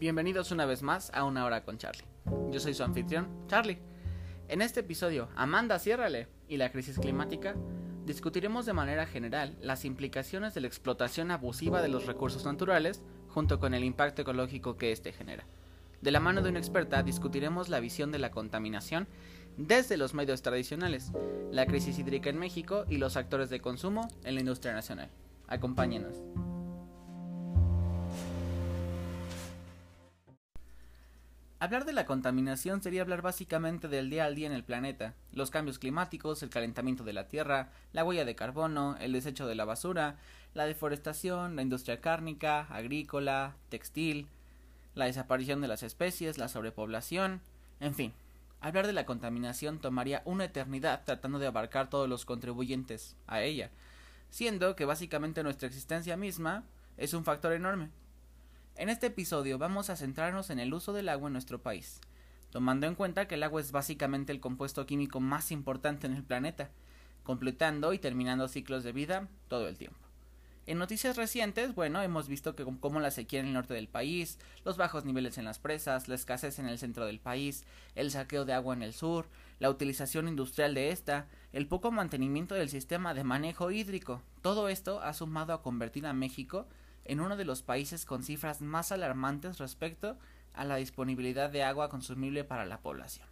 Bienvenidos una vez más a Una Hora con Charlie. Yo soy su anfitrión, Charlie. En este episodio, Amanda, ciérrale, y la crisis climática, discutiremos de manera general las implicaciones de la explotación abusiva de los recursos naturales junto con el impacto ecológico que éste genera. De la mano de una experta discutiremos la visión de la contaminación desde los medios tradicionales, la crisis hídrica en México y los actores de consumo en la industria nacional. Acompáñenos. Hablar de la contaminación sería hablar básicamente del día al día en el planeta, los cambios climáticos, el calentamiento de la Tierra, la huella de carbono, el desecho de la basura, la deforestación, la industria cárnica, agrícola, textil, la desaparición de las especies, la sobrepoblación, en fin. Hablar de la contaminación tomaría una eternidad tratando de abarcar todos los contribuyentes a ella, siendo que básicamente nuestra existencia misma es un factor enorme. En este episodio vamos a centrarnos en el uso del agua en nuestro país, tomando en cuenta que el agua es básicamente el compuesto químico más importante en el planeta, completando y terminando ciclos de vida todo el tiempo. En noticias recientes, bueno, hemos visto que como la sequía en el norte del país, los bajos niveles en las presas, la escasez en el centro del país, el saqueo de agua en el sur, la utilización industrial de esta, el poco mantenimiento del sistema de manejo hídrico, todo esto ha sumado a convertir a México en uno de los países con cifras más alarmantes respecto a la disponibilidad de agua consumible para la población.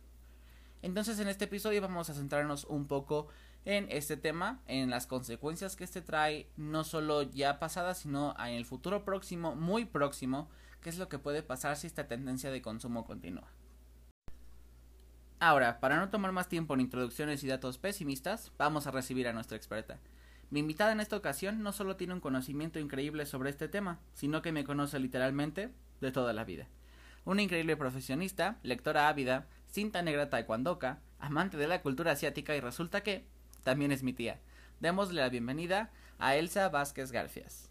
Entonces en este episodio vamos a centrarnos un poco en este tema, en las consecuencias que este trae, no solo ya pasadas, sino en el futuro próximo, muy próximo, qué es lo que puede pasar si esta tendencia de consumo continúa. Ahora, para no tomar más tiempo en introducciones y datos pesimistas, vamos a recibir a nuestra experta. Mi invitada en esta ocasión no solo tiene un conocimiento increíble sobre este tema, sino que me conoce literalmente de toda la vida. Una increíble profesionista, lectora ávida, cinta negra taekwondoka, amante de la cultura asiática y resulta que también es mi tía. Démosle la bienvenida a Elsa Vázquez Garfias.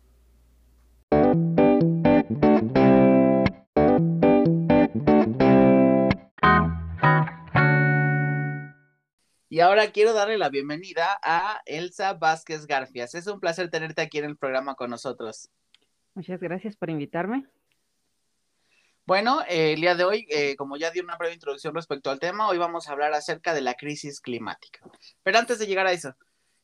Y ahora quiero darle la bienvenida a Elsa Vázquez Garfias. Es un placer tenerte aquí en el programa con nosotros. Muchas gracias por invitarme. Bueno, eh, el día de hoy, eh, como ya di una breve introducción respecto al tema, hoy vamos a hablar acerca de la crisis climática. Pero antes de llegar a eso,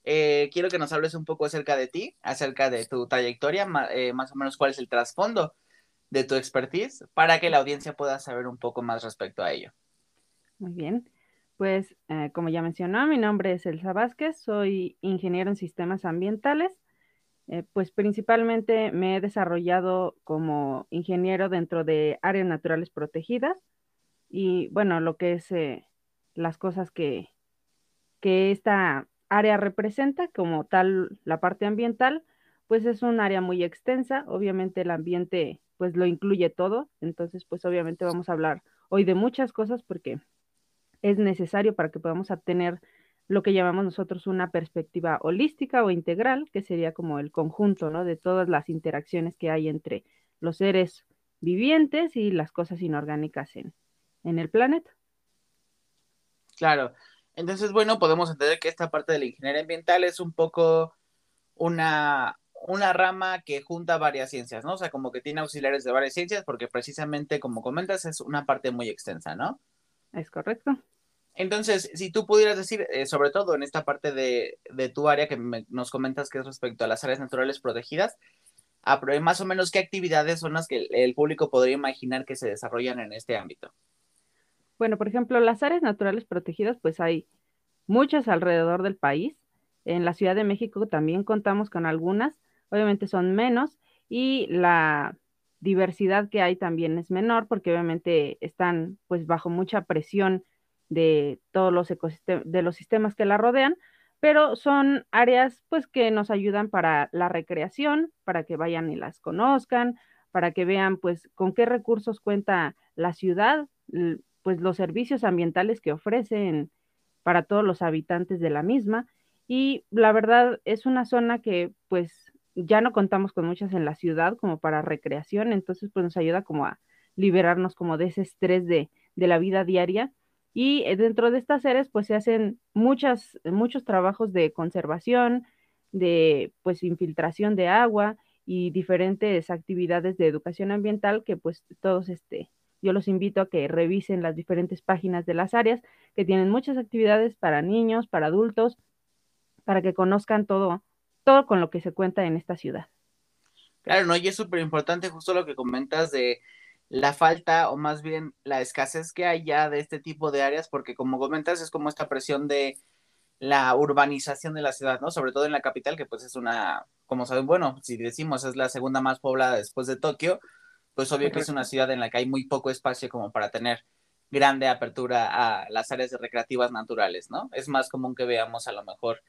eh, quiero que nos hables un poco acerca de ti, acerca de tu trayectoria, más o menos cuál es el trasfondo de tu expertise, para que la audiencia pueda saber un poco más respecto a ello. Muy bien. Pues, eh, como ya mencionó, mi nombre es Elsa Vázquez, soy ingeniero en sistemas ambientales. Eh, pues principalmente me he desarrollado como ingeniero dentro de áreas naturales protegidas y bueno, lo que es eh, las cosas que, que esta área representa como tal la parte ambiental, pues es un área muy extensa, obviamente el ambiente pues lo incluye todo, entonces pues obviamente vamos a hablar hoy de muchas cosas porque es necesario para que podamos obtener lo que llamamos nosotros una perspectiva holística o integral, que sería como el conjunto ¿no? de todas las interacciones que hay entre los seres vivientes y las cosas inorgánicas en, en el planeta. Claro. Entonces, bueno, podemos entender que esta parte de la ingeniería ambiental es un poco una, una rama que junta varias ciencias, ¿no? O sea, como que tiene auxiliares de varias ciencias, porque precisamente, como comentas, es una parte muy extensa, ¿no? Es correcto. Entonces, si tú pudieras decir, eh, sobre todo en esta parte de, tu área que nos comentas que es respecto a las áreas naturales protegidas, más o menos qué actividades son las que el, público podría imaginar que se desarrollan en este ámbito. Bueno, por ejemplo, las áreas naturales protegidas, pues hay muchas alrededor del país. En la Ciudad de México también contamos con algunas, obviamente son menos, y la diversidad que hay también es menor porque obviamente están pues bajo mucha presión de todos los ecosistemas, de los sistemas que la rodean, pero son áreas pues que nos ayudan para la recreación, para que vayan y las conozcan, para que vean pues con qué recursos cuenta la ciudad, pues los servicios ambientales que ofrecen para todos los habitantes de la misma. Y la verdad es una zona que pues ya no contamos con muchas en la ciudad como para recreación, entonces pues nos ayuda como a liberarnos como de ese estrés de, de la vida diaria y eh, dentro de estas áreas, pues se hacen muchas, muchos trabajos de conservación, de pues infiltración de agua y diferentes actividades de educación ambiental que pues todos este, yo los invito a que revisen las diferentes páginas de las áreas que tienen muchas actividades para niños, para adultos, para que conozcan todo, todo con lo que se cuenta en esta ciudad. Claro, no, y es súper importante justo lo que comentas de la falta o más bien la escasez que hay ya de este tipo de áreas, porque como comentas es como esta presión de la urbanización de la ciudad, ¿no? Sobre todo en la capital, que pues es una, como saben, bueno, si decimos es la segunda más poblada después de Tokio, pues obvio que es una ciudad en la que hay muy poco espacio como para tener grande apertura a las áreas recreativas naturales, ¿no? Es más común que veamos a lo mejor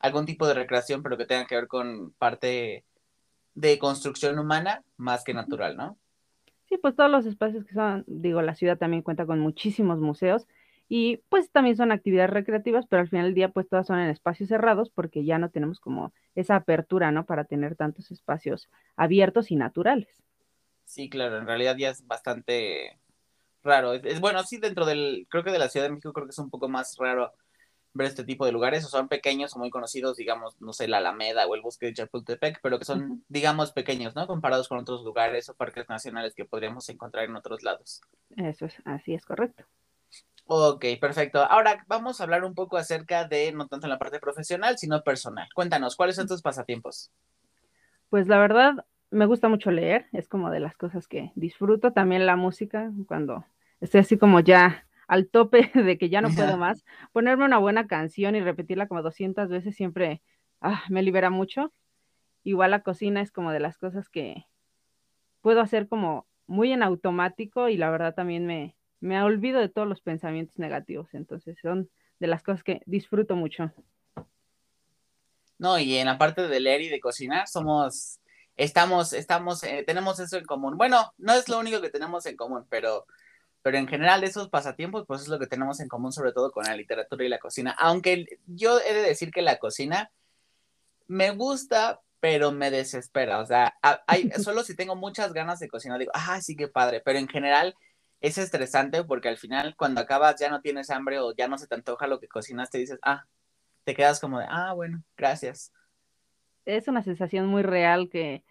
algún tipo de recreación, pero que tenga que ver con parte de construcción humana más que natural, ¿no? Sí, pues todos los espacios que son, digo, la ciudad también cuenta con muchísimos museos y pues también son actividades recreativas, pero al final del día pues todas son en espacios cerrados porque ya no tenemos como esa apertura, ¿no? Para tener tantos espacios abiertos y naturales. Sí, claro, en realidad ya es bastante raro. Es, bueno, sí, dentro del, creo que de la Ciudad de México creo que es un poco más raro ver este tipo de lugares, o son pequeños o muy conocidos, digamos, no sé, la Alameda o el bosque de Chapultepec, pero que son, digamos, pequeños, ¿no? Comparados con otros lugares o parques nacionales que podríamos encontrar en otros lados. Eso es, así es correcto. Ok, perfecto. Ahora vamos a hablar un poco acerca de, no tanto en la parte profesional, sino personal. Cuéntanos, ¿cuáles son tus pasatiempos? Pues la verdad, me gusta mucho leer, es como de las cosas que disfruto. También la música, cuando estoy así como ya al tope de que ya no puedo más, ponerme una buena canción y repetirla como 200 veces siempre ah, me libera mucho. Igual la cocina es como de las cosas que puedo hacer como muy en automático y la verdad también me, me olvido de todos los pensamientos negativos. Entonces son de las cosas que disfruto mucho. No, y en la parte de leer y de cocinar somos estamos, estamos, eh, tenemos eso en común. Bueno, no es lo único que tenemos en común, pero, pero en general esos pasatiempos, pues es lo que tenemos en común, sobre todo con la literatura y la cocina. Aunque yo he de decir que la cocina me gusta, pero me desespera. O sea, hay, solo si tengo muchas ganas de cocinar, digo, ah, sí, qué padre, pero en general es estresante porque al final cuando acabas ya no tienes hambre o ya no se te antoja lo que cocinaste, dices, ah, te quedas como de, ah, bueno, gracias es una sensación muy real que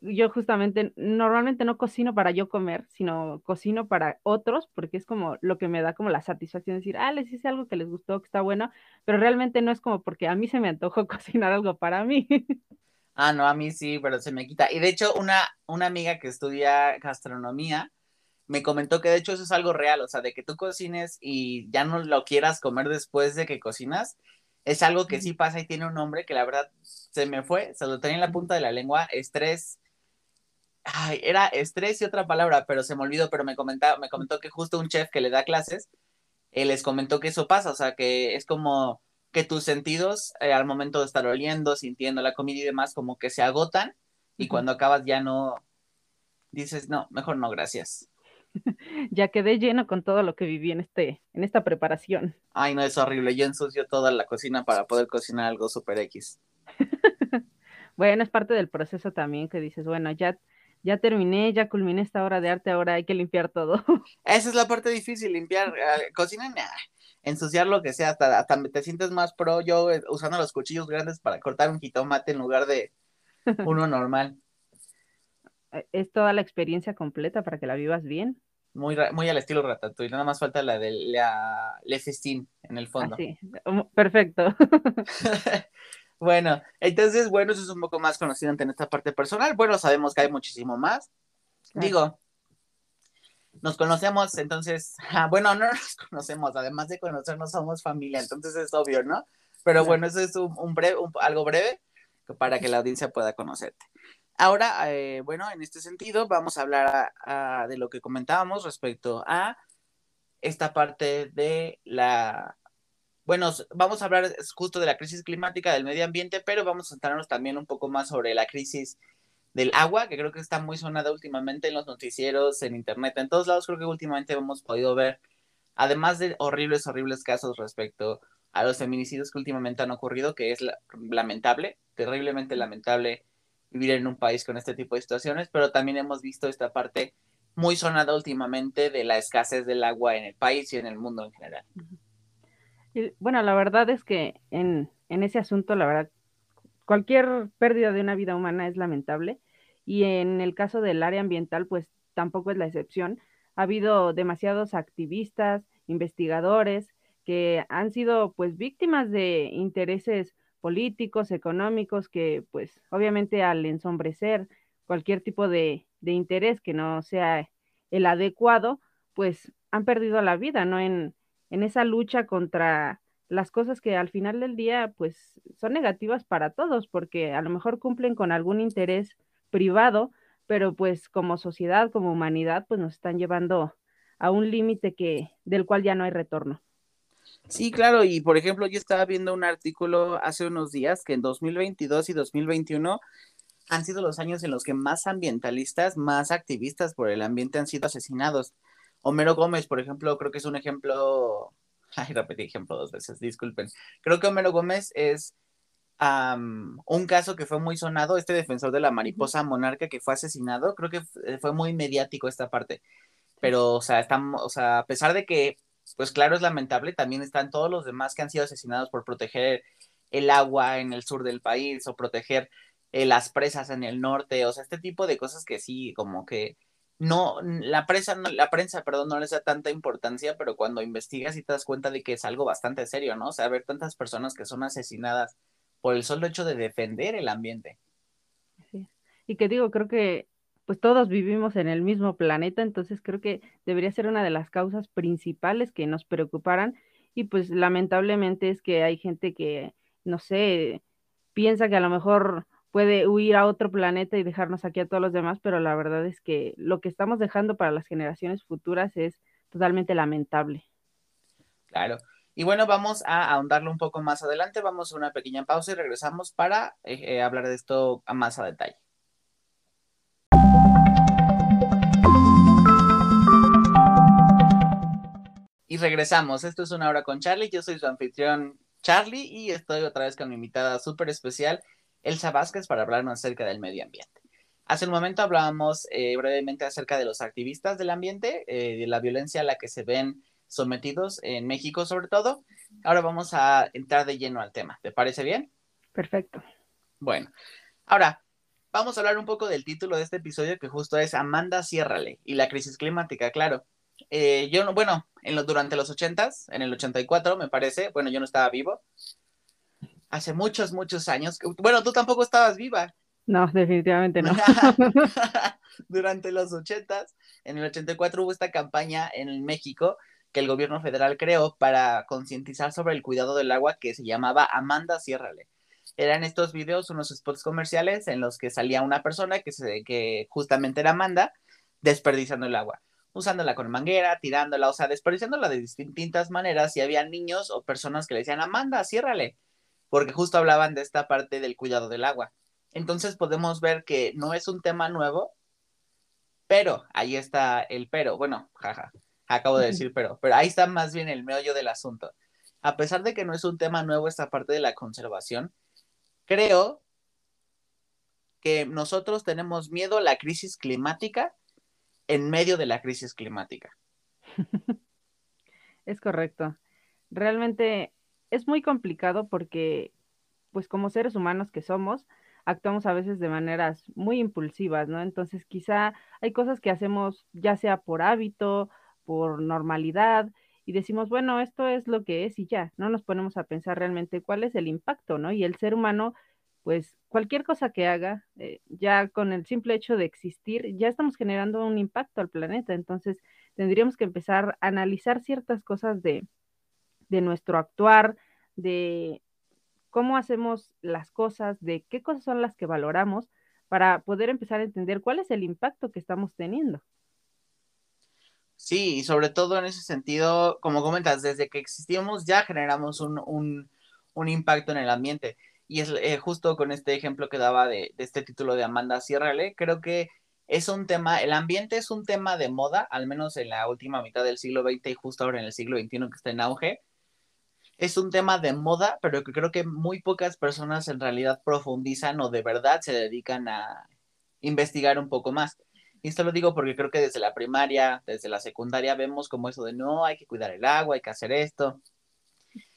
yo justamente normalmente no cocino para yo comer, sino cocino para otros, porque es como lo que me da como la satisfacción de decir, ah, les hice algo que les gustó, que está bueno, pero realmente no es como porque a mí se me antojó cocinar algo para mí. Ah, no, a mí sí, pero se me quita. Y de hecho, una, una amiga que estudia gastronomía me comentó que de hecho eso es algo real, o sea, de que tú cocines y ya no lo quieras comer después de que cocinas, es algo que sí pasa y tiene un nombre que la verdad se me fue, se lo tenía en la punta de la lengua, estrés. Ay, era estrés y otra palabra, pero se me olvidó, pero me, comentaba, me comentó que justo un chef que le da clases, él les comentó que eso pasa, o sea, que es como que tus sentidos eh, al momento de estar oliendo, sintiendo la comida y demás, como que se agotan y cuando acabas ya no dices, no, mejor no, gracias. ya quedé lleno con todo lo que viví en, este, en esta preparación. Ay, no, es horrible. Yo ensucio toda la cocina para poder cocinar algo super X. bueno, es parte del proceso también que dices, bueno, ya, ya terminé, ya culminé esta hora de arte, ahora hay que limpiar todo. Esa es la parte difícil, limpiar, eh, cocinar, ensuciar lo que sea, hasta, hasta te sientes más pro yo eh, usando los cuchillos grandes para cortar un jitomate en lugar de uno normal. Eh, es toda la experiencia completa para que la vivas bien. Muy, muy al estilo Ratatouille, nada más falta la de la Le Festín en el fondo. sí, perfecto. bueno, entonces, bueno, eso es un poco más conocido en esta parte personal. Bueno, sabemos que hay muchísimo más. Digo, nos conocemos, entonces, ah, bueno, no nos conocemos, además de conocernos somos familia, entonces es obvio, ¿no? Pero bueno, eso es un, breve, algo breve para que la audiencia pueda conocerte. Ahora, eh, bueno, en este sentido, vamos a hablar de lo que comentábamos respecto a esta parte de la... Bueno, vamos a hablar justo de la crisis climática, del medio ambiente, pero vamos a centrarnos también un poco más sobre la crisis del agua, que creo que está muy sonada últimamente en los noticieros, en internet, en todos lados. Creo que últimamente hemos podido ver, además de horribles, horribles casos respecto a los feminicidios que últimamente han ocurrido, que es lamentable, terriblemente lamentable vivir en un país con este tipo de situaciones, pero también hemos visto esta parte muy sonada últimamente de la escasez del agua en el país y en el mundo en general. bueno, la verdad es que en, en ese asunto, la verdad, cualquier pérdida de una vida humana es lamentable y en el caso del área ambiental, pues tampoco es la excepción. Ha habido demasiados activistas, investigadores que han sido pues víctimas de intereses políticos, económicos, que pues obviamente al ensombrecer cualquier tipo de, interés que no sea el adecuado, pues han perdido la vida, ¿no? En, en esa lucha contra las cosas que al final del día, pues son negativas para todos, porque a lo mejor cumplen con algún interés privado, pero pues como sociedad, como humanidad, pues nos están llevando a un límite que del cual ya no hay retorno. Sí, claro, y por ejemplo, yo estaba viendo un artículo hace unos días que en 2022 y 2021 han sido los años en los que más ambientalistas, más activistas por el ambiente han sido asesinados. Homero Gómez, por ejemplo, creo que es un ejemplo, ay, repetí ejemplo dos veces, disculpen. Creo que Homero Gómez es un caso que fue muy sonado, este defensor de la mariposa monarca que fue asesinado, creo que fue muy mediático esta parte. Pero, o sea, estamos, o sea, a pesar de que, pues claro, es lamentable, también están todos los demás que han sido asesinados por proteger el agua en el sur del país o proteger eh, las presas en el norte, o sea, este tipo de cosas que sí, como que no, la prensa, la prensa, perdón, no les da tanta importancia, pero cuando investigas y te das cuenta de que es algo bastante serio, ¿no? O sea, ver tantas personas que son asesinadas por el solo hecho de defender el ambiente. Sí. Y que digo, creo que pues todos vivimos en el mismo planeta, entonces creo que debería ser una de las causas principales que nos preocuparan y pues lamentablemente es que hay gente que, no sé, piensa que a lo mejor puede huir a otro planeta y dejarnos aquí a todos los demás, pero la verdad es que lo que estamos dejando para las generaciones futuras es totalmente lamentable. Claro. Y bueno, vamos a ahondarlo un poco más adelante. Vamos a una pequeña pausa y regresamos para eh, eh, hablar de esto más a detalle. Y regresamos. Esto es una hora con Charlie. Yo soy su anfitrión Charlie y estoy otra vez con mi invitada súper especial, Elsa Vázquez, para hablarnos acerca del medio ambiente. Hace un momento hablábamos eh, brevemente acerca de los activistas del ambiente, de la violencia a la que se ven sometidos en México sobre todo. Ahora vamos a entrar de lleno al tema. ¿Te parece bien? Perfecto. Bueno, ahora vamos a hablar un poco del título de este episodio que justo es Amanda Ciérrale y la crisis climática, claro. Eh, yo no, bueno, en lo, durante los ochentas, en el 84 me parece, bueno, yo no estaba vivo. Hace muchos, muchos años. Bueno, tú tampoco estabas viva. No, definitivamente no. durante los ochentas, en el 84 hubo esta campaña en México que el gobierno federal creó para concientizar sobre el cuidado del agua que se llamaba Amanda Ciérrale. Eran estos videos, unos spots comerciales en los que salía una persona que, se, que justamente era Amanda desperdiciando el agua, usándola con manguera, tirándola, o sea, desperdiciándola de distintas maneras y había niños o personas que le decían, Amanda, ciérrale, porque justo hablaban de esta parte del cuidado del agua. Entonces podemos ver que no es un tema nuevo, pero ahí está el pero, bueno, jaja acabo de decir, pero, pero ahí está más bien el meollo del asunto. A pesar de que no es un tema nuevo esta parte de la conservación, creo que nosotros tenemos miedo a la crisis climática en medio de la crisis climática. Es correcto. Realmente es muy complicado porque, pues como seres humanos que somos, actuamos a veces de maneras muy impulsivas, ¿no? Entonces quizá hay cosas que hacemos ya sea por hábito por normalidad y decimos, bueno, esto es lo que es y ya, no nos ponemos a pensar realmente cuál es el impacto, ¿no? Y el ser humano, pues cualquier cosa que haga, eh, ya con el simple hecho de existir, ya estamos generando un impacto al planeta, entonces tendríamos que empezar a analizar ciertas cosas de, de nuestro actuar, de cómo hacemos las cosas, de qué cosas son las que valoramos para poder empezar a entender cuál es el impacto que estamos teniendo. Sí, y sobre todo en ese sentido, como comentas, desde que existimos ya generamos un, un, un impacto en el ambiente. Y es eh, justo con este ejemplo que daba de, de este título de Amanda Sierrale, creo que es un tema, el ambiente es un tema de moda, al menos en la última mitad del siglo XX y justo ahora en el siglo XXI que está en auge. Es un tema de moda, pero que creo que muy pocas personas en realidad profundizan o de verdad se dedican a investigar un poco más. Y esto lo digo porque creo que desde la primaria, desde la secundaria, vemos como eso de no, hay que cuidar el agua, hay que hacer esto.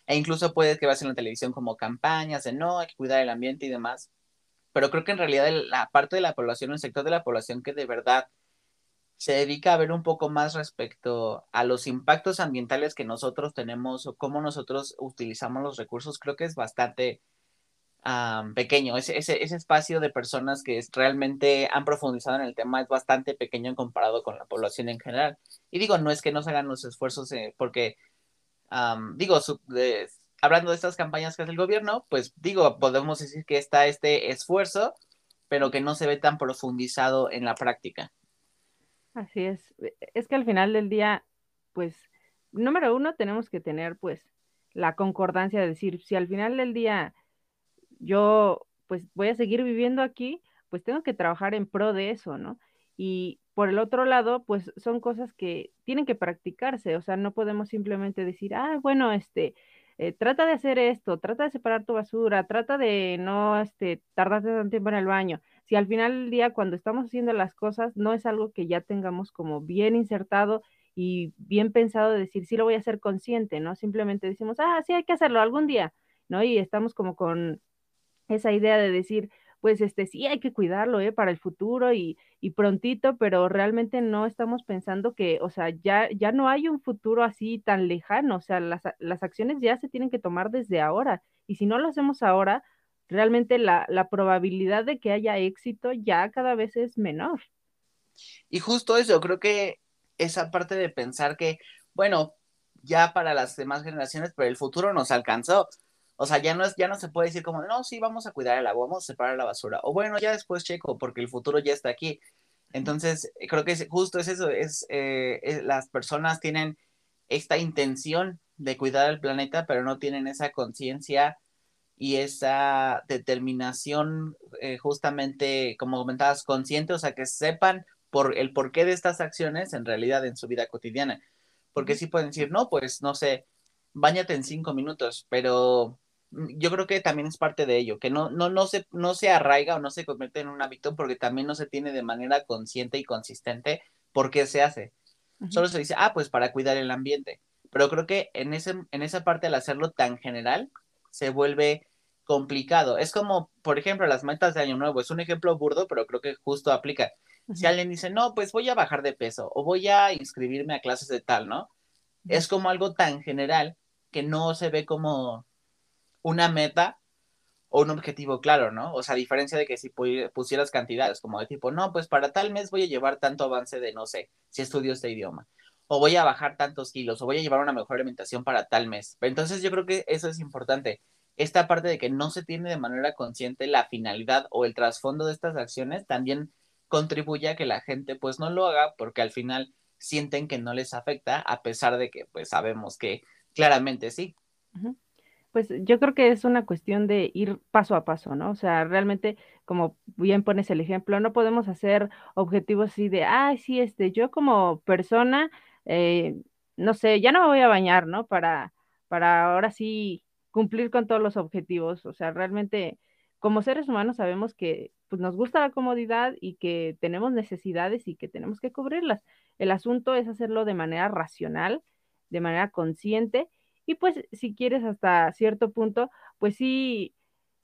E incluso puede que veas en la televisión como campañas de no, hay que cuidar el ambiente y demás. pero creo que en realidad la parte de la población, el sector de la población que de verdad se dedica a ver un poco más respecto a los impactos ambientales que nosotros tenemos o cómo nosotros utilizamos los recursos, creo que es bastante pequeño. Ese, ese, espacio de personas que realmente han profundizado en el tema es bastante pequeño comparado con la población en general. Y digo, no es que no hagan los esfuerzos eh, porque, digo, hablando de estas campañas que hace el gobierno, pues digo, podemos decir que está este esfuerzo, pero que no se ve tan profundizado en la práctica. Así es. Es que al final del día, pues, número uno, tenemos que tener, pues, la concordancia de decir, si al final del día yo, pues, voy a seguir viviendo aquí, pues tengo que trabajar en pro de eso, ¿no? Y por el otro lado, pues son cosas que tienen que practicarse, o sea, no podemos simplemente decir, ah, bueno, este, eh, trata de hacer esto, trata de separar tu basura, trata de no, este, tardarte tanto tiempo en el baño si al final del día cuando estamos haciendo las cosas no es algo que ya tengamos como bien insertado y bien pensado de decir, sí lo voy a hacer consciente, ¿no? Simplemente decimos, ah, sí hay que hacerlo algún día, ¿no? Y estamos como con esa idea de decir, pues este sí hay que cuidarlo, ¿eh? Para el futuro y, y prontito, pero realmente no estamos pensando que, o sea, ya, ya no hay un futuro así tan lejano, o sea, las, las acciones ya se tienen que tomar desde ahora y si no lo hacemos ahora, realmente la, probabilidad de que haya éxito ya cada vez es menor. Y justo eso, creo que esa parte de pensar que, bueno, ya para las demás generaciones, pero el futuro nos alcanzó. O sea, ya no, es, ya no se puede decir como, no, sí, vamos a cuidar el agua, vamos a separar la basura. O bueno, ya después checo, porque el futuro ya está aquí. Entonces, creo que justo es eso, es, eh, es, las personas tienen esta intención de cuidar el planeta, pero no tienen esa conciencia y esa determinación eh, justamente, como comentabas, consciente, o sea, que sepan por el porqué de estas acciones en realidad en su vida cotidiana. Porque sí pueden decir, no, pues no sé, bañate en cinco minutos, pero yo creo que también es parte de ello, que no, no, no, se, no se arraiga o no se convierte en un hábito porque también no se tiene de manera consciente y consistente por qué se hace. Solo se dice, ah, pues para cuidar el ambiente. Pero creo que en, ese, en esa parte al hacerlo tan general, se vuelve complicado. Es como, por ejemplo, las metas de Año Nuevo. Es un ejemplo burdo, pero creo que justo aplica. Si alguien dice, no, pues voy a bajar de peso o voy a inscribirme a clases de tal, ¿no? Es como algo tan general que no se ve como una meta o un objetivo claro, ¿no? O sea, a diferencia de que si pusieras cantidades, como de tipo, no, pues para tal mes voy a llevar tanto avance de, no sé, si estudio este idioma, o voy a bajar tantos kilos, o voy a llevar una mejor alimentación para tal mes. Entonces yo creo que eso es importante, esta parte de que no se tiene de manera consciente la finalidad o el trasfondo de estas acciones también contribuye a que la gente pues no lo haga porque al final sienten que no les afecta a pesar de que pues sabemos que claramente sí. Pues yo creo que es una cuestión de ir paso a paso, ¿no? O sea, realmente, como bien pones el ejemplo, no podemos hacer objetivos así de, ay, sí, este, yo como persona, eh, no sé, ya no me voy a bañar, ¿no? Para, para ahora sí cumplir con todos los objetivos. O sea, realmente como seres humanos sabemos que pues, nos gusta la comodidad y que tenemos necesidades y que tenemos que cubrirlas. El asunto es hacerlo de manera racional, de manera consciente y pues si quieres hasta cierto punto, pues sí,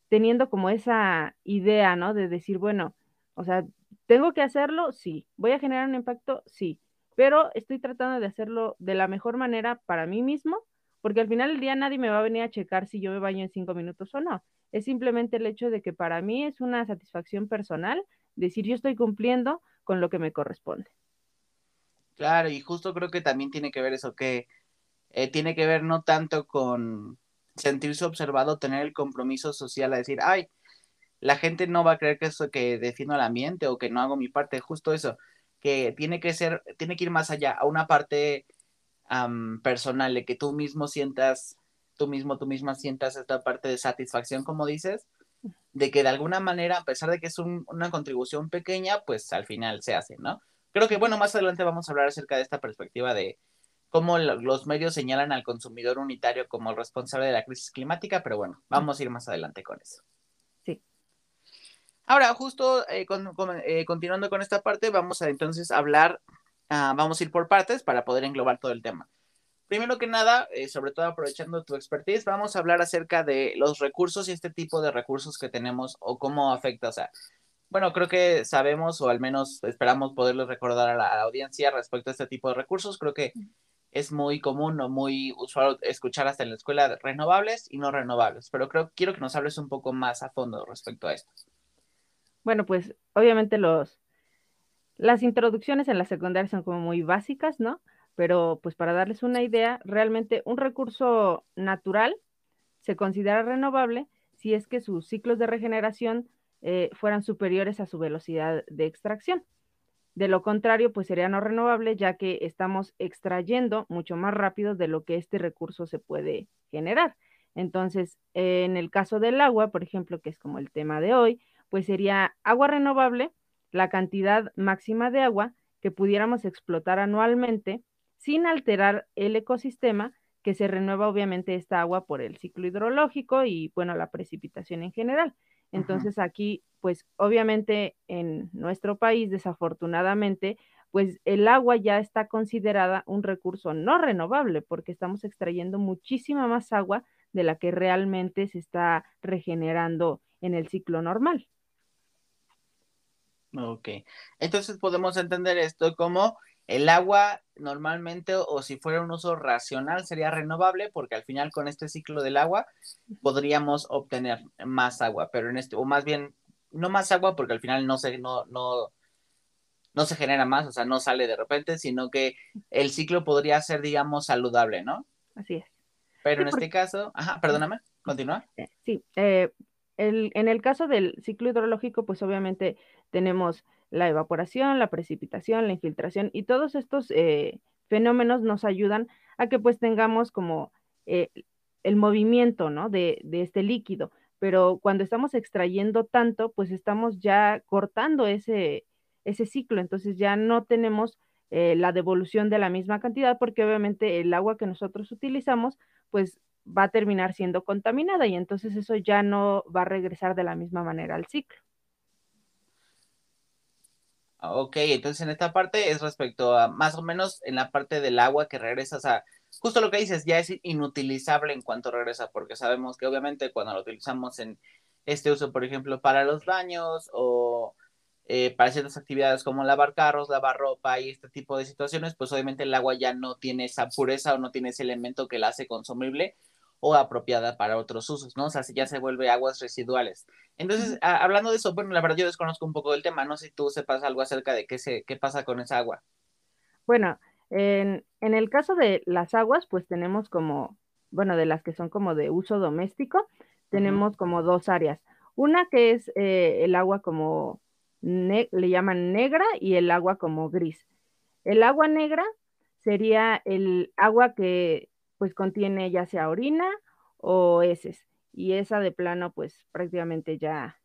teniendo como esa idea, ¿no? De decir, bueno, o sea, ¿tengo que hacerlo? Sí. ¿Voy a generar un impacto? Sí. Pero estoy tratando de hacerlo de la mejor manera para mí mismo porque al final del día nadie me va a venir a checar si yo me baño en cinco minutos o no. Es simplemente el hecho de que para mí es una satisfacción personal decir yo estoy cumpliendo con lo que me corresponde. Claro, y justo creo que también tiene que ver eso, que eh, tiene que ver no tanto con sentirse observado, tener el compromiso social a decir, ay, la gente no va a creer que eso que defino el ambiente o que no hago mi parte, justo eso, que tiene que ser, tiene que ir más allá, a una parte personal, de que tú mismo sientas, tú mismo, tú misma sientas esta parte de satisfacción, como dices, de que de alguna manera, a pesar de que es una contribución pequeña, pues al final se hace, ¿no? Creo que, bueno, más adelante vamos a hablar acerca de esta perspectiva de cómo los medios señalan al consumidor unitario como el responsable de la crisis climática, pero bueno, vamos a ir más adelante con eso. Sí. Ahora, justo eh, eh, continuando con esta parte, vamos a entonces hablar Ah, vamos a ir por partes para poder englobar todo el tema. primero que nada, eh, sobre todo aprovechando tu expertise, vamos a hablar acerca de los recursos y este tipo de recursos que tenemos o cómo afecta, o sea, bueno, creo que sabemos o al menos esperamos poderles recordar a la, audiencia respecto a este tipo de recursos. Creo que es muy común o muy usual escuchar hasta en la escuela renovables y no renovables, pero creo quiero que nos hables un poco más a fondo respecto a esto. Bueno, pues obviamente los las introducciones en la secundaria son como muy básicas, ¿no? Pero pues para darles una idea, realmente un recurso natural se considera renovable si es que sus ciclos de regeneración eh, fueran superiores a su velocidad de extracción. De lo contrario, pues sería no renovable, ya que estamos extrayendo mucho más rápido de lo que este recurso se puede generar. Entonces, en el caso del agua, por ejemplo, que es como el tema de hoy, pues sería agua renovable, la cantidad máxima de agua que pudiéramos explotar anualmente sin alterar el ecosistema que se renueva obviamente esta agua por el ciclo hidrológico y bueno, la precipitación en general. Entonces aquí, pues obviamente en nuestro país, desafortunadamente, pues el agua ya está considerada un recurso no renovable porque estamos extrayendo muchísima más agua de la que realmente se está regenerando en el ciclo normal. Ok, entonces podemos entender esto como el agua normalmente o si fuera un uso racional sería renovable porque al final con este ciclo del agua podríamos obtener más agua, pero en este, o más bien, no más agua porque al final no se, no, no, no se genera más, o sea, no sale de repente, sino que el ciclo podría ser, digamos, saludable, ¿no? Así es. Pero en este caso, ajá, perdóname, continúa. Eh, sí, eh, el, en el caso del ciclo hidrológico, pues obviamente tenemos la evaporación, la precipitación, la infiltración y todos estos eh, fenómenos nos ayudan a que pues tengamos como eh, el movimiento, ¿no? De, de, este líquido. Pero cuando estamos extrayendo tanto, pues estamos ya cortando ese, ese ciclo, entonces ya no tenemos eh, la devolución de la misma cantidad porque obviamente el agua que nosotros utilizamos, pues va a terminar siendo contaminada y entonces eso ya no va a regresar de la misma manera al ciclo. Ok, entonces en esta parte es respecto a más o menos en la parte del agua que regresas a, justo lo que dices, ya es inutilizable en cuanto regresa, porque sabemos que obviamente cuando lo utilizamos en este uso, por ejemplo, para los baños o eh, para ciertas actividades como lavar carros, lavar ropa y este tipo de situaciones, pues obviamente el agua ya no tiene esa pureza o no tiene ese elemento que la hace consumible o apropiada para otros usos, ¿no? O sea, si ya se vuelve aguas residuales. Entonces, hablando de eso, bueno, la verdad yo desconozco un poco del tema, no sé si tú sepas algo acerca de qué, se, qué pasa con esa agua. Bueno, en, en el caso de las aguas, pues tenemos como, bueno, de las que son como de uso doméstico, tenemos como dos áreas. Una que es eh, el agua como, le llaman negra y el agua como gris. El agua negra sería el agua que pues contiene ya sea orina o heces. Y esa de plano, pues prácticamente ya,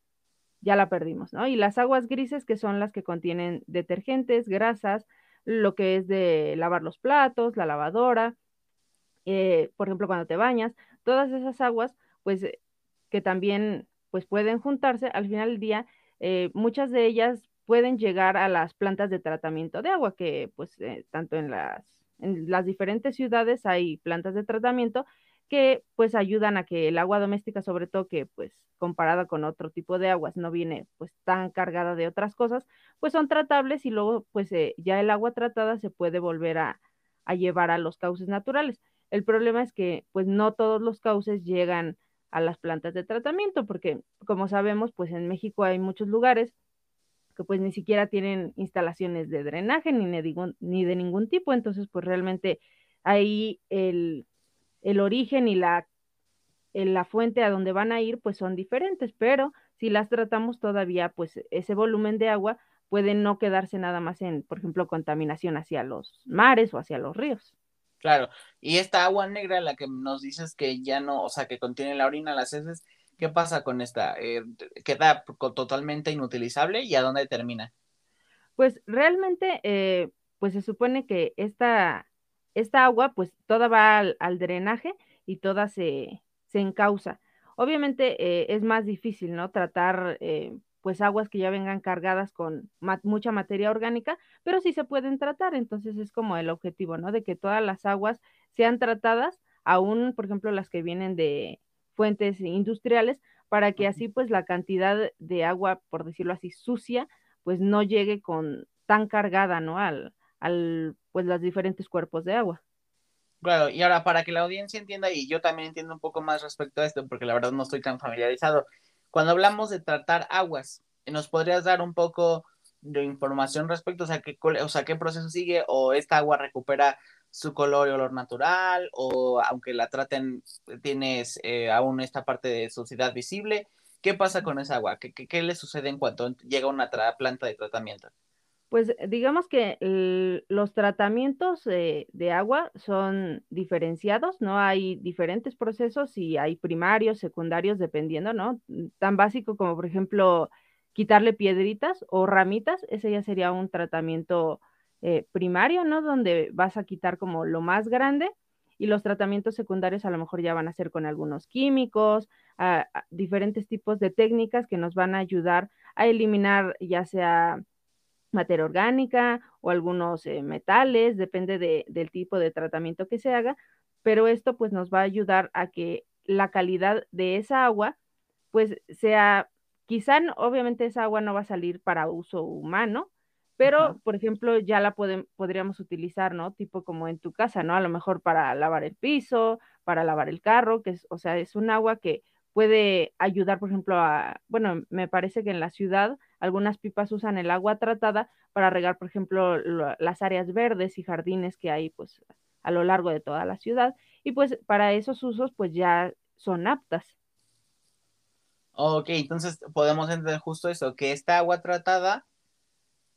ya la perdimos, ¿no? Y las aguas grises, que son las que contienen detergentes, grasas, lo que es de lavar los platos, la lavadora, eh, por ejemplo, cuando te bañas, todas esas aguas, pues eh, que también pues pueden juntarse al final del día, eh, muchas de ellas pueden llegar a las plantas de tratamiento de agua, que pues tanto en las en las diferentes ciudades hay plantas de tratamiento que pues ayudan a que el agua doméstica, sobre todo que pues comparada con otro tipo de aguas no viene pues tan cargada de otras cosas, pues son tratables y luego pues eh, ya el agua tratada se puede volver a, a llevar a los cauces naturales. El problema es que pues no todos los cauces llegan a las plantas de tratamiento porque como sabemos pues en México hay muchos lugares que pues ni siquiera tienen instalaciones de drenaje ni de, ni de ningún tipo, entonces pues realmente ahí el, el origen y la, la fuente a donde van a ir pues son diferentes, pero si las tratamos todavía pues ese volumen de agua puede no quedarse nada más en, por ejemplo, contaminación hacia los mares o hacia los ríos. Claro, y esta agua negra, la que nos dices que ya no, o sea, que contiene la orina, las heces, ¿Qué pasa con esta? Eh, ¿Queda totalmente inutilizable y a dónde termina? Pues realmente, eh, pues se supone que esta, esta agua, pues toda va al, drenaje y toda se, se encausa. Obviamente eh, es más difícil, ¿no? Tratar pues aguas que ya vengan cargadas con mucha materia orgánica, pero sí se pueden tratar, entonces es como el objetivo, ¿no? De que todas las aguas sean tratadas, aún, por ejemplo, las que vienen de fuentes industriales, para que así pues la cantidad de agua, por decirlo así, sucia, pues no llegue con tan cargada, ¿no? Al, al pues los diferentes cuerpos de agua. Claro, y ahora para que la audiencia entienda, y yo también entiendo un poco más respecto a esto, porque la verdad no estoy tan familiarizado, cuando hablamos de tratar aguas, ¿nos podrías dar un poco de información respecto a qué, o sea, qué proceso sigue o esta agua recupera su color y olor natural o aunque la traten tienes eh, aún esta parte de suciedad visible? ¿Qué pasa con esa agua? ¿Qué, qué, qué le sucede en cuanto llega una planta de tratamiento? Pues digamos que los tratamientos de agua son diferenciados, ¿no? Hay diferentes procesos y hay primarios, secundarios, dependiendo, ¿no? Tan básico como, por ejemplo, quitarle piedritas o ramitas, ese ya sería un tratamiento eh, primario, ¿no? Donde vas a quitar como lo más grande y los tratamientos secundarios a lo mejor ya van a ser con algunos químicos, diferentes tipos de técnicas que nos van a ayudar a eliminar ya sea materia orgánica o algunos eh, metales, depende del tipo de tratamiento que se haga, pero esto pues nos va a ayudar a que la calidad de esa agua pues sea, quizá obviamente esa agua no va a salir para uso humano, pero por ejemplo ya la podríamos utilizar, ¿no? Tipo como en tu casa, ¿no? A lo mejor para lavar el piso, para lavar el carro, que es, o sea, es un agua que puede ayudar, por ejemplo, a, bueno, me parece que en la ciudad algunas pipas usan el agua tratada para regar, por ejemplo, las áreas verdes y jardines que hay, pues, a lo largo de toda la ciudad. Y pues para esos usos, pues ya son aptas. Ok, entonces podemos entender justo eso, que esta agua tratada,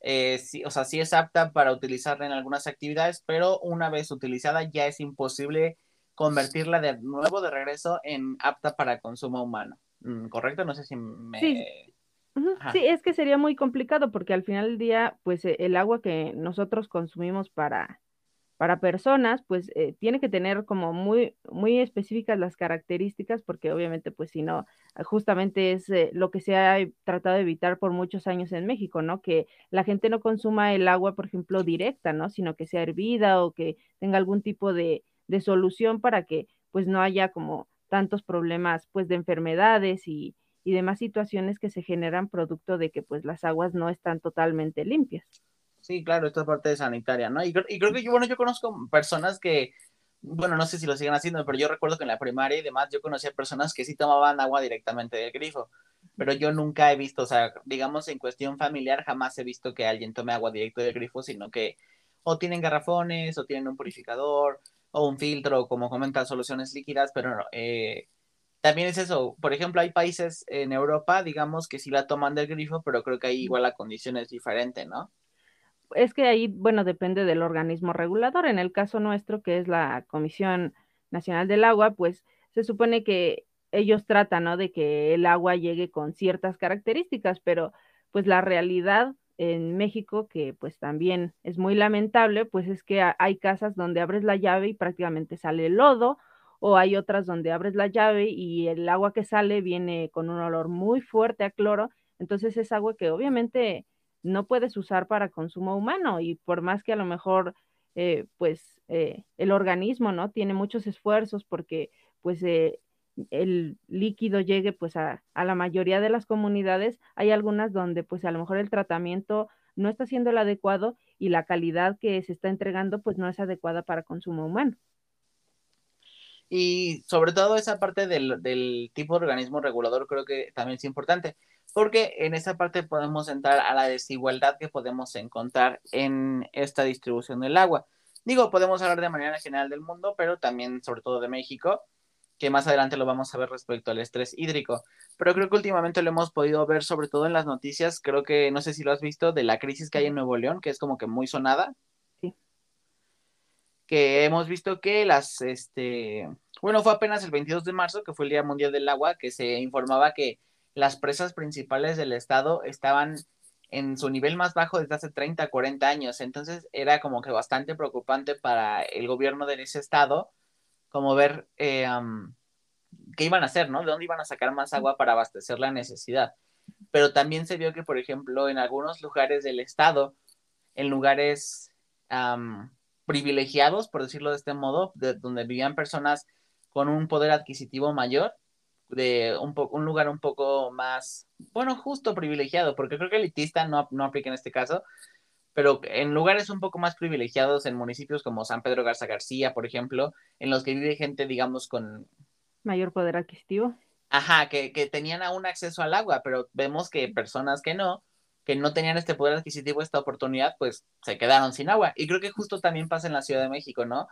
eh, sí, o sea, sí es apta para utilizarla en algunas actividades, pero una vez utilizada ya es imposible convertirla de nuevo de regreso en apta para consumo humano. Mm, ¿Correcto? No sé si me... Sí. sí. es que sería muy complicado porque al final del día, pues e, el agua que nosotros consumimos para, para personas, pues eh, tiene que tener como muy, muy específicas las características, porque obviamente, pues si no, justamente es eh, lo que se ha tratado de evitar por muchos años en México, ¿no? Que la gente no consuma el agua, por ejemplo, directa, ¿no? Sino que sea hervida o que tenga algún tipo de, de solución para que pues no haya como tantos problemas pues de enfermedades y, y demás situaciones que se generan producto de que pues las aguas no están totalmente limpias. Sí, claro, esta es parte de sanitaria, ¿no? Y, y, creo que yo, bueno, yo conozco personas que, bueno, no sé si lo siguen haciendo, pero yo recuerdo que en la primaria y demás yo conocía personas que sí tomaban agua directamente del grifo, pero yo nunca he visto, o sea, digamos en cuestión familiar jamás he visto que alguien tome agua directo del grifo, sino que o tienen garrafones o tienen un purificador o un filtro, como comentan, soluciones líquidas, pero eh, también es eso. Por ejemplo, hay países en Europa, digamos, que sí la toman del grifo, pero creo que ahí igual la condición es diferente, ¿no? Es que ahí, bueno, depende del organismo regulador. En el caso nuestro, que es la Comisión Nacional del Agua, pues se supone que ellos tratan, ¿no? De que el agua llegue con ciertas características, pero pues la realidad en México, que pues también es muy lamentable, pues es que hay casas donde abres la llave y prácticamente sale lodo, o hay otras donde abres la llave y el agua que sale viene con un olor muy fuerte a cloro, entonces es agua que obviamente no puedes usar para consumo humano y por más que a lo mejor eh, pues eh, el organismo no tiene muchos esfuerzos porque pues eh, el líquido llegue pues a, la mayoría de las comunidades, hay algunas donde pues a lo mejor el tratamiento no está siendo el adecuado y la calidad que se está entregando pues no es adecuada para consumo humano. Y sobre todo esa parte del tipo de organismo regulador creo que también es importante, porque en esa parte podemos entrar a la desigualdad que podemos encontrar en esta distribución del agua. Digo, podemos hablar de manera general del mundo, pero también sobre todo de México que más adelante lo vamos a ver respecto al estrés hídrico. Pero creo que últimamente lo hemos podido ver sobre todo en las noticias, creo que no sé si lo has visto, de la crisis que hay en Nuevo León, que es como que muy sonada. Sí. Que hemos visto que las, este, bueno, fue apenas el 22 de marzo, que fue el Día Mundial del Agua, que se informaba que las presas principales del estado estaban en su nivel más bajo desde hace 30, 40 años. Entonces era como que bastante preocupante para el gobierno de ese estado como ver eh, qué iban a hacer, ¿no? De dónde iban a sacar más agua para abastecer la necesidad. Pero también se vio que, por ejemplo, en algunos lugares del estado, en lugares privilegiados, por decirlo de este modo, de donde vivían personas con un poder adquisitivo mayor, de un, un lugar un poco más, bueno, justo privilegiado, porque creo que elitista no, no aplica en este caso, pero en lugares un poco más privilegiados, en municipios como San Pedro Garza García, por ejemplo, en los que vive gente, digamos, con... Mayor poder adquisitivo. Ajá, que, que tenían aún acceso al agua, pero vemos que personas que no, que no tenían este poder adquisitivo, esta oportunidad, pues se quedaron sin agua. Y creo que justo también pasa en la Ciudad de México, ¿no?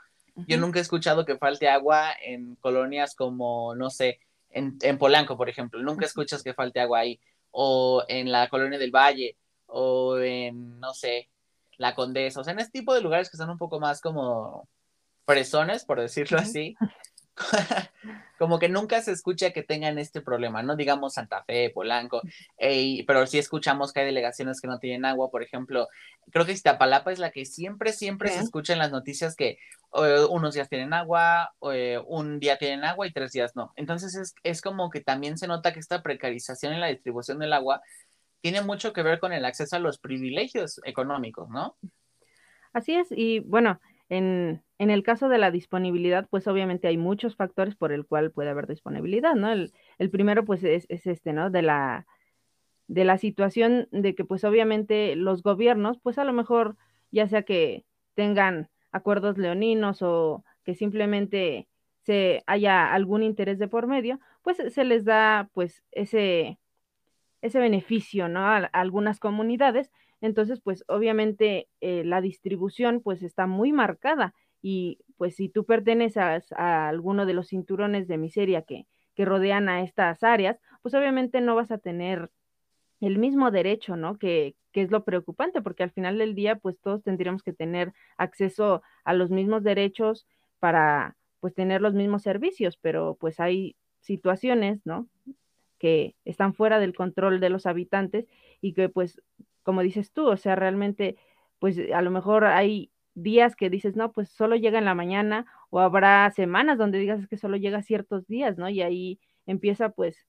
Yo nunca he escuchado que falte agua en colonias como, no sé, en, en Polanco, por ejemplo. Nunca escuchas que falte agua ahí. O en la colonia del Valle, o en, no sé, la Condesa, o sea, en este tipo de lugares que son un poco más como fresones, por decirlo así, como que nunca se escucha que tengan este problema, ¿no? Digamos Santa Fe, Polanco, pero sí escuchamos que hay delegaciones que no tienen agua, por ejemplo, creo que Iztapalapa es la que siempre, siempre se escucha en las noticias que unos días tienen agua, un día tienen agua y tres días no. Entonces es, es como que también se nota que esta precarización en la distribución del agua tiene mucho que ver con el acceso a los privilegios económicos, ¿no? Así es, y bueno, en, el caso de la disponibilidad, pues obviamente hay muchos factores por el cual puede haber disponibilidad, ¿no? El, primero, pues, es, es, este, ¿no? De la, de la situación de que, pues, obviamente los gobiernos, pues, a lo mejor, ya sea que tengan acuerdos leoninos o que simplemente se haya algún interés de por medio, pues se les da, pues, ese, ese beneficio, ¿no? A, algunas comunidades. Entonces, pues obviamente eh, la distribución pues está muy marcada y pues si tú perteneces a, alguno de los cinturones de miseria que, que rodean a estas áreas, pues obviamente no vas a tener el mismo derecho, ¿no? Que, que, es lo preocupante, porque al final del día, pues todos tendríamos que tener acceso a los mismos derechos para, pues, tener los mismos servicios, pero pues hay situaciones, ¿no? que están fuera del control de los habitantes y que pues, como dices tú, o sea, realmente, pues a lo mejor hay días que dices, no, pues solo llega en la mañana o habrá semanas donde digas que solo llega ciertos días, ¿no? Y ahí empieza pues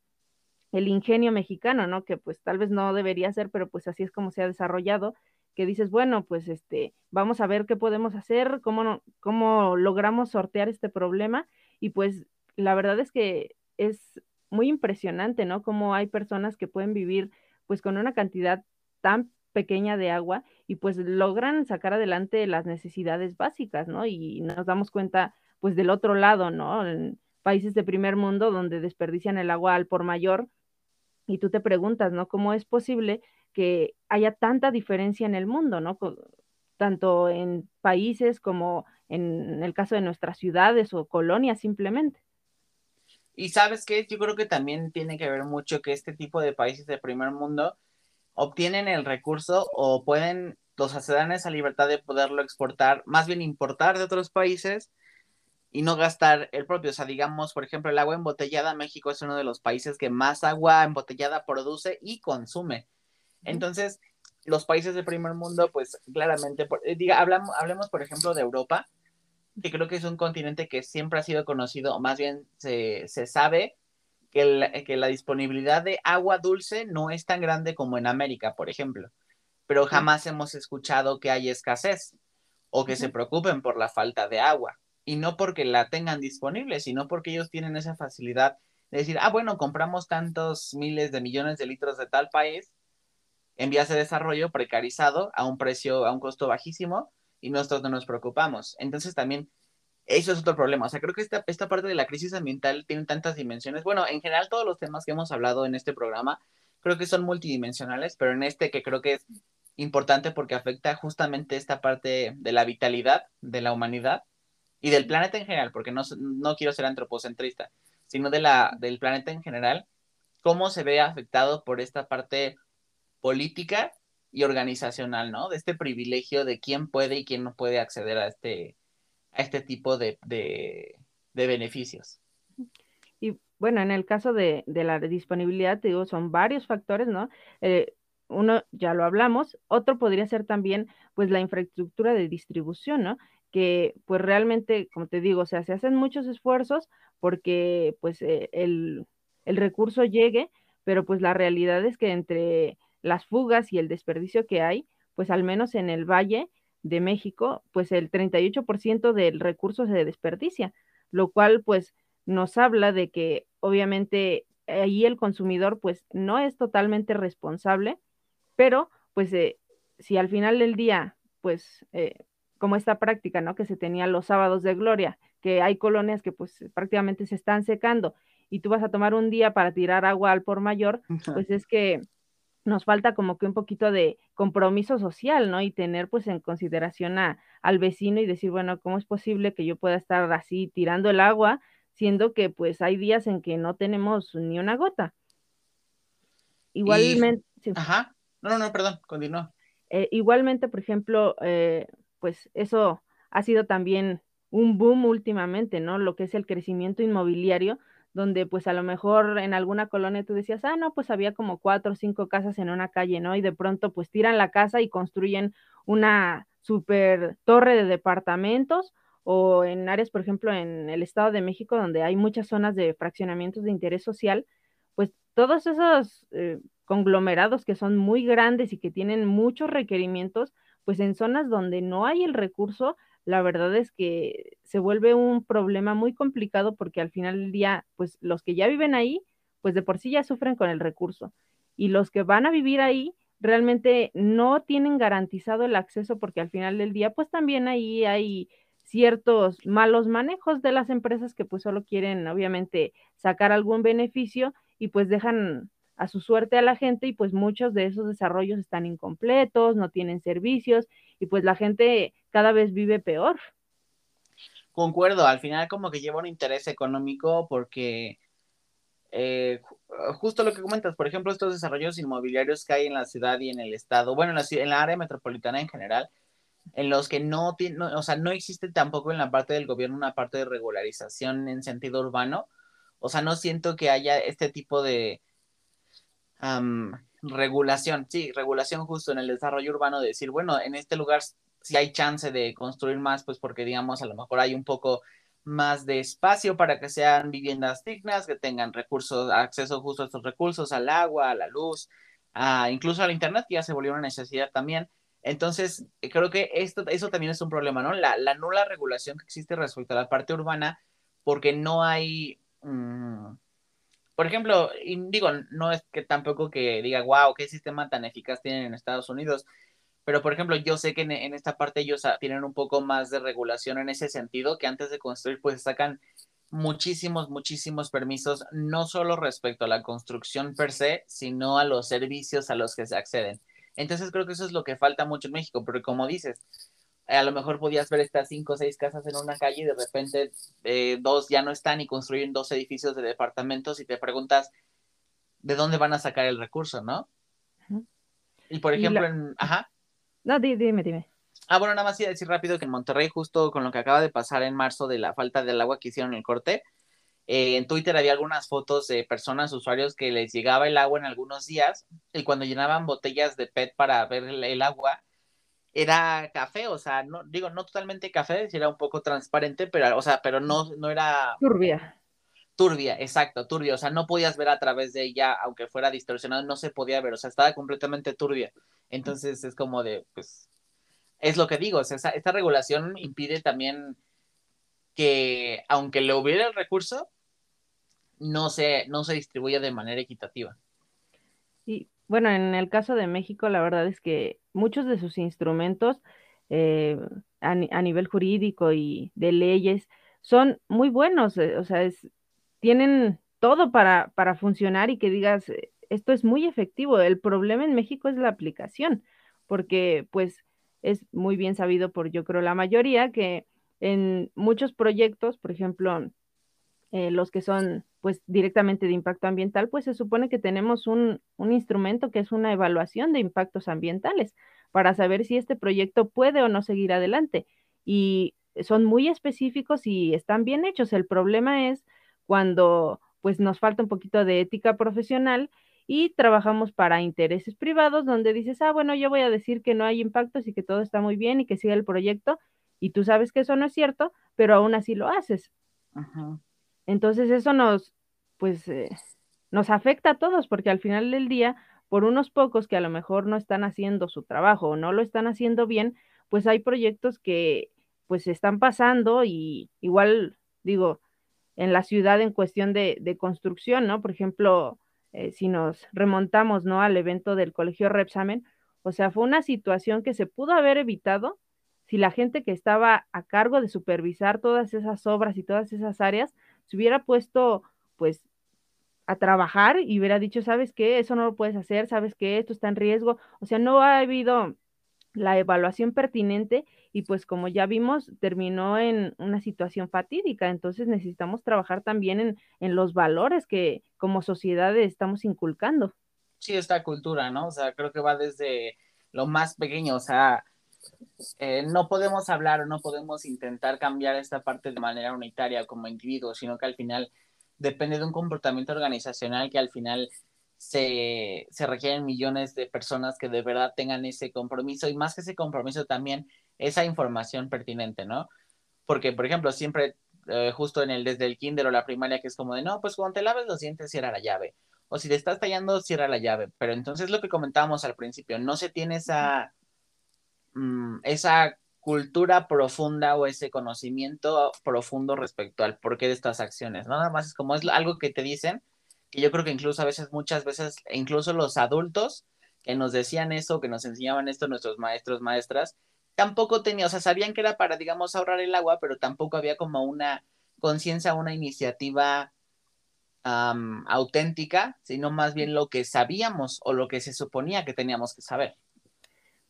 el ingenio mexicano, ¿no? Que pues tal vez no debería ser, pero pues así es como se ha desarrollado, que dices, bueno, pues este, vamos a ver qué podemos hacer, cómo, cómo logramos sortear este problema y pues la verdad es que es muy impresionante, ¿no? Cómo hay personas que pueden vivir pues con una cantidad tan pequeña de agua y pues logran sacar adelante las necesidades básicas, ¿no? Y nos damos cuenta pues del otro lado, ¿no? En países de primer mundo donde desperdician el agua al por mayor y tú te preguntas, ¿no? ¿Cómo es posible que haya tanta diferencia en el mundo, ¿no? Tanto en países como en el caso de nuestras ciudades o colonias simplemente. Y sabes qué, yo creo que también tiene que ver mucho que este tipo de países de primer mundo obtienen el recurso o pueden, los dan esa libertad de poderlo exportar, más bien importar de otros países y no gastar el propio. O sea, digamos, por ejemplo, el agua embotellada, México es uno de los países que más agua embotellada produce y consume. Entonces, los países de primer mundo, pues claramente, eh, diga, hablamos, hablemos, por ejemplo, de Europa que creo que es un continente que siempre ha sido conocido, o más bien se, sabe que, la disponibilidad de agua dulce no es tan grande como en América, por ejemplo, pero jamás hemos escuchado que hay escasez o que se preocupen por la falta de agua, y no porque la tengan disponible, sino porque ellos tienen esa facilidad de decir, ah, bueno, compramos tantos miles de millones de litros de tal país en vías de desarrollo precarizado a un precio, a un costo bajísimo, y nosotros no nos preocupamos. Entonces también eso es otro problema. O sea, creo que esta, esta parte de la crisis ambiental tiene tantas dimensiones. Bueno, en general todos los temas que hemos hablado en este programa creo que son multidimensionales, pero en este que creo que es importante porque afecta justamente esta parte de la vitalidad de la humanidad y del planeta en general, porque no, no quiero ser antropocentrista, sino de la, del planeta en general, cómo se ve afectado por esta parte política y organizacional, ¿no? De este privilegio de quién puede y quién no puede acceder a este, a este tipo de, de, beneficios. Y bueno, en el caso de, de, la disponibilidad, te digo, son varios factores, ¿no? Eh, uno ya lo hablamos, otro podría ser también, pues, la infraestructura de distribución, ¿no? Que, pues, realmente, como te digo, o sea, se hacen muchos esfuerzos porque, pues, eh, el, el recurso llegue, pero, pues, la realidad es que entre las fugas y el desperdicio que hay, pues al menos en el valle de México, pues el 38% del recurso se desperdicia, lo cual pues nos habla de que obviamente ahí el consumidor pues no es totalmente responsable, pero pues eh, si al final del día pues eh, como esta práctica, ¿no? Que se tenía los sábados de gloria, que hay colonias que pues prácticamente se están secando y tú vas a tomar un día para tirar agua al por mayor, pues es que nos falta como que un poquito de compromiso social, ¿no? Y tener pues en consideración a, al vecino y decir, bueno, ¿cómo es posible que yo pueda estar así tirando el agua, siendo que pues hay días en que no tenemos ni una gota? Igualmente. Ajá. No, no, no, perdón, continúa. Eh, igualmente, por ejemplo, eh, pues eso ha sido también un boom últimamente, ¿no? Lo que es el crecimiento inmobiliario, donde pues a lo mejor en alguna colonia tú decías, ah, no, pues había como cuatro o cinco casas en una calle, ¿no? Y de pronto pues tiran la casa y construyen una super torre de departamentos o en áreas, por ejemplo, en el Estado de México, donde hay muchas zonas de fraccionamientos de interés social, pues todos esos eh, conglomerados que son muy grandes y que tienen muchos requerimientos, pues en zonas donde no hay el recurso, la verdad es que se vuelve un problema muy complicado porque al final del día, pues los que ya viven ahí, pues de por sí ya sufren con el recurso. Y los que van a vivir ahí realmente no tienen garantizado el acceso porque al final del día, pues también ahí hay ciertos malos manejos de las empresas que pues solo quieren obviamente sacar algún beneficio y pues dejan a su suerte a la gente y pues muchos de esos desarrollos están incompletos, no tienen servicios y pues la gente cada vez vive peor. Concuerdo, al final como que lleva un interés económico porque eh, justo lo que comentas, por ejemplo, estos desarrollos inmobiliarios que hay en la ciudad y en el estado, bueno, en la, en la área metropolitana en general, en los que no, tiene, o sea, no existe tampoco en la parte del gobierno una parte de regularización en sentido urbano. O sea, no siento que haya este tipo de, regulación, sí, regulación justo en el desarrollo urbano, de decir, bueno, en este lugar si hay chance de construir más, pues porque digamos, a lo mejor hay un poco más de espacio para que sean viviendas dignas, que tengan recursos, acceso justo a estos recursos, al agua, a la luz, a, incluso al internet, ya se volvió una necesidad también. Entonces, eh, creo que esto, eso también es un problema, ¿no? La, la nula regulación que existe respecto a la parte urbana, porque no hay, mm, por ejemplo, y digo, no es que tampoco que diga, wow, qué sistema tan eficaz tienen en Estados Unidos, pero por ejemplo, yo sé que en, esta parte ellos ah, tienen un poco más de regulación en ese sentido, que antes de construir, pues sacan muchísimos, muchísimos permisos, no solo respecto a la construcción per se, sino a los servicios a los que se acceden. Entonces creo que eso es lo que falta mucho en México, porque como dices, a lo mejor podías ver estas cinco o seis casas en una calle y de repente eh, dos ya no están y construyen dos edificios de departamentos y te preguntas de dónde van a sacar el recurso, ¿no? Y por ejemplo, en... Ajá. No, dime, dime. Ah, bueno, nada más iba a decir rápido que en Monterrey, justo con lo que acaba de pasar en marzo de la falta del agua que hicieron el corte, eh, en Twitter había algunas fotos de personas, usuarios, que les llegaba el agua en algunos días y cuando llenaban botellas de PET para ver el agua, era café, o sea, no digo, no totalmente café, era un poco transparente, pero, o sea, pero no, no era... Turbia. Turbia, exacto, turbia, o sea, no podías ver a través de ella, aunque fuera distorsionado, no se podía ver, o sea, estaba completamente turbia. Entonces es como de, pues, es lo que digo, o sea, esta regulación impide también que, aunque le hubiera el recurso, no se, no se distribuya de manera equitativa. Y bueno, en el caso de México, la verdad es que muchos de sus instrumentos eh, a, nivel jurídico y de leyes son muy buenos, eh, o sea, tienen todo para, para funcionar y que digas, eh, esto es muy efectivo. El problema en México es la aplicación, porque pues es muy bien sabido por yo creo la mayoría que en muchos proyectos, por ejemplo, los que son pues directamente de impacto ambiental, pues se supone que tenemos un, instrumento que es una evaluación de impactos ambientales para saber si este proyecto puede o no seguir adelante. Y son muy específicos y están bien hechos. El problema es cuando pues nos falta un poquito de ética profesional y trabajamos para intereses privados donde dices, ah, bueno, yo voy a decir que no hay impactos y que todo está muy bien y que siga el proyecto y tú sabes que eso no es cierto, pero aún así lo haces. Entonces eso nos, pues eh, nos afecta a todos, porque al final del día, por unos pocos que a lo mejor no están haciendo su trabajo o no lo están haciendo bien, pues hay proyectos que pues están pasando y igual digo, en la ciudad en cuestión de, de construcción, ¿no? Por ejemplo, eh, si nos remontamos, ¿no? Al evento del Colegio Repsamen, o sea, fue una situación que se pudo haber evitado si la gente que estaba a cargo de supervisar todas esas obras y todas esas áreas se hubiera puesto, pues, a trabajar y hubiera dicho, ¿sabes qué? Eso no lo puedes hacer, ¿sabes qué? Esto está en riesgo. O sea, no ha habido la evaluación pertinente y pues como ya vimos, terminó en una situación fatídica. Entonces necesitamos trabajar también en, en los valores que como sociedad estamos inculcando. Sí, esta cultura, ¿no? O sea, creo que va desde lo más pequeño, o sea, eh, no podemos hablar o no podemos intentar cambiar esta parte de manera unitaria como individuos, sino que al final depende de un comportamiento organizacional que al final se, se, requieren millones de personas que de verdad tengan ese compromiso y más que ese compromiso también esa información pertinente, ¿no? Porque, por ejemplo, siempre eh, justo en el desde el kinder o la primaria que es como de, no, pues cuando te laves los dientes cierra la llave. O si te estás tallando, cierra la llave. Pero entonces lo que comentábamos al principio, no se tiene esa, mm, esa cultura profunda o ese conocimiento profundo respecto al porqué de estas acciones. Nada más es como es algo que te dicen, que yo creo que incluso a veces, muchas veces, incluso los adultos que nos decían eso, que nos enseñaban esto nuestros maestros, maestras, tampoco tenía, o sea, sabían que era para, digamos, ahorrar el agua, pero tampoco había como una conciencia, una iniciativa auténtica, sino más bien lo que sabíamos o lo que se suponía que teníamos que saber.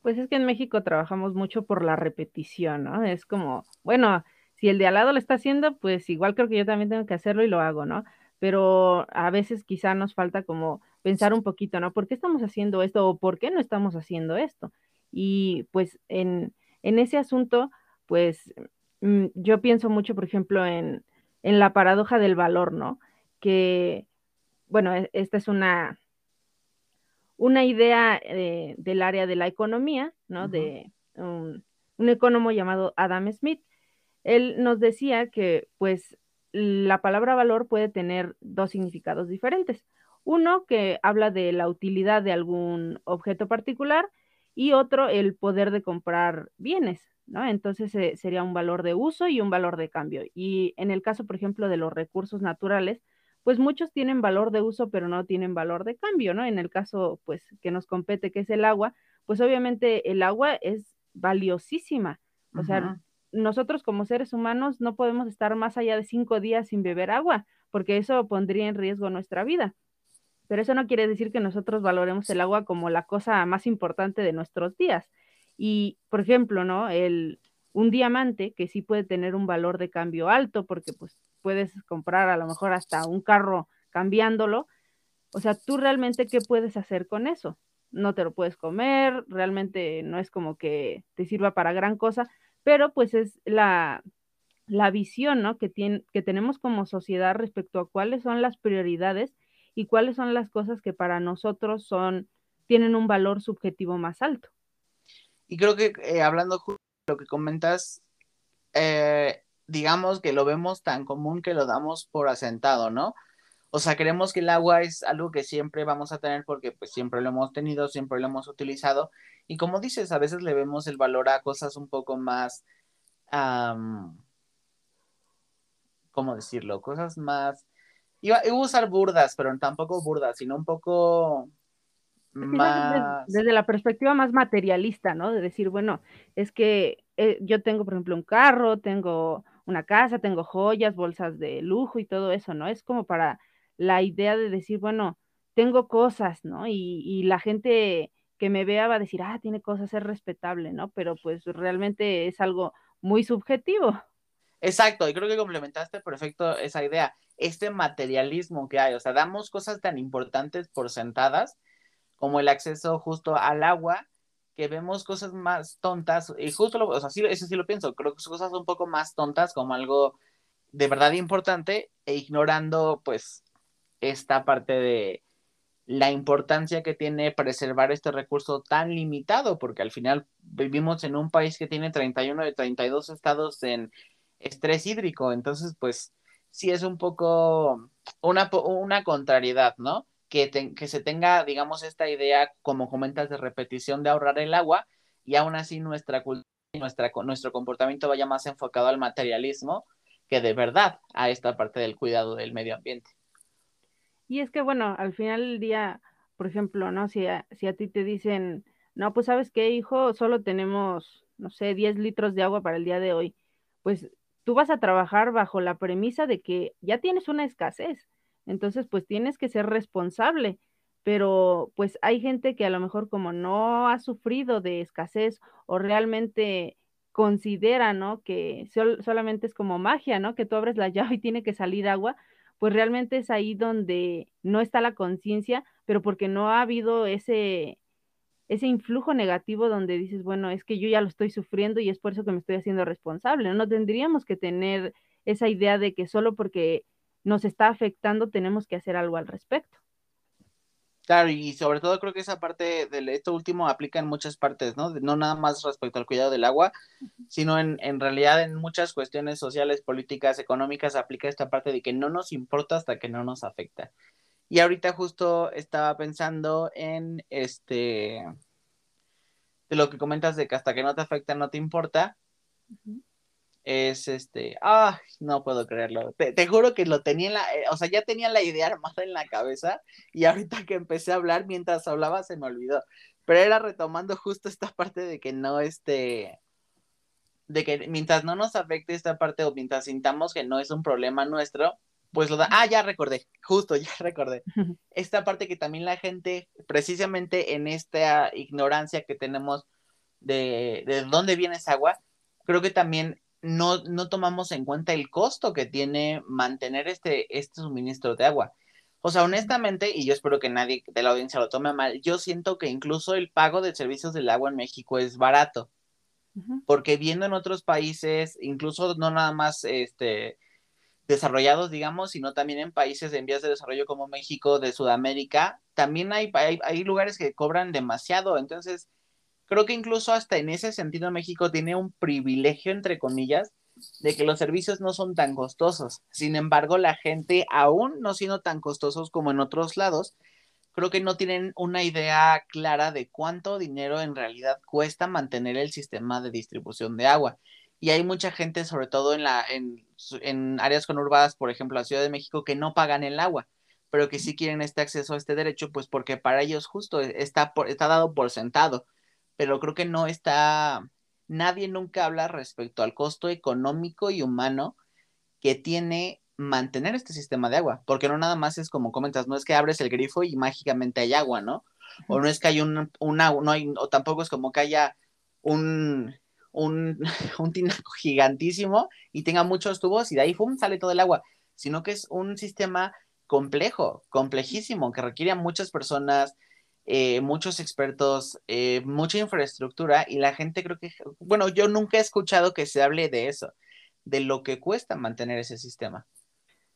Pues es que en México trabajamos mucho por la repetición, ¿no? Es como, bueno, si el de al lado lo está haciendo, pues igual creo que yo también tengo que hacerlo y lo hago, ¿no? pero a veces quizá nos falta como pensar un poquito, ¿no? ¿Por qué estamos haciendo esto o por qué no estamos haciendo esto? Y pues en, en ese asunto, pues mm, yo pienso mucho, por ejemplo, en, en la paradoja del valor, ¿no? Que, bueno, e, esta es una, una idea eh, del área de la economía, ¿no? De un, un economo llamado Adam Smith. Él nos decía que, pues, la palabra valor puede tener dos significados diferentes. Uno que habla de la utilidad de algún objeto particular y otro el poder de comprar bienes, ¿no? Entonces eh, sería un valor de uso y un valor de cambio. Y en el caso, por ejemplo, de los recursos naturales, pues muchos tienen valor de uso, pero no tienen valor de cambio, ¿no? En el caso, pues, que nos compete, que es el agua, pues obviamente el agua es valiosísima. O sea, nosotros como seres humanos no podemos estar más allá de cinco días sin beber agua, porque eso pondría en riesgo nuestra vida. Pero eso no quiere decir que nosotros valoremos el agua como la cosa más importante de nuestros días. Y, por ejemplo, ¿no? El, un diamante que sí puede tener un valor de cambio alto, porque pues puedes comprar a lo mejor hasta un carro cambiándolo. O sea, tú realmente, ¿qué puedes hacer con eso? No te lo puedes comer, realmente no es como que te sirva para gran cosa, pero pues es la, la visión ¿no? que, tiene, que tenemos como sociedad respecto a cuáles son las prioridades y cuáles son las cosas que para nosotros son, tienen un valor subjetivo más alto. Y creo que eh, hablando de lo que comentas, eh, digamos que lo vemos tan común que lo damos por asentado, ¿no? O sea, creemos que el agua es algo que siempre vamos a tener porque pues siempre lo hemos tenido, siempre lo hemos utilizado. Y como dices, a veces le vemos el valor a cosas un poco más, ¿cómo decirlo? Cosas más, iba, a usar burdas, pero tampoco burdas, sino un poco más... Desde, la perspectiva más materialista, ¿no? De decir, bueno, es que eh, yo tengo, por ejemplo, un carro, tengo una casa, tengo joyas, bolsas de lujo y todo eso, ¿no? Es como para la idea de decir, bueno, tengo cosas, ¿no? Y, y la gente que me vea va a decir, ah, tiene cosas, es respetable, ¿no? Pero pues realmente es algo muy subjetivo. Exacto, y creo que complementaste perfecto esa idea, este materialismo que hay, o sea, damos cosas tan importantes por sentadas como el acceso justo al agua, que vemos cosas más tontas, y justo, lo, o sea, sí, eso sí lo pienso, creo que son cosas un poco más tontas como algo de verdad importante e ignorando pues esta parte de la importancia que tiene preservar este recurso tan limitado, porque al final vivimos en un país que tiene 31 de 32 estados en estrés hídrico, entonces pues sí es un poco una, una contrariedad, ¿no? Que, que se tenga, digamos, esta idea, como comentas, de repetición de ahorrar el agua y aún así nuestra cultura nuestra, nuestro comportamiento vaya más enfocado al materialismo que de verdad a esta parte del cuidado del medio ambiente. Y es que, bueno, al final del día, por ejemplo, ¿no? Si a, si a ti te dicen, no, pues sabes qué, hijo, solo tenemos, no sé, 10 litros de agua para el día de hoy, pues tú vas a trabajar bajo la premisa de que ya tienes una escasez, entonces pues tienes que ser responsable, pero pues hay gente que a lo mejor como no ha sufrido de escasez o realmente considera, ¿no? Que solamente es como magia, ¿no? Que tú abres la llave y tiene que salir agua, pues realmente es ahí donde no está la conciencia, pero porque no ha habido ese, ese influjo negativo donde dices, bueno, es que yo ya lo estoy sufriendo y es por eso que me estoy haciendo responsable. No tendríamos que tener esa idea de que solo porque nos está afectando tenemos que hacer algo al respecto. Claro, y sobre todo creo que esa parte de esto último aplica en muchas partes, ¿no? No nada más respecto al cuidado del agua, sino en, en realidad en muchas cuestiones sociales, políticas, económicas, aplica esta parte de que no nos importa hasta que no nos afecta. Y ahorita justo estaba pensando en este, de lo que comentas de que hasta que no te afecta no te importa es este, ah, no puedo creerlo. Te, juro que lo tenía en la, eh, o sea, ya tenía la idea armada en la cabeza y ahorita que empecé a hablar, mientras hablaba se me olvidó. Pero era retomando justo esta parte de que no, este, de que mientras no nos afecte esta parte o mientras sintamos que no es un problema nuestro, pues lo da, ah, ya recordé, justo, ya recordé. Esta parte que también la gente, precisamente en esta ignorancia que tenemos de, de dónde viene esa agua, creo que también no, no tomamos en cuenta el costo que tiene mantener este, este suministro de agua. O sea, honestamente, y yo espero que nadie de la audiencia lo tome mal, yo siento que incluso el pago de servicios del agua en México es barato. Porque viendo en otros países, incluso no nada más este, desarrollados, digamos, sino también en países en vías de desarrollo como México, de Sudamérica, también hay, hay, hay lugares que cobran demasiado. Entonces, creo que incluso hasta en ese sentido México tiene un privilegio, entre comillas, de que los servicios no son tan costosos. Sin embargo, la gente, aún no siendo tan costosos como en otros lados, creo que no tienen una idea clara de cuánto dinero en realidad cuesta mantener el sistema de distribución de agua. Y hay mucha gente, sobre todo en, la, en, áreas conurbadas, por ejemplo, la Ciudad de México, que no pagan el agua, pero que sí quieren este acceso a este derecho, pues porque para ellos justo está, está dado por sentado pero creo que no está, nadie nunca habla respecto al costo económico y humano que tiene mantener este sistema de agua, porque no nada más es como comentas, no es que abres el grifo y mágicamente hay agua, ¿no? O no es que hay un, una, no hay, o tampoco es como que haya un, un, un tinaco gigantísimo y tenga muchos tubos y de ahí sale todo el agua, sino que es un sistema complejo, complejísimo, que requiere a muchas personas, eh, muchos expertos, eh, mucha infraestructura y la gente creo que, bueno, yo nunca he escuchado que se hable de eso, de lo que cuesta mantener ese sistema.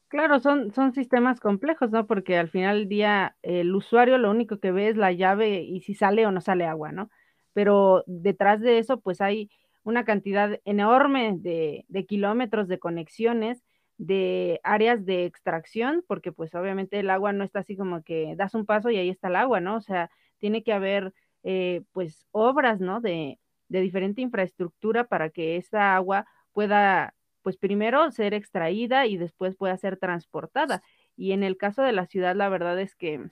Claro, son, son sistemas complejos, ¿no? Porque al final del día el usuario lo único que ve es la llave y si sale o no sale agua, ¿no? Pero detrás de eso, pues hay una cantidad enorme de, de kilómetros de conexiones de áreas de extracción, porque pues obviamente el agua no está así como que das un paso y ahí está el agua, ¿no? O sea, tiene que haber eh, pues obras, ¿no? De, de diferente infraestructura para que esa agua pueda pues primero ser extraída y después pueda ser transportada. Y en el caso de la ciudad, la verdad es que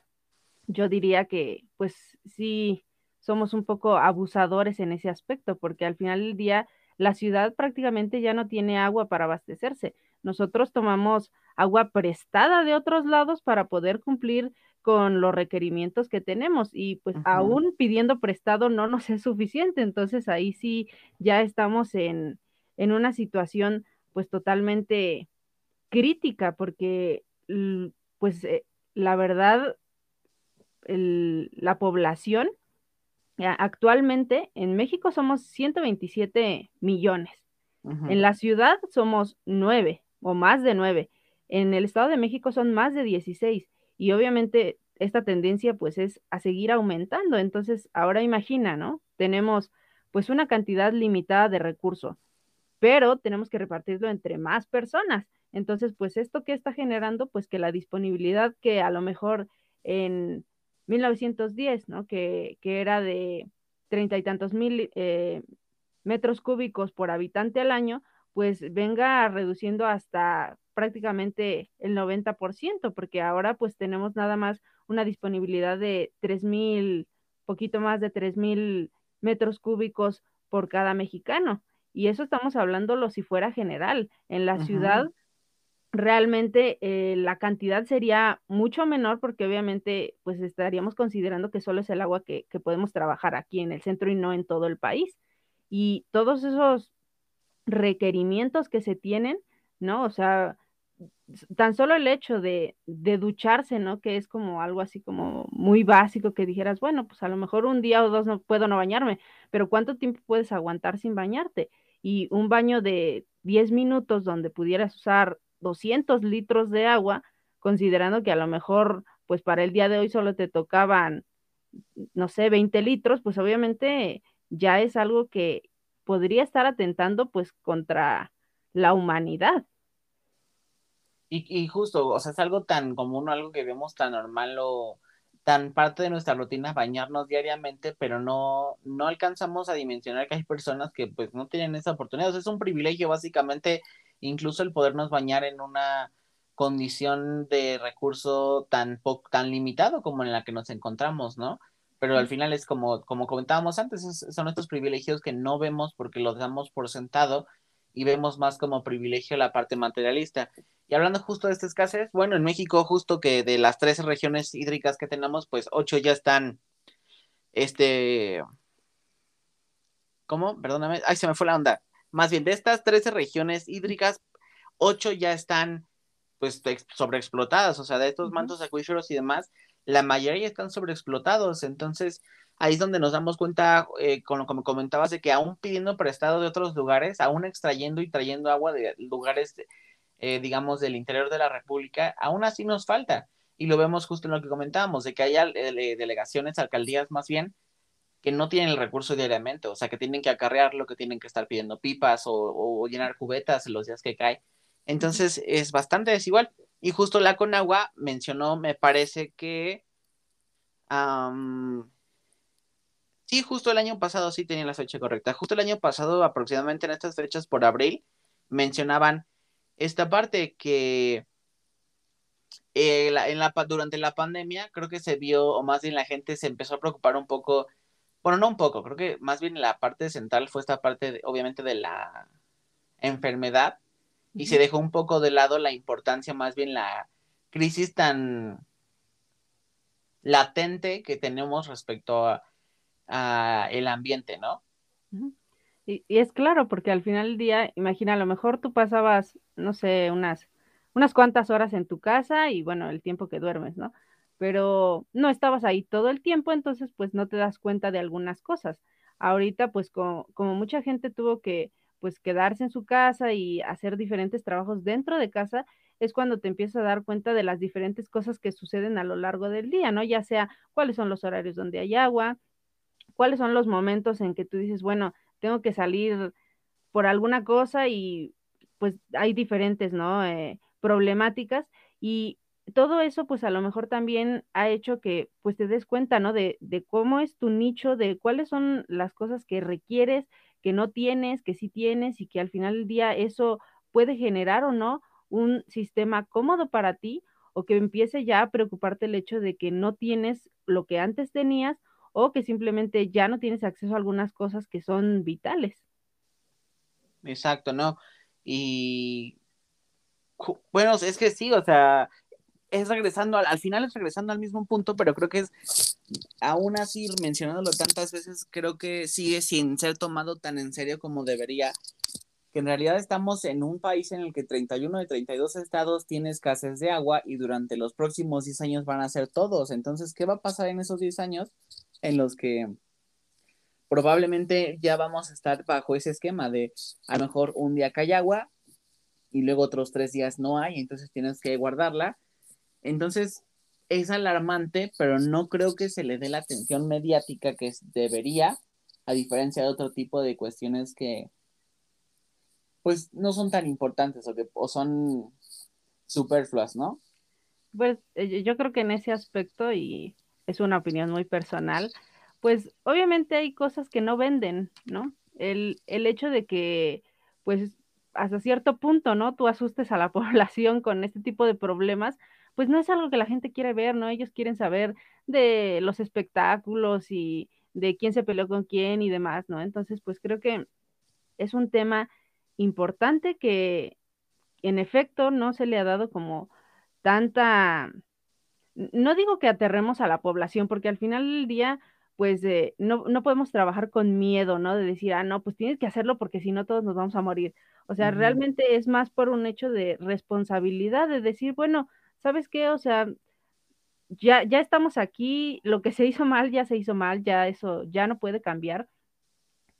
yo diría que pues sí somos un poco abusadores en ese aspecto, porque al final del día la ciudad prácticamente ya no tiene agua para abastecerse nosotros tomamos agua prestada de otros lados para poder cumplir con los requerimientos que tenemos y pues aún pidiendo prestado no nos es suficiente, entonces ahí sí ya estamos en, en una situación pues totalmente crítica porque pues eh, la verdad la población actualmente en México somos 127 millones, en la ciudad somos 9 o más de nueve. En el Estado de México son más de 16 y obviamente esta tendencia pues es a seguir aumentando. Entonces, ahora imagina, ¿no? Tenemos pues una cantidad limitada de recursos, pero tenemos que repartirlo entre más personas. Entonces, pues esto que está generando, pues que la disponibilidad que a lo mejor en 1910, ¿no? Que, que era de treinta y tantos mil eh, metros cúbicos por habitante al año, pues venga reduciendo hasta prácticamente el 90%, porque ahora pues tenemos nada más una disponibilidad de 3.000, poquito más de 3.000 metros cúbicos por cada mexicano. Y eso estamos hablando si fuera general. En la ciudad realmente eh, la cantidad sería mucho menor porque obviamente pues estaríamos considerando que solo es el agua que, que, podemos trabajar aquí en el centro y no en todo el país. Y todos esos requerimientos que se tienen, ¿no? O sea, tan solo el hecho de, ducharse, ¿no? Que es como algo así como muy básico que dijeras, bueno, pues a lo mejor un día o dos no puedo no bañarme, pero ¿cuánto tiempo puedes aguantar sin bañarte? Y un baño de 10 minutos donde pudieras usar 200 litros de agua, considerando que a lo mejor, pues para el día de hoy solo te tocaban, no sé, 20 litros, pues obviamente ya es algo que podría estar atentando pues contra la humanidad. Y, justo, o sea, es algo tan común, algo que vemos tan normal o tan parte de nuestra rutina bañarnos diariamente, pero no, no alcanzamos a dimensionar que hay personas que pues no tienen esa oportunidad. O sea, es un privilegio básicamente incluso el podernos bañar en una condición de recurso tan, tan limitado como en la que nos encontramos, ¿no? Pero al final es como, como comentábamos antes, son estos privilegios que no vemos porque los damos por sentado y vemos más como privilegio la parte materialista. Y hablando justo de esta escasez, bueno, en México justo que de las 13 regiones hídricas que tenemos, pues ocho ya están, este, ¿cómo? Perdóname, ay, se me fue la onda. Más bien, de estas 13 regiones hídricas, ocho ya están, pues, sobreexplotadas, o sea, de estos mantos acuíferos y demás, la mayoría están sobreexplotados, entonces ahí es donde nos damos cuenta, eh, con lo que me comentabas, de que aún pidiendo prestado de otros lugares, aún extrayendo y trayendo agua de lugares, eh, digamos, del interior de la República, aún así nos falta. Y lo vemos justo en lo que comentábamos, de que haya eh, delegaciones, alcaldías más bien, que no tienen el recurso diariamente, o sea, que tienen que acarrearlo, que tienen que estar pidiendo pipas o, llenar cubetas los días que cae. Entonces es bastante desigual. Y justo la Conagua mencionó, me parece que Sí, justo el año pasado sí tenía la fecha correcta. Justo el año pasado, aproximadamente en estas fechas por abril, mencionaban esta parte que eh, en la, durante la pandemia creo que se vio, o más bien la gente se empezó a preocupar un poco, bueno, no un poco, creo que más bien la parte central fue esta parte, obviamente, de la enfermedad y se dejó un poco de lado la importancia, más bien la crisis tan latente que tenemos respecto a el ambiente, ¿no? Y, es claro, porque al final del día, imagina, a lo mejor tú pasabas, no sé, unas, unas cuantas horas en tu casa y bueno, el tiempo que duermes, ¿no? Pero no estabas ahí todo el tiempo, entonces pues no te das cuenta de algunas cosas. Ahorita pues como, como mucha gente tuvo que pues quedarse en su casa y hacer diferentes trabajos dentro de casa, es cuando te empiezas a dar cuenta de las diferentes cosas que suceden a lo largo del día, ¿no? Ya sea cuáles son los horarios donde hay agua, cuáles son los momentos en que tú dices, bueno, tengo que salir por alguna cosa y pues hay diferentes, ¿no? Eh, problemáticas y todo eso pues a lo mejor también ha hecho que pues te des cuenta, ¿no? De, de cómo es tu nicho, de cuáles son las cosas que requieres, que no tienes, que sí tienes y que al final del día eso puede generar o no un sistema cómodo para ti o que empiece ya a preocuparte el hecho de que no tienes lo que antes tenías o que simplemente ya no tienes acceso a algunas cosas que son vitales. Exacto, ¿no? Y bueno, es que sí, o sea, es regresando, al, al, final es regresando al mismo punto, pero creo que es, aún así, mencionándolo tantas veces, creo que sigue sin ser tomado tan en serio como debería, que en realidad estamos en un país en el que 31 de 32 estados tiene escasez de agua y durante los próximos 10 años van a ser todos, entonces, ¿qué va a pasar en esos 10 años? en los que probablemente ya vamos a estar bajo ese esquema de a lo mejor un día cae agua y luego otros tres días no hay, entonces tienes que guardarla. Entonces es alarmante, pero no creo que se le dé la atención mediática que debería, a diferencia de otro tipo de cuestiones que pues no son tan importantes o que o son superfluas, ¿no? Pues eh, yo creo que en ese aspecto y es una opinión muy personal, pues obviamente hay cosas que no venden, ¿no? El, el hecho de que, pues, hasta cierto punto, ¿no? Tú asustes a la población con este tipo de problemas, pues no es algo que la gente quiere ver, ¿no? Ellos quieren saber de los espectáculos y de quién se peleó con quién y demás, ¿no? Entonces, pues creo que es un tema importante que en efecto no se le ha dado como tanta, no digo que aterremos a la población, porque al final del día, pues eh, no, no, podemos trabajar con miedo, ¿no? De decir, ah, no, pues tienes que hacerlo porque si no todos nos vamos a morir. O sea, uh -huh. realmente es más por un hecho de responsabilidad, de decir, bueno, ¿sabes qué? O sea, ya, ya estamos aquí, lo que se hizo mal ya se hizo mal, ya eso ya no puede cambiar,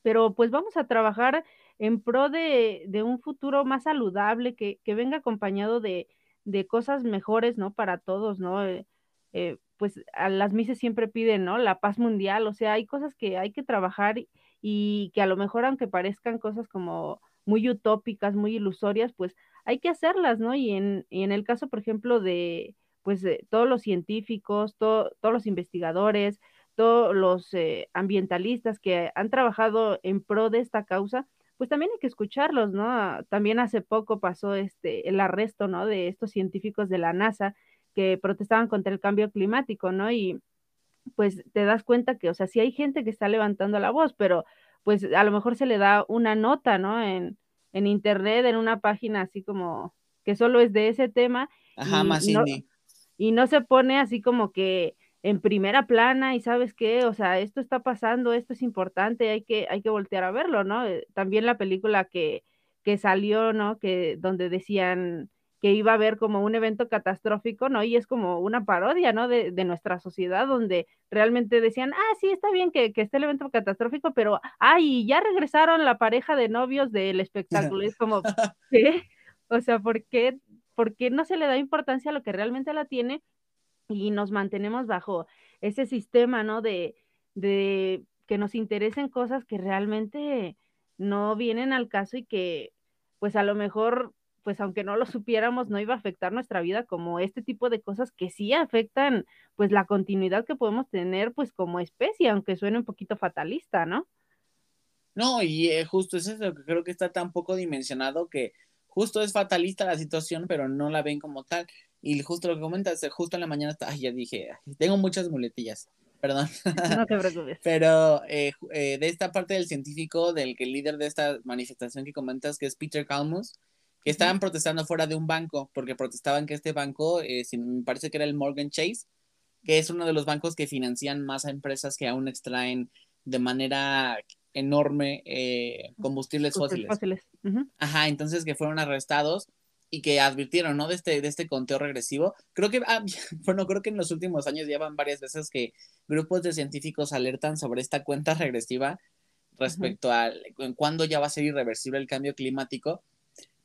pero pues vamos a trabajar en pro de, de un futuro más saludable, que, que venga acompañado de, de, cosas mejores, ¿no? Para todos, ¿no? Eh, eh, pues a las mises siempre piden, ¿no? La paz mundial, o sea, hay cosas que hay que trabajar y, y que a lo mejor, aunque parezcan cosas como muy utópicas, muy ilusorias, pues hay que hacerlas, ¿no? Y en, y en el caso, por ejemplo, de, pues, todos los científicos, to, todos los investigadores, todos los eh, ambientalistas que han trabajado en pro de esta causa, pues también hay que escucharlos, ¿no? También hace poco pasó este el arresto, ¿no? De estos científicos de la NASA que protestaban contra el cambio climático, ¿no? Y pues te das cuenta que, o sea, sí hay gente que está levantando la voz, pero pues a lo mejor se le da una nota, ¿no? En, en internet, en una página así como que solo es de ese tema. Ajá, y más no, indie. Y no se pone así como que en primera plana y sabes qué, o sea, esto está pasando, esto es importante, hay que, hay que voltear a verlo, ¿no? Eh, también la película que, que salió, ¿no? Que donde decían que iba a haber como un evento catastrófico, ¿no? Y es como una parodia, ¿no? De, de nuestra sociedad, donde realmente decían, ah, sí, está bien que, que esté el evento catastrófico, pero, ay, ya regresaron la pareja de novios del espectáculo. es como, ¿qué? O sea, ¿por qué, ¿por qué no se le da importancia a lo que realmente la tiene? y nos mantenemos bajo ese sistema, ¿no? De, de que nos interesen cosas que realmente no vienen al caso y que, pues a lo mejor, pues aunque no lo supiéramos, no iba a afectar nuestra vida como este tipo de cosas que sí afectan, pues la continuidad que podemos tener, pues como especie, aunque suene un poquito fatalista, ¿no? No, y eh, justo eso es lo que creo que está tan poco dimensionado que justo es fatalista la situación, pero no la ven como tal. Y justo lo que comentas, justo en la mañana, ay, ya dije, tengo muchas muletillas, perdón. No te preocupes. Pero eh, eh, de esta parte del científico, del que líder de esta manifestación que comentas, que es Peter Kalmus, que estaban protestando fuera de un banco, porque protestaban que este banco, eh, me parece que era el Morgan Chase, que es uno de los bancos que financian más a empresas que aún extraen de manera enorme eh, combustibles fósiles. fósiles. Uh -huh. Ajá, entonces que fueron arrestados y que advirtieron, ¿no? De este, de este conteo regresivo. Creo que, ah, bueno, creo que en los últimos años llevan varias veces que grupos de científicos alertan sobre esta cuenta regresiva respecto uh -huh. a cuándo ya va a ser irreversible el cambio climático.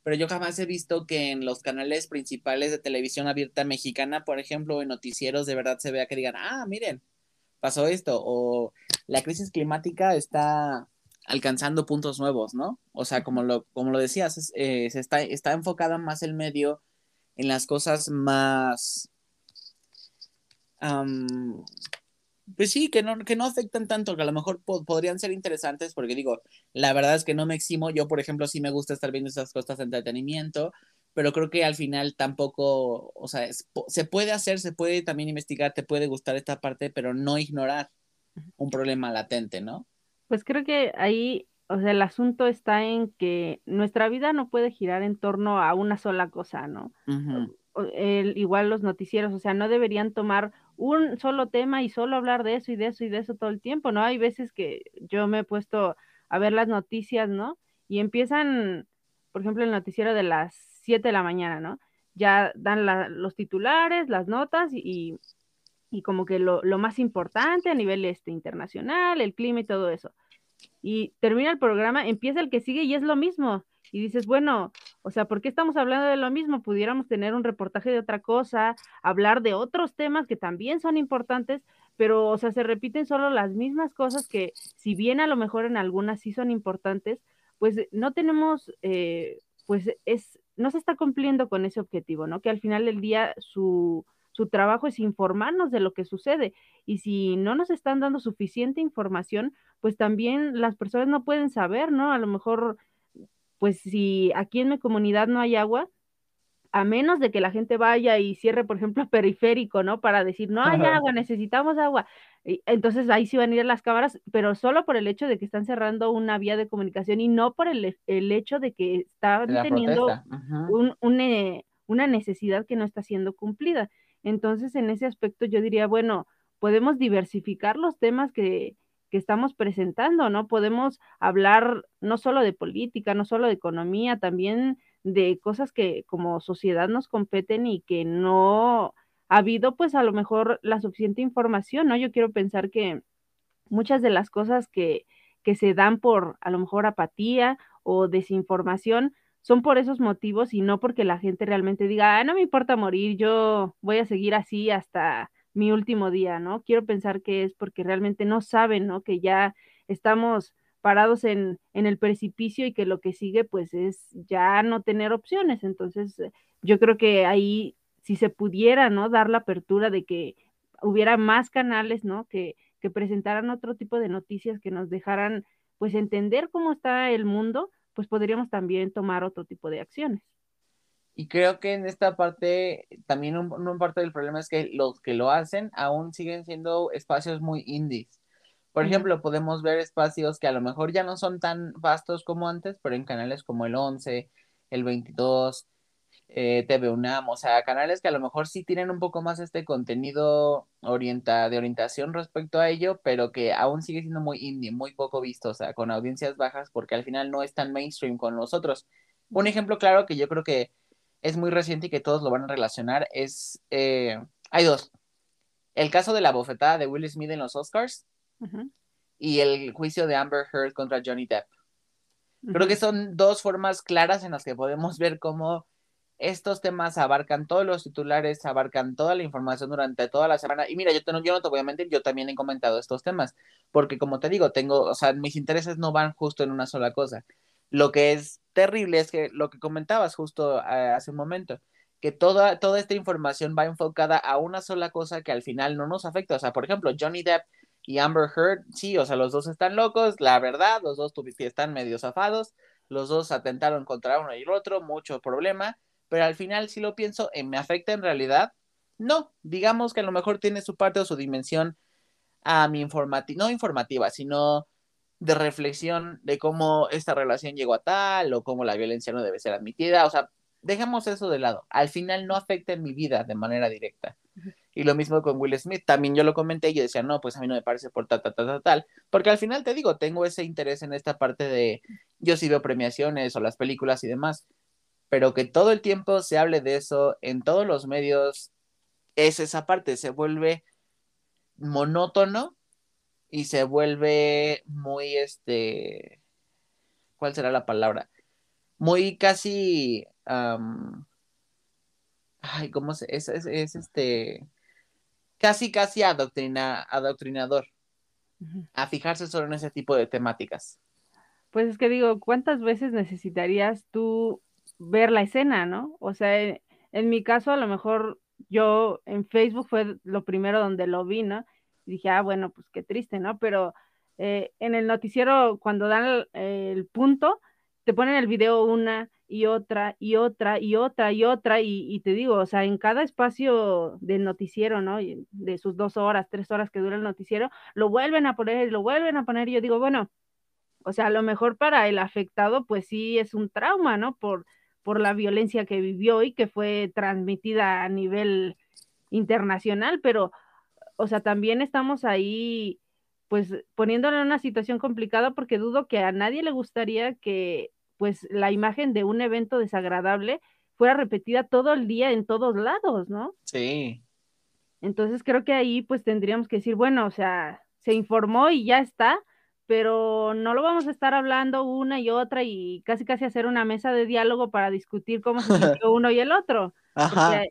Pero yo jamás he visto que en los canales principales de televisión abierta mexicana, por ejemplo, en noticieros de verdad se vea que digan, ah, miren, pasó esto, o la crisis climática está alcanzando puntos nuevos, ¿no? O sea, como lo, como lo decías, es, eh, se está, está enfocada más el medio en las cosas más, um, pues sí, que no, que no afectan tanto, que a lo mejor po podrían ser interesantes, porque digo, la verdad es que no me eximo, yo por ejemplo sí me gusta estar viendo esas cosas de entretenimiento, pero creo que al final tampoco, o sea, es, se puede hacer, se puede también investigar, te puede gustar esta parte, pero no ignorar un problema latente, ¿no? Pues creo que ahí, o sea, el asunto está en que nuestra vida no puede girar en torno a una sola cosa, ¿no? Uh -huh. el, igual los noticieros, o sea, no deberían tomar un solo tema y solo hablar de eso y de eso y de eso todo el tiempo, ¿no? Hay veces que yo me he puesto a ver las noticias, ¿no? Y empiezan, por ejemplo, el noticiero de las 7 de la mañana, ¿no? Ya dan los titulares, las notas y, y como que lo, lo, más importante a nivel este, internacional, el clima y todo eso. Y termina el programa, empieza el que sigue y es lo mismo. Y dices, bueno, o sea, ¿por qué estamos hablando de lo mismo? Pudiéramos tener un reportaje de otra cosa, hablar de otros temas que también son importantes, pero, o sea, se repiten solo las mismas cosas que, si bien a lo mejor en algunas sí son importantes, pues no tenemos, eh, pues es, no se está cumpliendo con ese objetivo, ¿no? Que al final del día su, su trabajo es informarnos de lo que sucede. Y si no nos están dando suficiente información, pues también las personas no pueden saber, ¿no? A lo mejor, pues si aquí en mi comunidad no hay agua, a menos de que la gente vaya y cierre, por ejemplo, periférico, ¿no? Para decir, no hay agua, necesitamos agua. Entonces ahí sí van a ir las cámaras, pero solo por el hecho de que están cerrando una vía de comunicación y no por el, hecho de que están teniendo un, eh, una necesidad que no está siendo cumplida. Entonces, en ese aspecto yo diría, bueno, podemos diversificar los temas que, que estamos presentando, ¿no? Podemos hablar no solo de política, no solo de economía, también de cosas que como sociedad nos competen y que no ha habido pues a lo mejor la suficiente información, ¿no? Yo quiero pensar que muchas de las cosas que, que se dan por a lo mejor apatía o desinformación son por esos motivos y no porque la gente realmente diga, ah, no me importa morir, yo voy a seguir así hasta mi último día, ¿no? Quiero pensar que es porque realmente no saben, ¿no? Que ya estamos parados en, en el precipicio y que lo que sigue pues es ya no tener opciones. Entonces, eh, yo creo que ahí si se pudiera, ¿no? Dar la apertura de que hubiera más canales, ¿no? Que, que presentaran otro tipo de noticias que nos dejaran pues entender cómo está el mundo, pues podríamos también tomar otro tipo de acciones. Y creo que en esta parte, también un, parte del problema es que los que lo hacen aún siguen siendo espacios muy indies. Por ejemplo, podemos ver espacios que a lo mejor ya no son tan vastos como antes, pero en canales como el 11, el 22, eh, TV UNAM, o sea, canales que a lo mejor sí tienen un poco más este contenido orienta de orientación respecto a ello, pero que aún sigue siendo muy indie, muy poco visto, o sea, con audiencias bajas, porque al final no es tan mainstream con los otros. Un ejemplo claro que yo creo que es muy reciente y que todos lo van a relacionar es, eh, hay dos. El caso de la bofetada de Will Smith en los Oscars y el juicio de Amber Heard contra Johnny Depp. Creo que son dos formas claras en las que podemos ver cómo estos temas abarcan todos los titulares, abarcan toda la información durante toda la semana. Y mira, yo, yo no te voy a mentir, yo también he comentado estos temas, porque como te digo, tengo, o sea, mis intereses no van justo en una sola cosa. Lo que es terrible es que lo que comentabas justo hace un momento, que toda, toda esta información va enfocada a una sola cosa que al final no nos afecta. O sea, por ejemplo, Johnny Depp y Amber Heard, sí, o sea, los dos están locos, la verdad, los dos están medio zafados, los dos atentaron contra uno y el otro, mucho problema, pero al final, si lo pienso, eh, ¿me afecta en realidad? No, digamos que a lo mejor tiene su parte o su dimensión a mi informativa, no informativa, sino de reflexión de cómo esta relación llegó a tal o cómo la violencia no debe ser admitida, o sea, dejemos eso de lado, al final no afecta en mi vida de manera directa. Y lo mismo con Will Smith, también yo lo comenté y yo decía, no, pues a mí no me parece por tal, tal, tal, tal, tal, porque al final te digo, tengo ese interés en esta parte de, yo sí veo premiaciones o las películas y demás, pero que todo el tiempo se hable de eso en todos los medios, es esa parte, se vuelve monótono y se vuelve muy, este, ¿cuál será la palabra? Muy casi, ay, ¿cómo se, es, es, es este casi, casi adoctrina, adoctrinador a fijarse solo en ese tipo de temáticas. Pues es que digo, ¿cuántas veces necesitarías tú ver la escena, no? O sea, en, mi caso, a lo mejor yo en Facebook fue lo primero donde lo vi, ¿no? Y dije, ah, bueno, pues qué triste, ¿no? Pero eh, en el noticiero, cuando dan el punto, te ponen el video una, y otra y otra y otra y otra y, te digo, o sea, en cada espacio del noticiero, ¿no? De sus dos horas, tres horas que dura el noticiero, lo vuelven a poner y lo vuelven a poner y yo digo, bueno, o sea, a lo mejor para el afectado, pues sí es un trauma, ¿no? Por, por la violencia que vivió y que fue transmitida a nivel internacional, pero, o sea, también estamos ahí pues poniéndolo en una situación complicada porque dudo que a nadie le gustaría que pues la imagen de un evento desagradable fuera repetida todo el día en todos lados, ¿no? Sí. Entonces creo que ahí pues tendríamos que decir, bueno, o sea, se informó y ya está, pero no lo vamos a estar hablando una y otra y casi casi hacer una mesa de diálogo para discutir cómo se sintió uno y el otro. Ajá.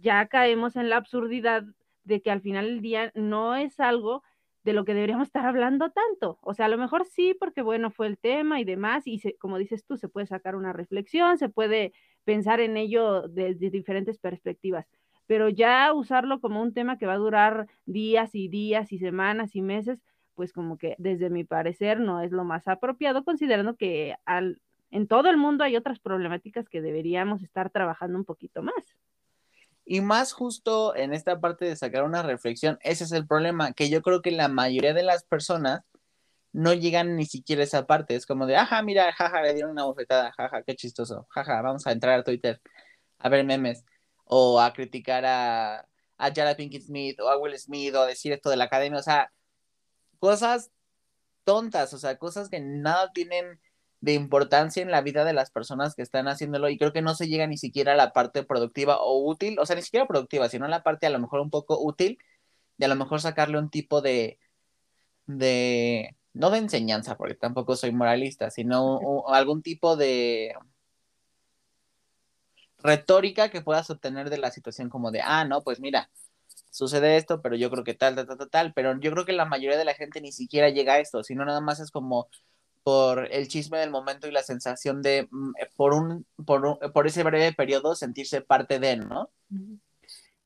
ya caemos en la absurdidad de que al final del día no es algo de lo que deberíamos estar hablando tanto. O sea, a lo mejor sí, porque bueno, fue el tema y demás, y como dices tú, se puede sacar una reflexión, se puede pensar en ello desde diferentes perspectivas, pero ya usarlo como un tema que va a durar días y días y semanas y meses, pues como que desde mi parecer no es lo más apropiado, considerando que al, en todo el mundo hay otras problemáticas que deberíamos estar trabajando un poquito más. Y más justo en esta parte de sacar una reflexión, ese es el problema, que yo creo que la mayoría de las personas no llegan ni siquiera a esa parte. Es como de, ajá, mira, jaja, le dieron una bofetada, jaja, qué chistoso, jaja, vamos a entrar a Twitter a ver memes o a criticar a, a Jada Pinkett Smith o a Will Smith o a decir esto de la academia, o sea, cosas tontas, o sea, cosas que nada tienen de importancia en la vida de las personas que están haciéndolo y creo que no se llega ni siquiera a la parte productiva o útil, o sea, ni siquiera productiva, sino a la parte a lo mejor un poco útil de a lo mejor sacarle un tipo de, de, no de enseñanza, porque tampoco soy moralista, sino algún tipo de retórica que puedas obtener de la situación como de, ah, no, pues mira, sucede esto, pero yo creo que tal, tal, tal, tal, pero yo creo que la mayoría de la gente ni siquiera llega a esto, sino nada más es como por el chisme del momento y la sensación de, mm, por, un, por, por ese breve periodo, sentirse parte de, ¿no?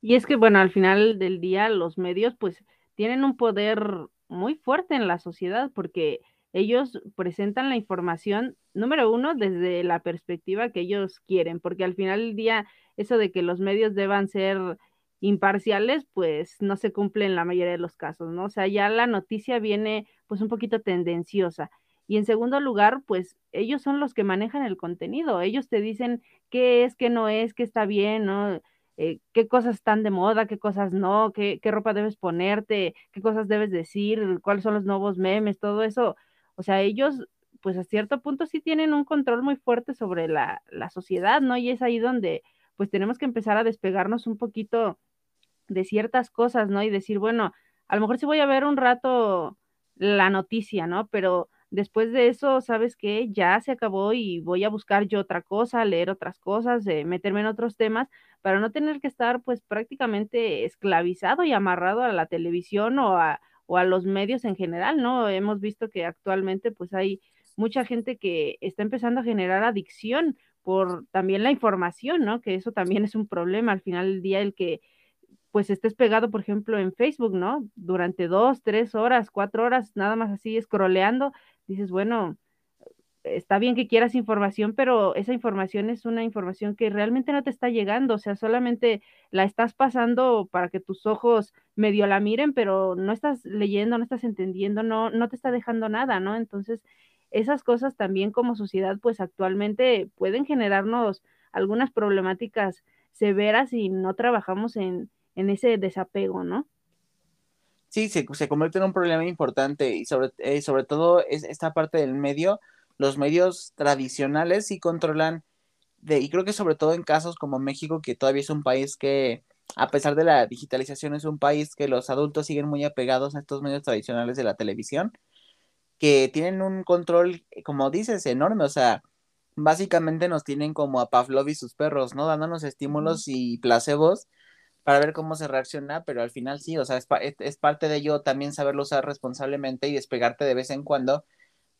Y es que, bueno, al final del día los medios pues tienen un poder muy fuerte en la sociedad porque ellos presentan la información, número uno, desde la perspectiva que ellos quieren, porque al final del día eso de que los medios deban ser imparciales, pues no se cumple en la mayoría de los casos, ¿no? O sea, ya la noticia viene pues un poquito tendenciosa. Y en segundo lugar, pues ellos son los que manejan el contenido, ellos te dicen qué es, qué no es, qué está bien, ¿no? Eh, qué cosas están de moda, qué cosas no, qué, qué ropa debes ponerte, qué cosas debes decir, cuáles son los nuevos memes, todo eso. O sea, ellos, pues a cierto punto sí tienen un control muy fuerte sobre la, la sociedad, ¿no? Y es ahí donde pues tenemos que empezar a despegarnos un poquito de ciertas cosas, ¿no? Y decir, bueno, a lo mejor sí voy a ver un rato la noticia, ¿no? Pero después de eso, ¿sabes qué? Ya se acabó y voy a buscar yo otra cosa, leer otras cosas, eh, meterme en otros temas, para no tener que estar pues prácticamente esclavizado y amarrado a la televisión o a, o a los medios en general, ¿no? Hemos visto que actualmente pues hay mucha gente que está empezando a generar adicción por también la información, ¿no? Que eso también es un problema al final del día, el que pues estés pegado, por ejemplo, en Facebook, ¿no? Durante dos, tres horas, cuatro horas, nada más así, escroleando, dices, bueno, está bien que quieras información, pero esa información es una información que realmente no te está llegando, o sea, solamente la estás pasando para que tus ojos medio la miren, pero no estás leyendo, no estás entendiendo, no, no te está dejando nada, ¿no? Entonces, esas cosas también como sociedad, pues actualmente pueden generarnos algunas problemáticas severas y no trabajamos en, en ese desapego, ¿no? Sí, se, se convierte en un problema importante y sobre, eh, sobre todo es esta parte del medio, los medios tradicionales sí controlan, de, y creo que sobre todo en casos como México, que todavía es un país que, a pesar de la digitalización, es un país que los adultos siguen muy apegados a estos medios tradicionales de la televisión, que tienen un control, como dices, enorme, o sea, básicamente nos tienen como a Pavlov y sus perros, ¿no? Dándonos estímulos y placebos para ver cómo se reacciona, pero al final sí, o sea, es, parte de ello también saberlo usar responsablemente y despegarte de vez en cuando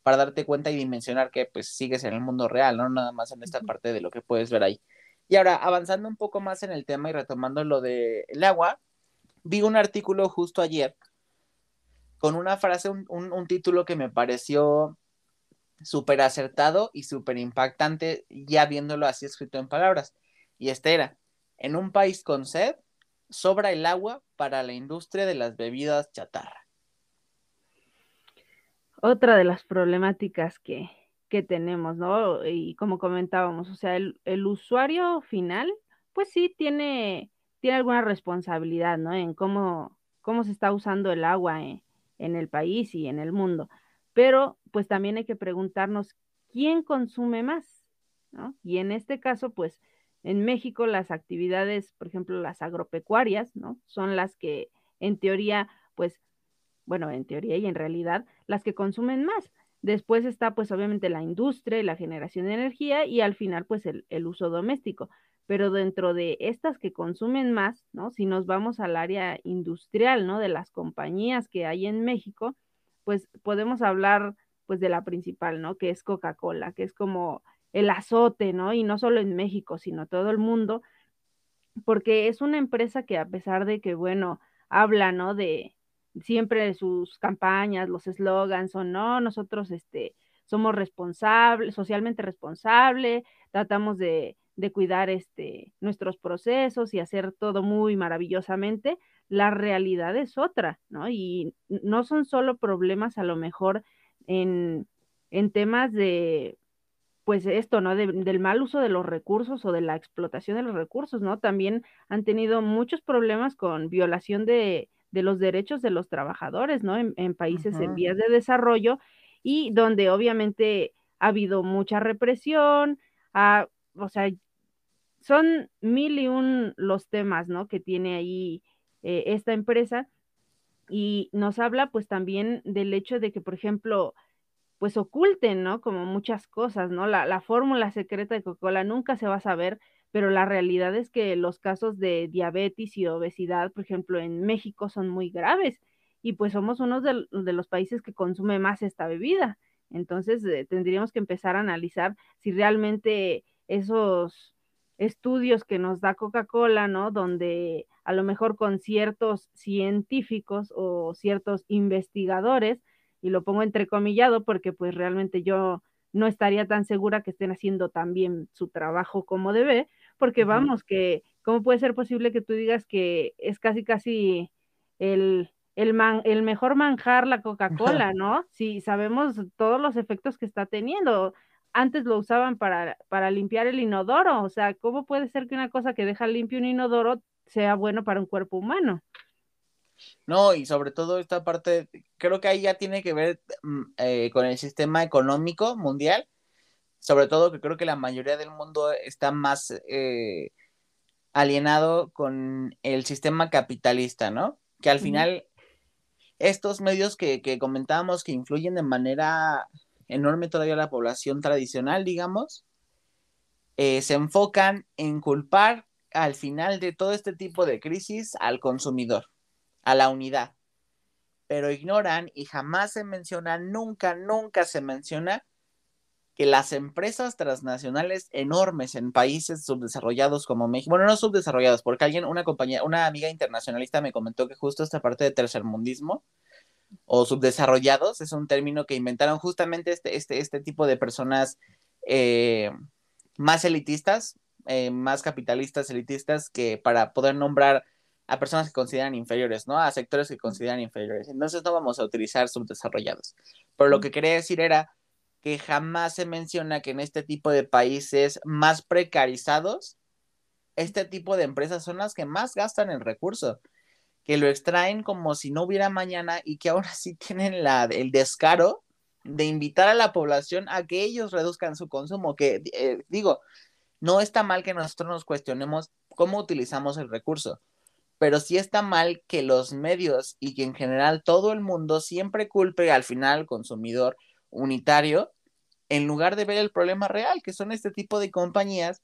para darte cuenta y dimensionar que pues sigues en el mundo real, no nada más en esta parte de lo que puedes ver ahí. Y ahora, avanzando un poco más en el tema y retomando lo del el agua, vi un artículo justo ayer con una frase, un, un título que me pareció súper acertado y súper impactante, ya viéndolo así escrito en palabras. Y este era, en un país con sed, sobra el agua para la industria de las bebidas chatarra. Otra de las problemáticas que, tenemos, ¿no? Y como comentábamos, o sea, el, usuario final, pues sí tiene, tiene alguna responsabilidad, ¿no? En cómo, cómo se está usando el agua en, en el país y en el mundo. Pero pues también hay que preguntarnos quién consume más, ¿no? Y en este caso, pues en México las actividades, por ejemplo, las agropecuarias, ¿no? Son las que en teoría, pues, bueno, en teoría y en realidad, las que consumen más. Después está, pues, obviamente la industria y la generación de energía y al final, pues, el, el uso doméstico. Pero dentro de estas que consumen más, ¿no? Si nos vamos al área industrial, ¿no? De las compañías que hay en México, pues podemos hablar, pues, de la principal, ¿no? Que es Coca-Cola, que es como el azote, ¿no? Y no solo en México, sino todo el mundo, porque es una empresa que a pesar de que, bueno, habla, ¿no? De siempre sus campañas, los eslogans, o no, nosotros, este, somos responsables, socialmente responsables, tratamos de, de cuidar este, nuestros procesos y hacer todo muy maravillosamente, la realidad es otra, ¿no? Y no son solo problemas a lo mejor en, en temas de, pues esto, ¿no? del mal uso de los recursos o de la explotación de los recursos, ¿no? También han tenido muchos problemas con violación de, de los derechos de los trabajadores, ¿no? En, en países en vías de desarrollo y donde obviamente ha habido mucha represión, ha, o sea, son mil y un los temas, ¿no? Que tiene ahí eh, esta empresa y nos habla pues también del hecho de que, por ejemplo, pues oculten, ¿no? Como muchas cosas, ¿no? La, la fórmula secreta de Coca-Cola nunca se va a saber, pero la realidad es que los casos de diabetes y obesidad, por ejemplo, en México son muy graves y pues somos uno de, de los países que consume más esta bebida. Entonces eh, tendríamos que empezar a analizar si realmente esos estudios que nos da Coca-Cola, ¿no? Donde a lo mejor con ciertos científicos o ciertos investigadores, y lo pongo entrecomillado porque pues realmente yo no estaría tan segura que estén haciendo tan bien su trabajo como debe, porque vamos, que cómo puede ser posible que tú digas que es casi casi el, el, man, el mejor manjar la Coca-Cola, ¿no? Si sabemos todos los efectos que está teniendo antes lo usaban para, para limpiar el inodoro, o sea, ¿cómo puede ser que una cosa que deja limpio un inodoro sea bueno para un cuerpo humano? No, y sobre todo esta parte, creo que ahí ya tiene que ver mm, eh, con el sistema económico mundial, sobre todo que creo que la mayoría del mundo está más eh, alienado con el sistema capitalista, ¿no? Que al final estos medios que, que comentábamos que influyen de manera enorme todavía la población tradicional, digamos, eh, se enfocan en culpar al final de todo este tipo de crisis al consumidor, a la unidad. Pero ignoran y jamás se menciona, nunca, nunca se menciona que las empresas transnacionales enormes en países subdesarrollados como México, bueno, no subdesarrollados, porque alguien, una compañía, una amiga internacionalista me comentó que justo esta parte de tercermundismo o subdesarrollados, es un término que inventaron justamente este, este, este tipo de personas eh, más elitistas, eh, más capitalistas, elitistas, que para poder nombrar a personas que consideran inferiores, ¿no? A sectores que consideran inferiores. Entonces no vamos a utilizar subdesarrollados. Pero lo que quería decir era que jamás se menciona que en este tipo de países más precarizados, este tipo de empresas son las que más gastan el recurso que lo extraen como si no hubiera mañana y que ahora sí tienen la, el descaro de invitar a la población a que ellos reduzcan su consumo, que eh, digo, no está mal que nosotros nos cuestionemos cómo utilizamos el recurso, pero sí está mal que los medios y que en general todo el mundo siempre culpe al final al consumidor unitario en lugar de ver el problema real, que son este tipo de compañías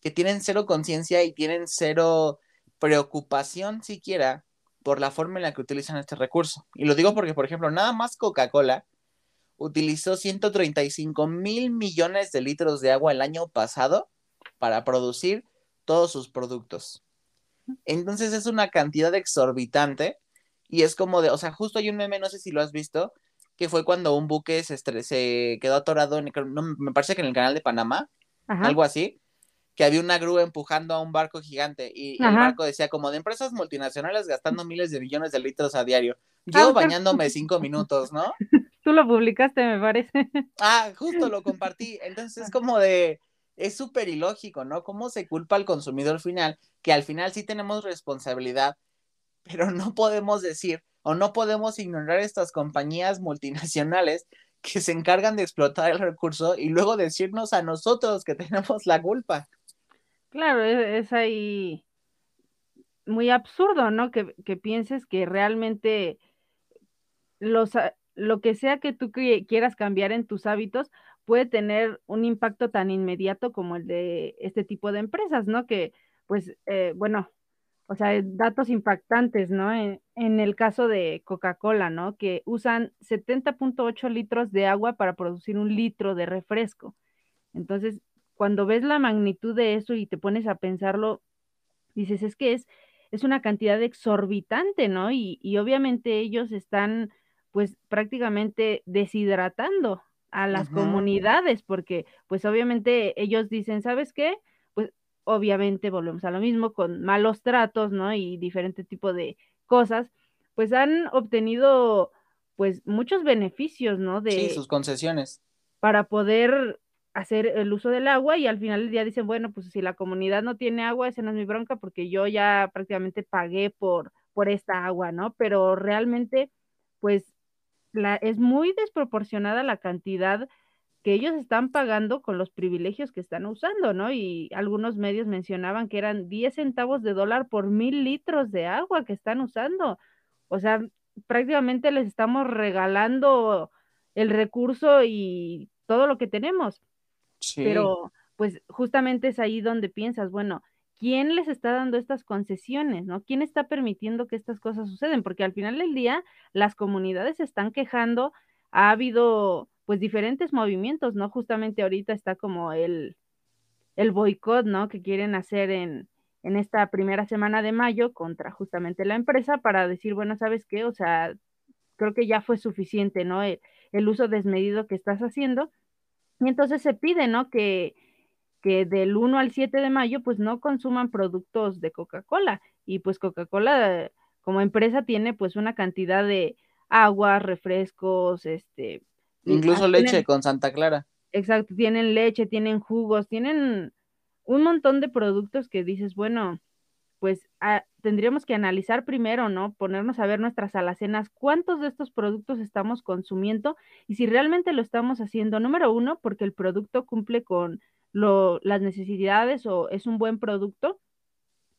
que tienen cero conciencia y tienen cero preocupación siquiera por la forma en la que utilizan este recurso. Y lo digo porque, por ejemplo, nada más Coca-Cola utilizó 135 mil millones de litros de agua el año pasado para producir todos sus productos. Entonces es una cantidad exorbitante y es como de, o sea, justo hay un meme, no sé si lo has visto, que fue cuando un buque se, se quedó atorado, en, me parece que en el canal de Panamá, algo así, que había una grúa empujando a un barco gigante y el barco decía como de empresas multinacionales gastando miles de millones de litros a diario. Yo ah, bañándome cinco minutos, ¿no? Tú lo publicaste, me parece. Ah, justo lo compartí. Entonces es como de, es súper ilógico, ¿no? ¿Cómo se culpa al consumidor final? Que al final sí tenemos responsabilidad, pero no podemos decir o no podemos ignorar estas compañías multinacionales que se encargan de explotar el recurso y luego decirnos a nosotros que tenemos la culpa. Claro, es, ahí muy absurdo, ¿no? Que, pienses que realmente los, lo que sea que tú quieras cambiar en tus hábitos puede tener un impacto tan inmediato como el de este tipo de empresas, ¿no? Que, pues, eh, bueno, o sea, datos impactantes, ¿no? En, en el caso de Coca-Cola, ¿no? Que usan 70.8 litros de agua para producir un litro de refresco. Entonces, cuando ves la magnitud de eso y te pones a pensarlo, dices, es que es, es una cantidad exorbitante, ¿no? Y, y obviamente ellos están pues prácticamente deshidratando a las comunidades, porque pues obviamente ellos dicen, ¿sabes qué? Pues obviamente volvemos a lo mismo con malos tratos, ¿no? Y diferente tipo de cosas, pues han obtenido pues muchos beneficios, ¿no? De, sí, sus concesiones. Para poder hacer el uso del agua y al final del día dicen, bueno, pues si la comunidad no tiene agua, esa no es mi bronca porque yo ya prácticamente pagué por, por esta agua, ¿no? Pero realmente, pues la, es muy desproporcionada la cantidad que ellos están pagando con los privilegios que están usando, ¿no? Y algunos medios mencionaban que eran 10 centavos de dólar por mil litros de agua que están usando. O sea, prácticamente les estamos regalando el recurso y todo lo que tenemos. Sí. Pero pues justamente es ahí donde piensas, bueno, ¿quién les está dando estas concesiones, no? ¿Quién está permitiendo que estas cosas suceden? Porque al final del día las comunidades se están quejando, ha habido pues diferentes movimientos, ¿no? Justamente ahorita está como el, el boicot, ¿no? Que quieren hacer en, en esta primera semana de mayo contra justamente la empresa para decir, bueno, ¿sabes qué? O sea, creo que ya fue suficiente, ¿no? El, el uso desmedido que estás haciendo. Y entonces se pide, ¿no? Que, que del 1 al 7 de mayo pues no consuman productos de Coca-Cola y pues Coca-Cola como empresa tiene pues una cantidad de agua, refrescos, este incluso leche con Santa Clara. Exacto, tienen leche, tienen jugos, tienen un montón de productos que dices, bueno, pues ah, tendríamos que analizar primero, ¿no? Ponernos a ver nuestras alacenas, cuántos de estos productos estamos consumiendo y si realmente lo estamos haciendo, número uno, porque el producto cumple con lo, las necesidades o es un buen producto.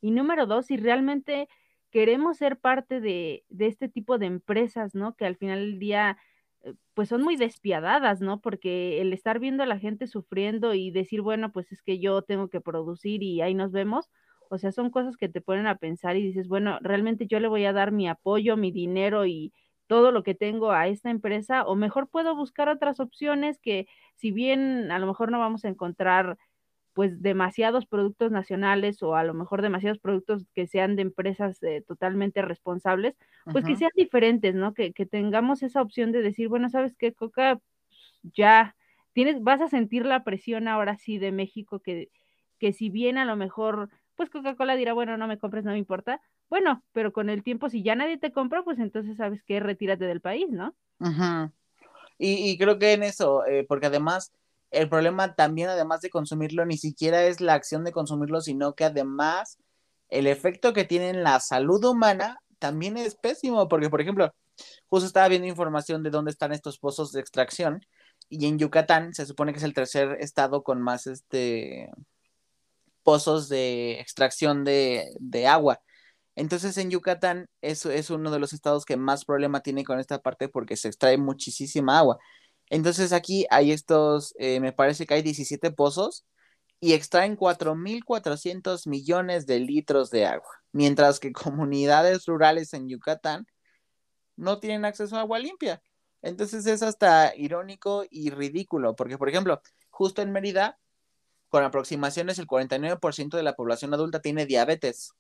Y número dos, si realmente queremos ser parte de, de este tipo de empresas, ¿no? Que al final del día, eh, pues son muy despiadadas, ¿no? Porque el estar viendo a la gente sufriendo y decir, bueno, pues es que yo tengo que producir y ahí nos vemos, o sea, son cosas que te ponen a pensar y dices, bueno, realmente yo le voy a dar mi apoyo, mi dinero y todo lo que tengo a esta empresa, o mejor puedo buscar otras opciones que si bien a lo mejor no vamos a encontrar pues demasiados productos nacionales o a lo mejor demasiados productos que sean de empresas eh, totalmente responsables, pues que sean diferentes, ¿no? Que, que, tengamos esa opción de decir, bueno, ¿sabes qué, Coca? Ya tienes, vas a sentir la presión ahora sí de México, que, que si bien a lo mejor, pues Coca-Cola dirá, bueno, no me compres, no me importa, bueno, pero con el tiempo, si ya nadie te compra, pues entonces sabes que retírate del país, ¿no? Y, creo que en eso, eh, porque además el problema también, además de consumirlo, ni siquiera es la acción de consumirlo, sino que además el efecto que tiene en la salud humana también es pésimo, porque por ejemplo, justo estaba viendo información de dónde están estos pozos de extracción y en Yucatán se supone que es el tercer estado con más este pozos de extracción de, agua. Entonces en Yucatán eso es uno de los estados que más problema tiene con esta parte porque se extrae muchísima agua. Entonces aquí hay estos, eh, me parece que hay 17 pozos y extraen 4.400 millones de litros de agua, mientras que comunidades rurales en Yucatán no tienen acceso a agua limpia. Entonces es hasta irónico y ridículo, porque por ejemplo, justo en Mérida, con aproximaciones, el 49% de la población adulta tiene diabetes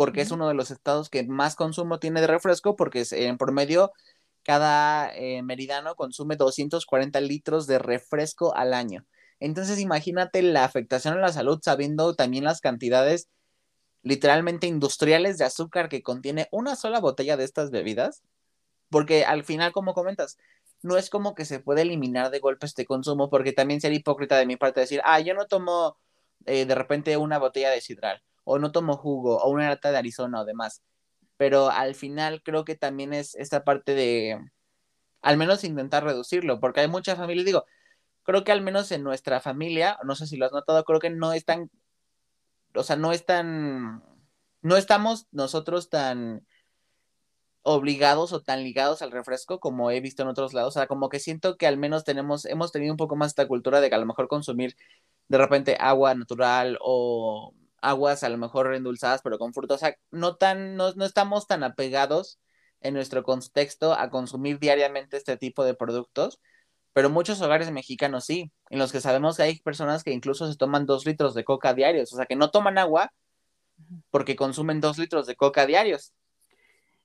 porque es uno de los estados que más consumo tiene de refresco, porque en promedio cada eh, meridano consume 240 litros de refresco al año. Entonces imagínate la afectación a la salud sabiendo también las cantidades literalmente industriales de azúcar que contiene una sola botella de estas bebidas, porque al final, como comentas, no es como que se puede eliminar de golpe este consumo, porque también sería hipócrita de mi parte decir, ah, yo no tomo eh, de repente una botella de sidral o no tomo jugo, o una lata de Arizona o demás. Pero al final creo que también es esta parte de, al menos intentar reducirlo, porque hay mucha familia, digo, creo que al menos en nuestra familia, no sé si lo has notado, creo que no es tan, o sea, no es tan, no estamos nosotros tan obligados o tan ligados al refresco como he visto en otros lados, o sea, como que siento que al menos tenemos, hemos tenido un poco más esta cultura de que a lo mejor consumir de repente agua natural o aguas a lo mejor endulzadas, pero con fruta. O sea, no, tan, no, no estamos tan apegados en nuestro contexto a consumir diariamente este tipo de productos, pero muchos hogares mexicanos sí, en los que sabemos que hay personas que incluso se toman dos litros de coca diarios, o sea, que no toman agua, porque consumen dos litros de coca diarios.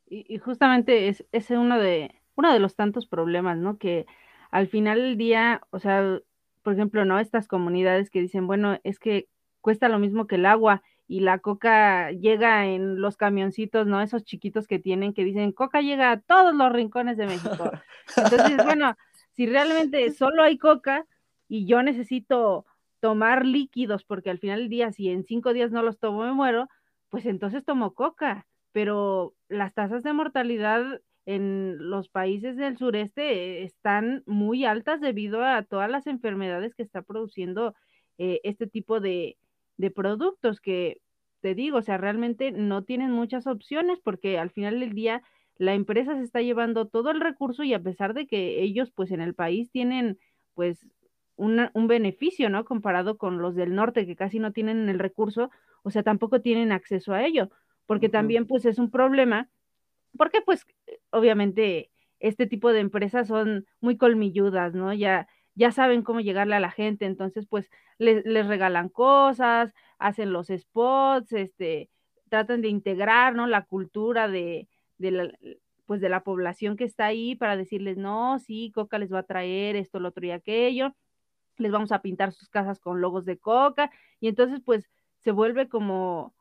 Y, justamente es, es uno de, uno de los tantos problemas, ¿no? Que al final del día, o sea, por ejemplo, ¿no? Estas comunidades que dicen, bueno, es que cuesta lo mismo que el agua y la coca llega en los camioncitos, ¿no? Esos chiquitos que tienen que dicen, coca llega a todos los rincones de México. Entonces, bueno, si realmente solo hay coca y yo necesito tomar líquidos, porque al final del día, si en cinco días no los tomo, me muero, pues entonces tomo coca. Pero las tasas de mortalidad en los países del sureste están muy altas debido a todas las enfermedades que está produciendo eh, este tipo de, de productos que te digo, o sea, realmente no tienen muchas opciones porque al final del día la empresa se está llevando todo el recurso y a pesar de que ellos pues en el país tienen pues un beneficio, ¿no? Comparado con los del norte que casi no tienen el recurso, o sea, tampoco tienen acceso a ello, porque también pues es un problema, porque pues obviamente este tipo de empresas son muy colmilludas, ¿no? Ya, ya saben cómo llegarle a la gente, entonces pues les, les regalan cosas, hacen los spots, este, tratan de integrar, ¿no? La cultura de, de la, pues de la población que está ahí para decirles, no, sí, Coca les va a traer esto, lo otro y aquello, les vamos a pintar sus casas con logos de Coca, y entonces pues se vuelve como,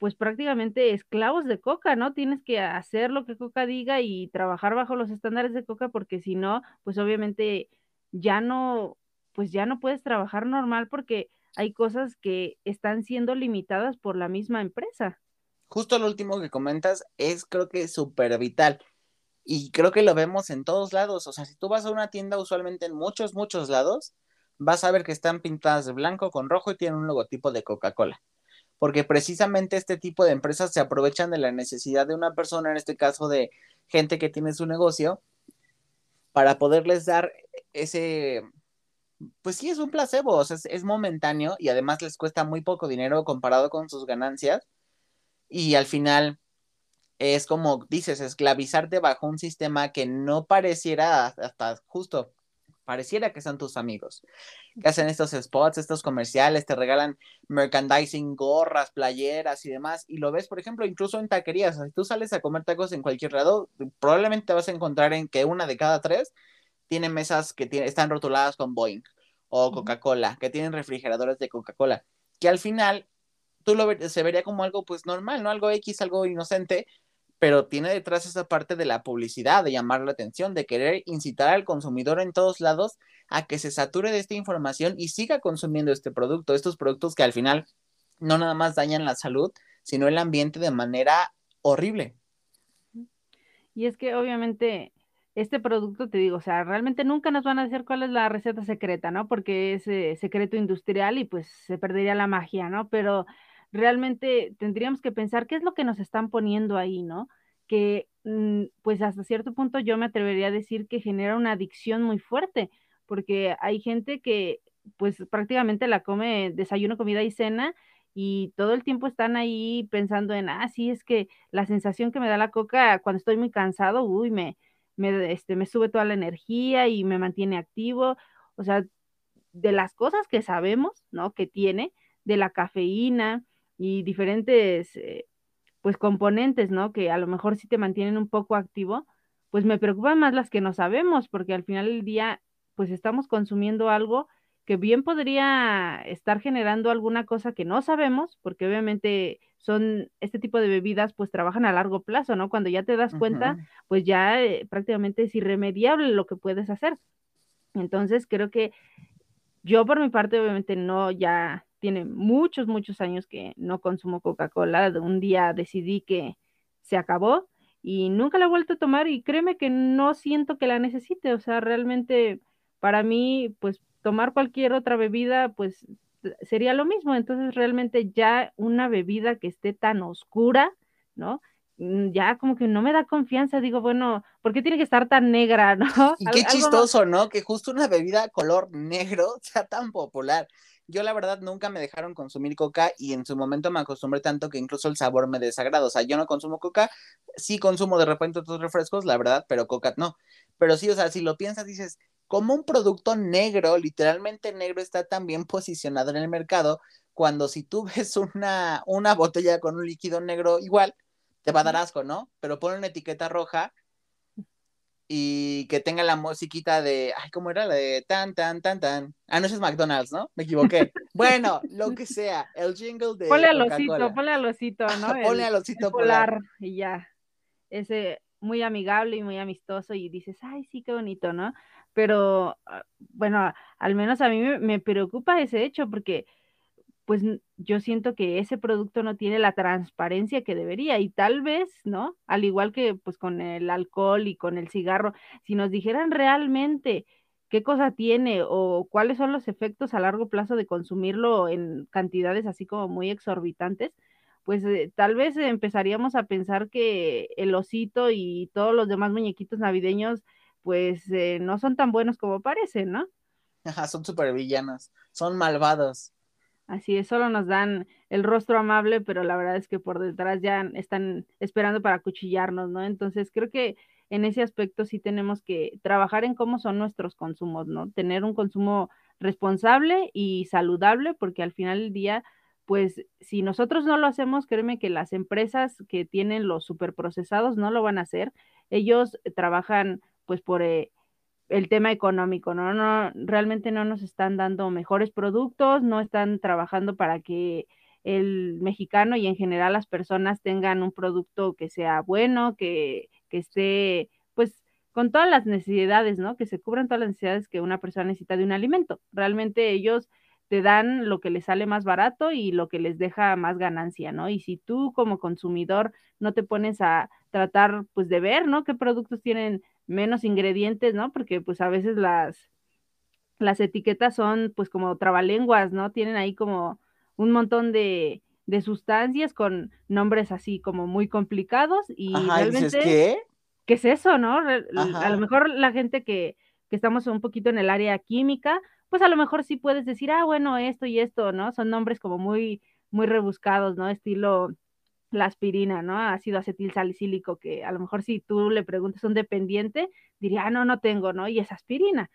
pues prácticamente esclavos de Coca, ¿no? Tienes que hacer lo que Coca diga y trabajar bajo los estándares de Coca, porque si no, pues obviamente ya no, pues ya no puedes trabajar normal porque hay cosas que están siendo limitadas por la misma empresa justo lo último que comentas es creo que súper vital. Y creo que lo vemos en todos lados. O sea, si tú vas a una tienda, usualmente en muchos, muchos lados, vas a ver que están pintadas de blanco con rojo y tienen un logotipo de Coca-Cola. Porque precisamente este tipo de empresas se aprovechan de la necesidad de una persona, en este caso de gente que tiene su negocio, para poderles dar ese, pues sí, es un placebo, o sea, es, es momentáneo y además les cuesta muy poco dinero comparado con sus ganancias. Y al final es como dices, esclavizarte bajo un sistema que no pareciera hasta justo, pareciera que son tus amigos, que hacen estos spots, estos comerciales, te regalan merchandising, gorras, playeras y demás, y lo ves, por ejemplo, incluso en taquerías, si tú sales a comer tacos en cualquier lado, probablemente te vas a encontrar en que una de cada tres tiene mesas que están rotuladas con Boeing o Coca-Cola, que tienen refrigeradores de Coca-Cola, que al final tú lo se vería como algo pues normal, ¿no? Algo X, algo inocente, pero tiene detrás esa parte de la publicidad, de llamar la atención, de querer incitar al consumidor en todos lados a que se sature de esta información y siga consumiendo este producto, estos productos que al final no nada más dañan la salud, sino el ambiente de manera horrible. Y es que obviamente este producto, te digo, o sea, realmente nunca nos van a decir cuál es la receta secreta, ¿no? Porque es eh, secreto industrial y pues se perdería la magia, ¿no? Pero realmente tendríamos que pensar qué es lo que nos están poniendo ahí, ¿no? Que mm, pues hasta cierto punto yo me atrevería a decir que genera una adicción muy fuerte, porque hay gente que pues prácticamente la come desayuno, comida y cena y todo el tiempo están ahí pensando en, ah, sí, es que la sensación que me da la coca cuando estoy muy cansado, uy, me, me, este, me sube toda la energía y me mantiene activo, o sea, de las cosas que sabemos, ¿no? Que tiene, de la cafeína, y diferentes eh, pues componentes, ¿no? Que a lo mejor sí te mantienen un poco activo, pues me preocupan más las que no sabemos, porque al final del día pues estamos consumiendo algo que bien podría estar generando alguna cosa que no sabemos, porque obviamente son este tipo de bebidas pues trabajan a largo plazo, ¿no? Cuando ya te das cuenta, pues ya eh, prácticamente es irremediable lo que puedes hacer. Entonces creo que yo por mi parte obviamente no ya tiene muchos, muchos años que no consumo Coca-Cola. Un día decidí que se acabó y nunca la he vuelto a tomar y créeme que no siento que la necesite. O sea, realmente para mí, pues tomar cualquier otra bebida, pues sería lo mismo. Entonces, realmente ya una bebida que esté tan oscura, ¿no? Mm, ya como que no me da confianza, digo, bueno, ¿por qué tiene que estar tan negra, no? Y qué chistoso, ¿no? Que justo una bebida color negro sea tan popular. Yo la verdad nunca me dejaron consumir coca y en su momento me acostumbré tanto que incluso el sabor me desagrada. O sea, yo no consumo coca, sí consumo de repente otros refrescos, la verdad, pero coca no. Pero sí, o sea, si lo piensas, dices, como un producto negro, literalmente negro, está tan bien posicionado en el mercado, cuando si tú ves una, una botella con un líquido negro igual, te va a dar asco, ¿no? Pero pon una etiqueta roja y que tenga la musiquita de, ay, ¿cómo era? La de tan, tan, tan, tan. Ah, no, es McDonald's, ¿no? Me equivoqué. bueno, lo que sea, el jingle de Ponle al osito, ponle al osito, ¿no? ponle al osito polar. Y ya, ese muy amigable y muy amistoso y dices, ay, sí, qué bonito, ¿no? Pero, ah, bueno, al menos a mí me preocupa ese hecho porque pues yo siento que ese producto no tiene la transparencia que debería y tal vez, ¿no? Al igual que pues con el alcohol y con el cigarro, si nos dijeran realmente qué cosa tiene o cuáles son los efectos a largo plazo de consumirlo en cantidades así como muy exorbitantes, pues eh, tal vez empezaríamos a pensar que el osito y todos los demás muñequitos navideños pues eh, no son tan buenos como parecen, ¿no? Ajá, son súper villanos, son malvados. Así es, solo nos dan el rostro amable, pero la verdad es que por detrás ya están esperando para cuchillarnos, ¿no? Entonces creo que en ese aspecto sí tenemos que trabajar en cómo son nuestros consumos, ¿no? Tener un consumo responsable y saludable, porque al final del día, pues si nosotros no lo hacemos, créeme que las empresas que tienen los superprocesados no lo van a hacer. Ellos trabajan pues por... Eh, el tema económico, ¿no? ¿no? Realmente no nos están dando mejores productos, no están trabajando para que el mexicano y en general las personas tengan un producto que sea bueno, que, que esté, pues, con todas las necesidades, ¿no? Que se cubran todas las necesidades que una persona necesita de un alimento. Realmente ellos te dan lo que les sale más barato y lo que les deja más ganancia, ¿no? Y si tú como consumidor no te pones a tratar, pues, de ver, ¿no? ¿Qué productos tienen menos ingredientes, ¿no? Porque pues a veces las, las etiquetas son pues como trabalenguas, ¿no? Tienen ahí como un montón de, de sustancias con nombres así como muy complicados y realmente... ¿qué? ¿Qué es eso, no? A lo mejor la gente que, que estamos un poquito en el área química, pues a lo mejor sí puedes decir, ah, bueno, esto y esto, ¿no? Son nombres como muy, muy rebuscados, ¿no? Estilo la aspirina, ¿no? Ácido acetil salicílico, que a lo mejor si tú le preguntas a un dependiente, diría, ah, no, no tengo, ¿no? Y es aspirina.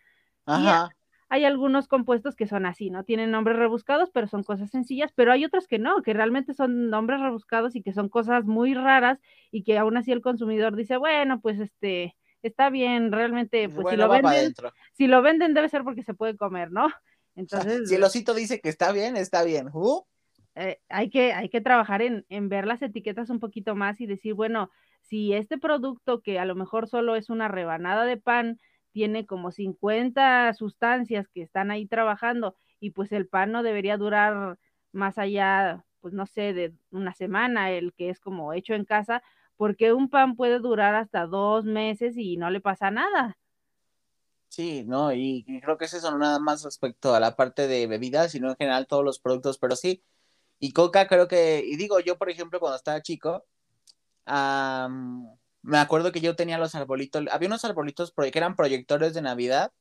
Ajá. hay algunos compuestos que son así, ¿no? Tienen nombres rebuscados, pero son cosas sencillas, pero hay otros que no, que realmente son nombres rebuscados y que son cosas muy raras y que aún así el consumidor dice, bueno, pues este, está bien, realmente, pues si lo venden, si lo venden debe ser porque se puede comer, ¿no? Entonces. si el osito dice que está bien, está bien. Uh, eh, hay, que, hay que trabajar en, en, ver las etiquetas un poquito más y decir, bueno, si este producto que a lo mejor solo es una rebanada de pan, tiene como 50 sustancias que están ahí trabajando y pues el pan no debería durar más allá, pues no sé, de una semana, el que es como hecho en casa, porque un pan puede durar hasta dos meses y no le pasa nada. Sí, no, y, creo que eso no nada más respecto a la parte de bebidas, sino en general todos los productos, pero sí, y Coca creo que, y digo, yo por ejemplo cuando estaba chico, me acuerdo que yo tenía los arbolitos, había unos arbolitos que eran proyectores de Navidad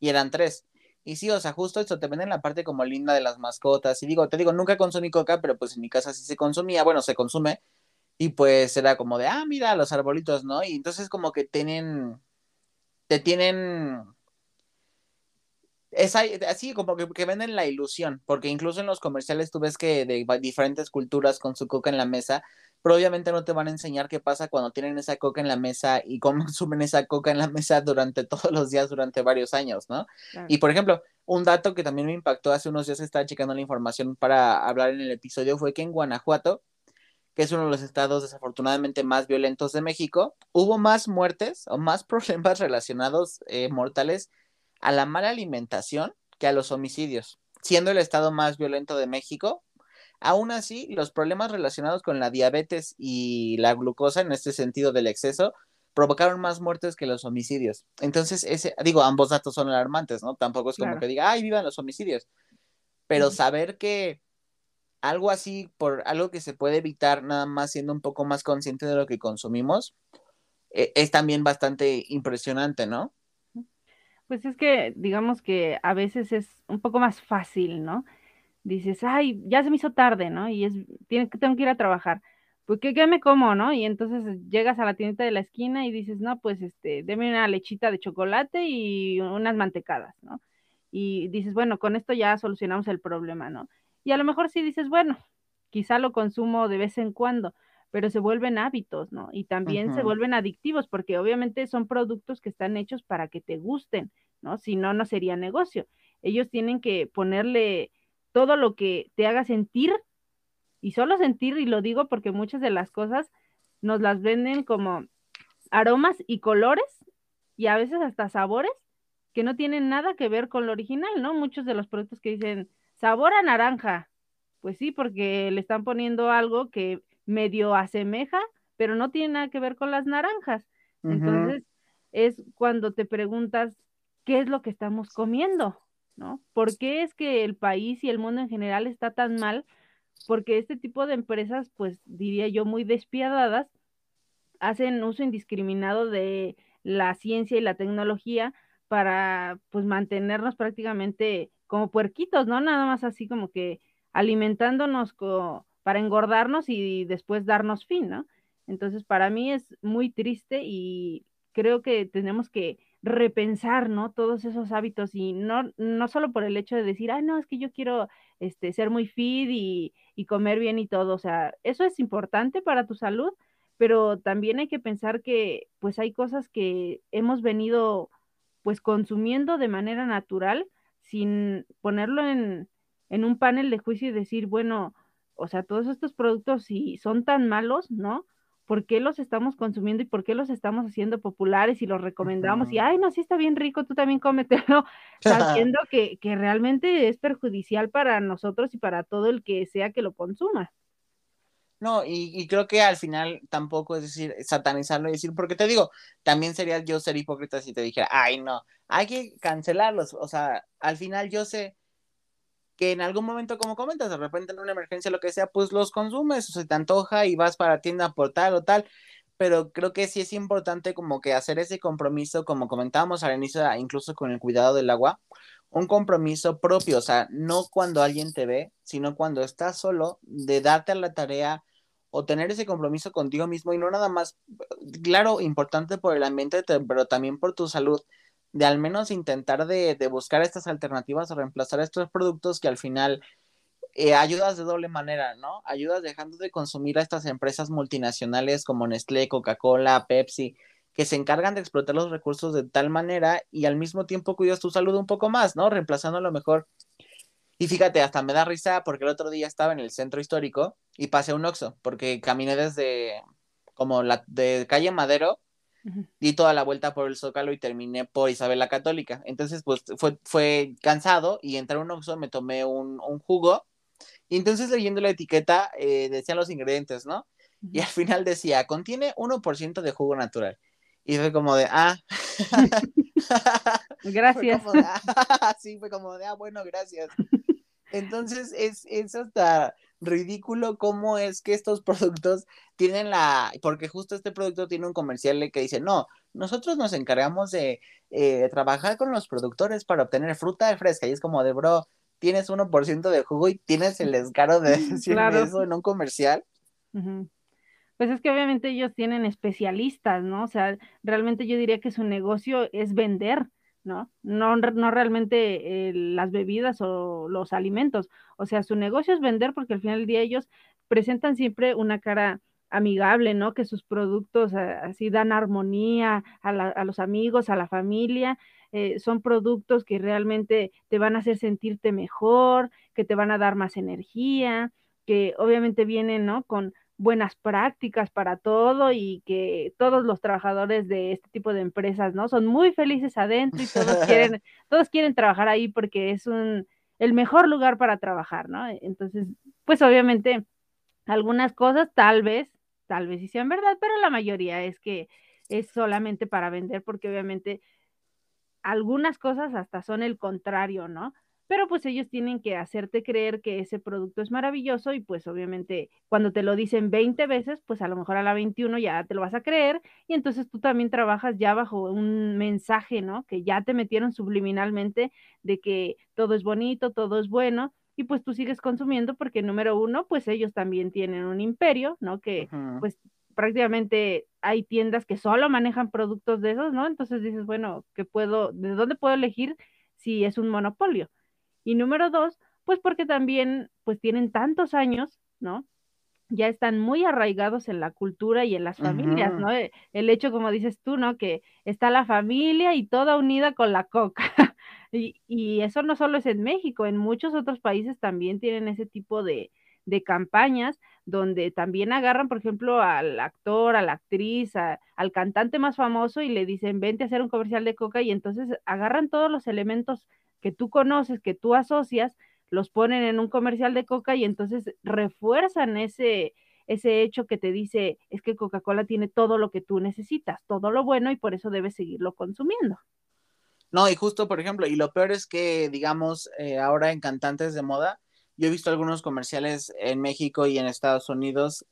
y eran tres. Y sí, o sea, justo eso te venden la parte como linda de las mascotas. Y digo, te digo, nunca consumí coca, pero pues en mi casa sí se consumía, bueno, se consume. Y pues era como de, ah, mira, los arbolitos, ¿no? Y entonces como que tienen, te tienen es así como que, venden la ilusión, porque incluso en los comerciales tú ves que de diferentes culturas con su coca en la mesa, pero obviamente no te van a enseñar qué pasa cuando tienen esa coca en la mesa y cómo consumen esa coca en la mesa durante todos los días, durante varios años, ¿no? Y por ejemplo, un dato que también me impactó hace unos días, estaba checando la información para hablar en el episodio, fue que en Guanajuato, que es uno de los estados desafortunadamente más violentos de México, hubo más muertes o más problemas relacionados eh, mortales a la mala alimentación que a los homicidios, siendo el estado más violento de México. Aún así, los problemas relacionados con la diabetes y la glucosa, en este sentido del exceso, provocaron más muertes que los homicidios. Entonces, ese, digo, ambos datos son alarmantes, ¿no? Tampoco es como que diga, ay, vivan los homicidios. Pero saber que algo así, por algo que se puede evitar nada más siendo un poco más consciente de lo que consumimos, e, es también bastante impresionante, ¿no? Pues es que digamos que a veces es un poco más fácil, ¿no? Dices, ay, ya se me hizo tarde, ¿no? Y es, tiene, tengo que ir a trabajar. Pues, ¿qué, ¿qué, me como, no? Y entonces llegas a la tiendita de la esquina y dices, no, pues, este, deme una lechita de chocolate y unas mantecadas, ¿no? Y dices, bueno, con esto ya solucionamos el problema, ¿no? Y a lo mejor sí dices, bueno, quizá lo consumo de vez en cuando, pero se vuelven hábitos, ¿no? Y también se vuelven adictivos porque obviamente son productos que están hechos para que te gusten, ¿no? Si no, no sería negocio. Ellos tienen que ponerle todo lo que te haga sentir y solo sentir, y lo digo porque muchas de las cosas nos las venden como aromas y colores y a veces hasta sabores que no tienen nada que ver con lo original, ¿no? Muchos de los productos que dicen sabor a naranja, pues sí, porque le están poniendo algo que medio asemeja, pero no tiene nada que ver con las naranjas. Entonces, es cuando te preguntas, ¿qué es lo que estamos comiendo? ¿No? ¿Por qué es que el país y el mundo en general está tan mal? Porque este tipo de empresas, pues diría yo, muy despiadadas, hacen uso indiscriminado de la ciencia y la tecnología para pues mantenernos prácticamente como puerquitos, ¿no? Nada más así como que alimentándonos para engordarnos y después darnos fin, ¿no? Entonces, para mí es muy triste y creo que tenemos que repensar, ¿no? Todos esos hábitos y no, no solo por el hecho de decir, ay, no, es que yo quiero este, ser muy fit y, y comer bien y todo, o sea, eso es importante para tu salud, pero también hay que pensar que pues hay cosas que hemos venido pues consumiendo de manera natural sin ponerlo en, en un panel de juicio y decir, bueno, o sea, todos estos productos si son tan malos, ¿no? ¿Por qué los estamos consumiendo y por qué los estamos haciendo populares y los recomendamos? Y, ay, no, sí está bien rico, tú también cómetelo, sabiendo que, que realmente es perjudicial para nosotros y para todo el que sea que lo consuma. No, y, creo que al final tampoco es decir, satanizarlo y decir, porque te digo, también sería yo ser hipócrita si te dijera, ay, no, hay que cancelarlos. O sea, al final yo sé que en algún momento, como comentas, de repente en una emergencia, lo que sea, pues los consumes, o se te antoja y vas para tienda por tal o tal. Pero creo que sí es importante como que hacer ese compromiso, como comentábamos al inicio, incluso con el cuidado del agua, un compromiso propio, o sea, no cuando alguien te ve, sino cuando estás solo, de darte a la tarea o tener ese compromiso contigo mismo y no nada más, claro, importante por el ambiente, pero también por tu salud, de al menos intentar de, buscar estas alternativas o reemplazar estos productos que al final eh, ayudas de doble manera, ¿no? Ayudas dejando de consumir a estas empresas multinacionales como Nestlé, Coca-Cola, Pepsi, que se encargan de explotar los recursos de tal manera y al mismo tiempo cuidas tu salud un poco más, ¿no? Reemplazando a lo mejor y fíjate, hasta me da risa porque el otro día estaba en el centro histórico y pasé un Oxxo, porque caminé desde como la de calle Madero, di toda la vuelta por el Zócalo y terminé por Isabel la Católica. Entonces, pues fue, fue cansado y entré a un Oxxo, me tomé un, jugo y entonces leyendo la etiqueta eh, decían los ingredientes, ¿no? Y al final decía, contiene 1% de jugo natural. Y fue como de, ah. gracias. Ah, sí, fue como de, ah, bueno, gracias. Entonces es, es hasta ridículo cómo es que estos productos tienen la, porque justo este producto tiene un comercial que dice, no, nosotros nos encargamos de eh, trabajar con los productores para obtener fruta fresca y es como de, bro, tienes 1% de jugo y tienes el descaro de decir eso en un comercial. Pues es que obviamente ellos tienen especialistas, ¿no? O sea, realmente yo diría que su negocio es vender ¿no? No, no realmente eh, las bebidas o los alimentos. O sea, su negocio es vender porque al final del día ellos presentan siempre una cara amigable, ¿no? Que sus productos eh, así dan armonía a, los amigos, a la familia. Eh, son productos que realmente te van a hacer sentirte mejor, que te van a dar más energía, que obviamente vienen, ¿no? Con buenas prácticas para todo y que todos los trabajadores de este tipo de empresas, ¿no? Son muy felices adentro y todos quieren, todos quieren trabajar ahí porque es un, el mejor lugar para trabajar, ¿no? Entonces, pues obviamente algunas cosas tal vez, tal vez sí sean verdad, pero la mayoría es que es solamente para vender porque obviamente algunas cosas hasta son el contrario, ¿no? Pero pues ellos tienen que hacerte creer que ese producto es maravilloso y pues obviamente cuando te lo dicen 20 veces, pues a lo mejor a la 21 ya te lo vas a creer y entonces tú también trabajas ya bajo un mensaje, ¿no? Que ya te metieron subliminalmente de que todo es bonito, todo es bueno y pues tú sigues consumiendo porque número uno, pues ellos también tienen un imperio, ¿no? Que pues prácticamente hay tiendas que solo manejan productos de esos, ¿no? Entonces dices, bueno, ¿qué puedo, de dónde puedo elegir si es un monopolio? Y número dos, pues porque también pues tienen tantos años, ¿no? ya están muy arraigados en la cultura y en las familias, ¿no? Eh, el hecho, como dices tú, ¿no? Que está la familia y toda unida con la coca. y, y, eso no solo es en México, en muchos otros países también tienen ese tipo de, de campañas donde también agarran, por ejemplo, al actor, a la actriz, al cantante más famoso y le dicen, vente a hacer un comercial de coca y entonces agarran todos los elementos que tú conoces, que tú asocias, los ponen en un comercial de coca y entonces refuerzan ese, ese hecho que te dice, es que Coca-Cola tiene todo lo que tú necesitas, todo lo bueno y por eso debes seguirlo consumiendo. No, y justo, por ejemplo, y lo peor es que, digamos, eh, ahora en cantantes de moda, yo he visto algunos comerciales en México y en Estados Unidos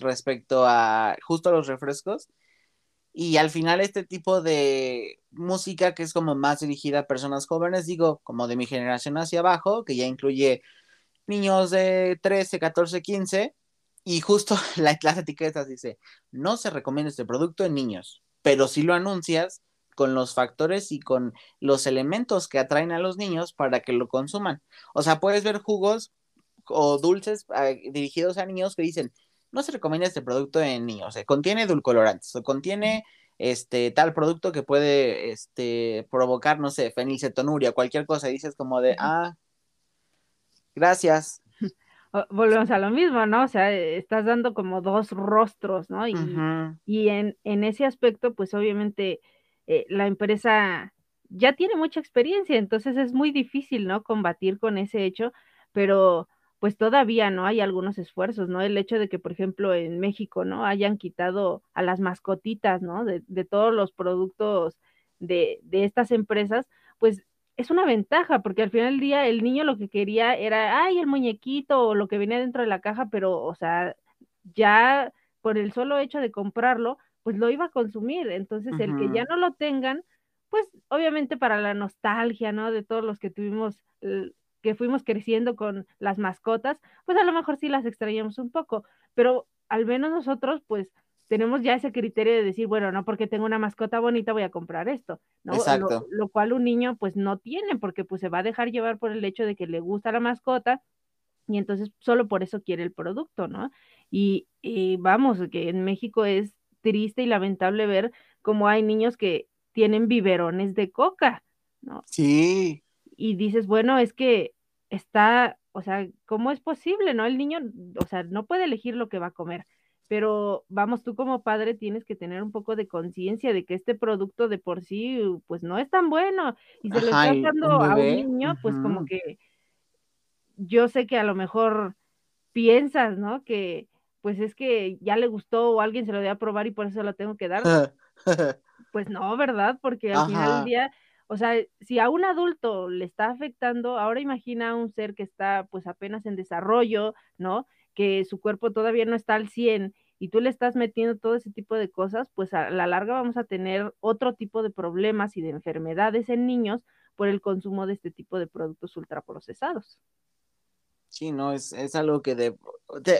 respecto a justo los refrescos y al final este tipo de música que es como más dirigida a personas jóvenes, digo, como de mi generación hacia abajo, que ya incluye niños de 13, 14, 15, y justo la, las etiquetas dice, no se recomienda este producto en niños, pero si lo anuncias con los factores y con los elementos que atraen a los niños para que lo consuman. O sea, puedes ver jugos o dulces eh, dirigidos a niños que dicen, no se recomienda este producto en niños, o contiene edulcorantes, o contiene este tal producto que puede este provocar, no sé, fenilcetonuria, cualquier cosa, y dices como de, ah, gracias. Volvemos a lo mismo, ¿no? O sea, estás dando como dos rostros, ¿no? Y, y en, en, ese aspecto, pues obviamente eh, la empresa ya tiene mucha experiencia, entonces es muy difícil, ¿no? Combatir con ese hecho, pero pues todavía no hay algunos esfuerzos, ¿no? El hecho de que, por ejemplo, en México, ¿no? Hayan quitado a las mascotitas, ¿no? De, de todos los productos de, de, estas empresas, pues es una ventaja, porque al final del día el niño lo que quería era, ay, el muñequito o lo que venía dentro de la caja, pero, o sea, ya por el solo hecho de comprarlo, pues lo iba a consumir. Entonces, el que ya no lo tengan, pues obviamente para la nostalgia, ¿no? De todos los que tuvimos que fuimos creciendo con las mascotas, pues a lo mejor sí las extrañamos un poco, pero al menos nosotros pues tenemos ya ese criterio de decir, bueno, no porque tengo una mascota bonita voy a comprar esto, ¿no? Exacto. Lo, cual un niño pues no tiene porque pues se va a dejar llevar por el hecho de que le gusta la mascota y entonces solo por eso quiere el producto, ¿no? Y, y vamos, que en México es triste y lamentable ver cómo hay niños que tienen biberones de coca, ¿no? Sí y dices, bueno, es que está, o sea, ¿cómo es posible, no? El niño, o sea, no puede elegir lo que va a comer, pero vamos, tú como padre tienes que tener un poco de conciencia de que este producto de por sí, pues no es tan bueno, y se lo estás dando a un niño, pues como que yo sé que a lo mejor piensas, ¿no? Que pues es que ya le gustó o alguien se lo debe a probar y por eso lo tengo que dar. pues no, ¿verdad? Porque al final del día o sea, si a un adulto le está afectando, ahora imagina a un ser que está pues apenas en desarrollo, ¿no? Que su cuerpo todavía no está al 100 y tú le estás metiendo todo ese tipo de cosas, pues a la larga vamos a tener otro tipo de problemas y de enfermedades en niños por el consumo de este tipo de productos ultraprocesados. Sí, no, es, es algo que de,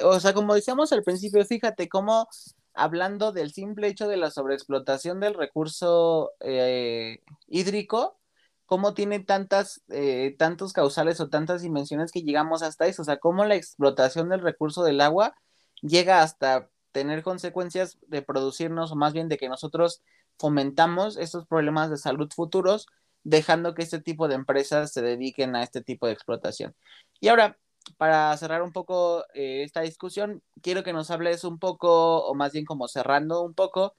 o sea, como decíamos al principio, fíjate cómo hablando del simple hecho de la sobreexplotación del recurso eh, hídrico, cómo tiene tantas, eh, tantos causales o tantas dimensiones que llegamos hasta eso, o sea, cómo la explotación del recurso del agua llega hasta tener consecuencias de producirnos, o más bien de que nosotros fomentamos estos problemas de salud futuros, dejando que este tipo de empresas se dediquen a este tipo de explotación. Y ahora, para cerrar un poco eh, esta discusión, quiero que nos hables un poco, o más bien como cerrando un poco,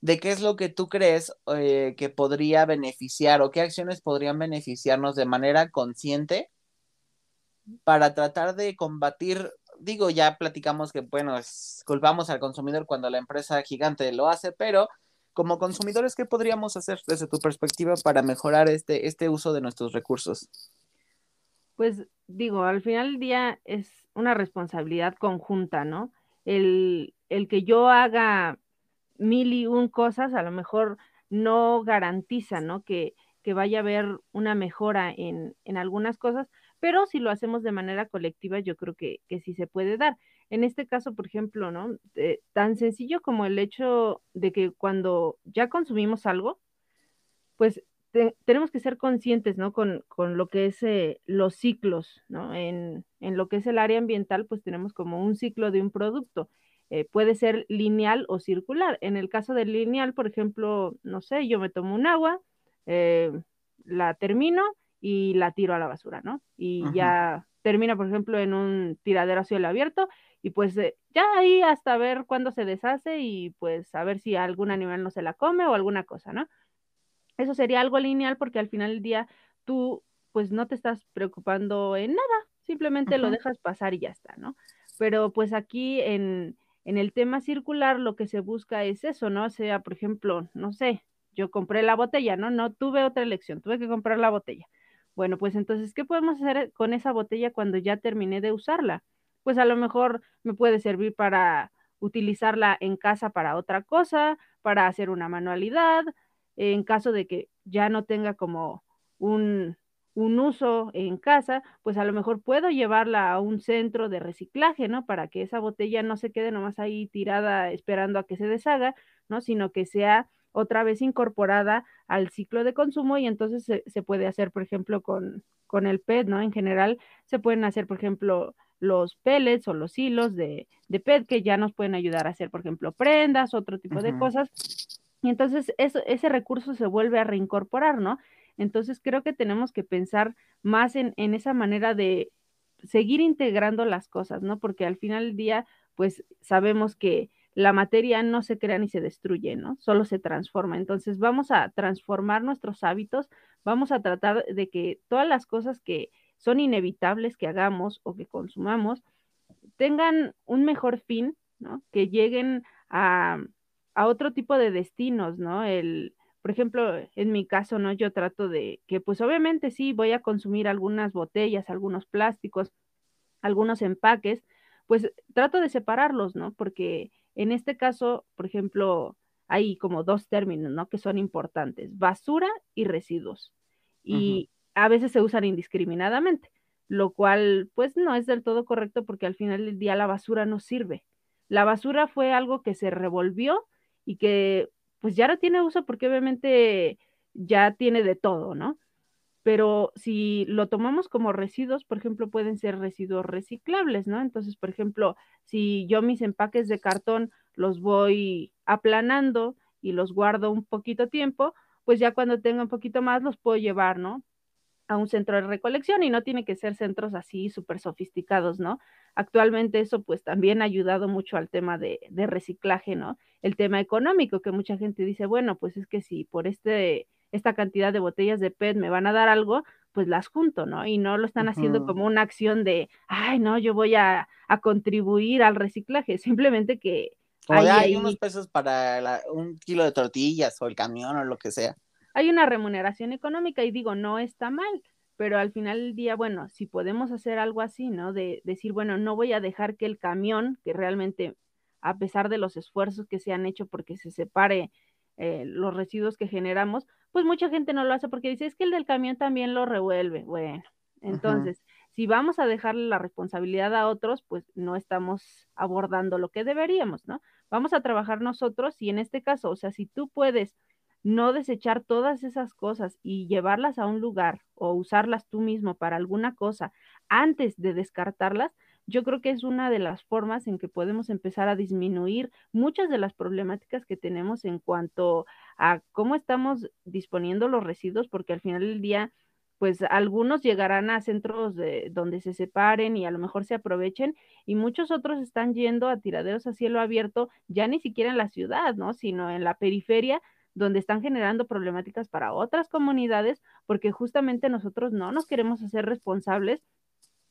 de qué es lo que tú crees eh, que podría beneficiar o qué acciones podrían beneficiarnos de manera consciente para tratar de combatir, digo, ya platicamos que, bueno, culpamos al consumidor cuando la empresa gigante lo hace, pero como consumidores, ¿qué podríamos hacer desde tu perspectiva para mejorar este, este uso de nuestros recursos? Pues digo, al final del día es una responsabilidad conjunta, ¿no? El, el que yo haga mil y un cosas a lo mejor no garantiza, ¿no? Que, que vaya a haber una mejora en, en, algunas cosas, pero si lo hacemos de manera colectiva, yo creo que, que sí se puede dar. En este caso, por ejemplo, ¿no? Eh, tan sencillo como el hecho de que cuando ya consumimos algo, pues tenemos que ser conscientes, ¿no? Con, con lo que es eh, los ciclos, ¿no? En, en, lo que es el área ambiental, pues tenemos como un ciclo de un producto. Eh, puede ser lineal o circular. En el caso del lineal, por ejemplo, no sé, yo me tomo un agua, eh, la termino y la tiro a la basura, ¿no? Y ya termina, por ejemplo, en un tiradero a cielo abierto y pues ya ahí hasta ver cuándo se deshace y pues a ver si algún animal no se la come o alguna cosa, ¿no? Eso sería algo lineal porque al final del día tú pues no te estás preocupando en nada, simplemente lo dejas pasar y ya está, ¿no? Pero pues aquí en, en el tema circular lo que se busca es eso, ¿no? O sea, por ejemplo, no sé, yo compré la botella, ¿no? No tuve otra elección, tuve que comprar la botella. Bueno, pues entonces, ¿qué podemos hacer con esa botella cuando ya terminé de usarla? Pues a lo mejor me puede servir para utilizarla en casa para otra cosa, para hacer una manualidad, en caso de que ya no tenga como un, un uso en casa, pues a lo mejor puedo llevarla a un centro de reciclaje, ¿no? Para que esa botella no se quede nomás ahí tirada esperando a que se deshaga, ¿no? Sino que sea otra vez incorporada al ciclo de consumo y entonces se, puede hacer, por ejemplo, con, con, el PET, ¿no? En general se pueden hacer, por ejemplo, los pellets o los hilos de, de PET que ya nos pueden ayudar a hacer, por ejemplo, prendas, otro tipo de cosas y entonces ese recurso se vuelve a reincorporar, ¿no? Entonces creo que tenemos que pensar más en, en esa manera de seguir integrando las cosas, ¿no? Porque al final del día, pues sabemos que la materia no se crea ni se destruye, ¿no? Solo se transforma. Entonces vamos a transformar nuestros hábitos, vamos a tratar de que todas las cosas que son inevitables que hagamos o que consumamos tengan un mejor fin, ¿no? Que lleguen a, a otro tipo de destinos, ¿no? El, por ejemplo, en mi caso, ¿no? Yo trato de que, pues obviamente sí, voy a consumir algunas botellas, algunos plásticos, algunos empaques, pues trato de separarlos, ¿no? Porque en este caso, por ejemplo, hay como dos términos, ¿no? Que son importantes, basura y residuos. Y a veces se usan indiscriminadamente, lo cual, pues no es del todo correcto porque al final del día la basura no sirve. La basura fue algo que se revolvió y que pues ya no tiene uso porque obviamente ya tiene de todo, ¿no? Pero si lo tomamos como residuos, por ejemplo, pueden ser residuos reciclables, ¿no? Entonces, por ejemplo, si yo mis empaques de cartón los voy aplanando y los guardo un poquito tiempo, pues ya cuando tenga un poquito más los puedo llevar, ¿no? A un centro de recolección y no tiene que ser centros así súper sofisticados, ¿no? Actualmente eso pues también ha ayudado mucho al tema de, reciclaje, ¿no? El tema económico, que mucha gente dice, bueno, pues es que si por este, esta cantidad de botellas de PET me van a dar algo, pues las junto, ¿no? Y no lo están haciendo como una acción de, ay, no, yo voy a, contribuir al reciclaje, simplemente que... hay, hay, unos pesos para un kilo de tortillas o el camión o lo que sea. Hay una remuneración económica y digo, no está mal, pero al final del día, bueno, si podemos hacer algo así, ¿no? De decir, bueno, no voy a dejar que el camión, que realmente, a pesar de los esfuerzos que se han hecho porque se separe eh, los residuos que generamos, pues mucha gente no lo hace porque dice, es que el del camión también lo revuelve. Bueno, entonces, si vamos a dejarle la responsabilidad a otros, pues no estamos abordando lo que deberíamos, ¿no? Vamos a trabajar nosotros y en este caso, o sea, si tú puedes no desechar todas esas cosas y llevarlas a un lugar o usarlas tú mismo para alguna cosa antes de descartarlas, yo creo que es una de las formas en que podemos empezar a disminuir muchas de las problemáticas que tenemos en cuanto a cómo estamos disponiendo los residuos, porque al final del día, pues algunos llegarán a centros de, donde se separen y a lo mejor se aprovechen y muchos otros están yendo a tiraderos a cielo abierto, ya ni siquiera en la ciudad, ¿no? Sino en la periferia donde están generando problemáticas para otras comunidades, porque justamente nosotros no nos queremos hacer responsables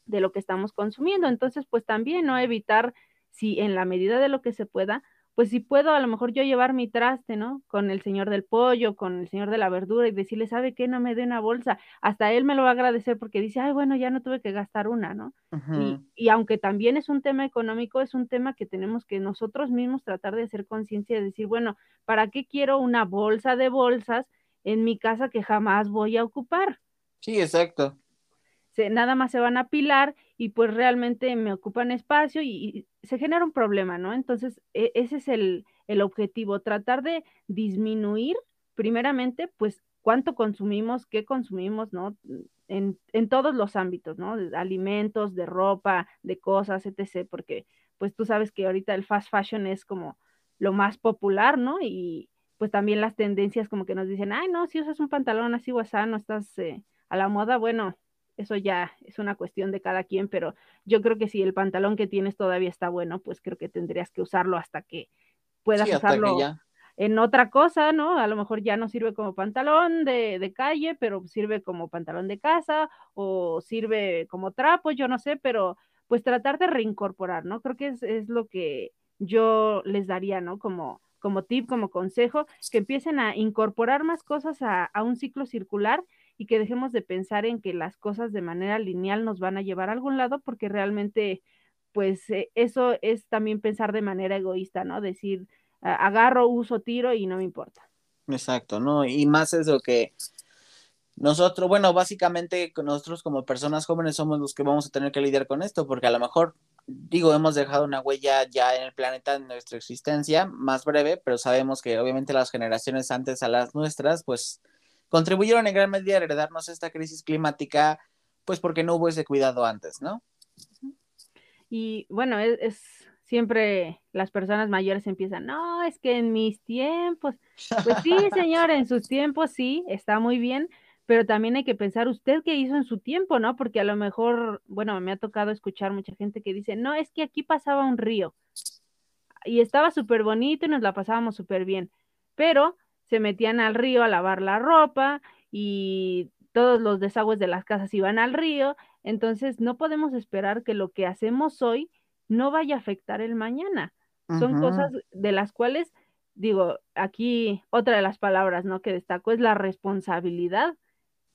de lo que estamos consumiendo. Entonces, pues también, ¿no? Evitar, si en la medida de lo que se pueda, pues si puedo a lo mejor yo llevar mi traste, ¿no? Con el señor del pollo, con el señor de la verdura y decirle, ¿sabe qué? No me dé una bolsa. Hasta él me lo va a agradecer porque dice, ay, bueno, ya no tuve que gastar una, ¿no? y, y, aunque también es un tema económico, es un tema que tenemos que nosotros mismos tratar de hacer conciencia de decir, bueno, ¿para qué quiero una bolsa de bolsas en mi casa que jamás voy a ocupar? Sí, exacto nada más se van a pilar y pues realmente me ocupan espacio y, se genera un problema, ¿no? Entonces, e, ese es el, el, objetivo, tratar de disminuir primeramente, pues, cuánto consumimos, qué consumimos, ¿no? En, en todos los ámbitos, ¿no? De alimentos, de ropa, de cosas, etc. Porque, pues, tú sabes que ahorita el fast fashion es como lo más popular, ¿no? Y pues también las tendencias como que nos dicen, ay, no, si usas un pantalón así guasá, no estás eh, a la moda, bueno, eso ya es una cuestión de cada quien, pero yo creo que si el pantalón que tienes todavía está bueno, pues creo que tendrías que usarlo hasta que puedas usarlo en otra cosa, ¿no? A lo mejor ya no sirve como pantalón de, de, calle, pero sirve como pantalón de casa o sirve como trapo, yo no sé, pero pues tratar de reincorporar, ¿no? Creo que es, es lo que yo les daría, ¿no? Como, como tip, como consejo, que empiecen a incorporar más cosas a, a un ciclo circular y que dejemos de pensar en que las cosas de manera lineal nos van a llevar a algún lado, porque realmente, pues eh, eso es también pensar de manera egoísta, ¿no? Decir, agarro, uso, tiro y no me importa. Exacto, ¿no? Y más es lo que nosotros, bueno, básicamente nosotros como personas jóvenes somos los que vamos a tener que lidiar con esto, porque a lo mejor, digo, hemos dejado una huella ya en el planeta, en nuestra existencia, más breve, pero sabemos que obviamente las generaciones antes a las nuestras, pues contribuyeron en gran medida a heredarnos esta crisis climática, pues porque no hubo ese cuidado antes, ¿no? Y bueno, es, siempre las personas mayores empiezan, no, es que en mis tiempos, pues sí, señor, en sus tiempos sí, está muy bien, pero también hay que pensar usted qué hizo en su tiempo, ¿no? Porque a lo mejor, bueno, me ha tocado escuchar mucha gente que dice, no, es que aquí pasaba un río y estaba súper bonito y nos la pasábamos súper bien, pero se metían al río a lavar la ropa y todos los desagües de las casas iban al río, entonces no podemos esperar que lo que hacemos hoy no vaya a afectar el mañana. Son cosas de las cuales, digo, aquí otra de las palabras, ¿no? Que destaco es la responsabilidad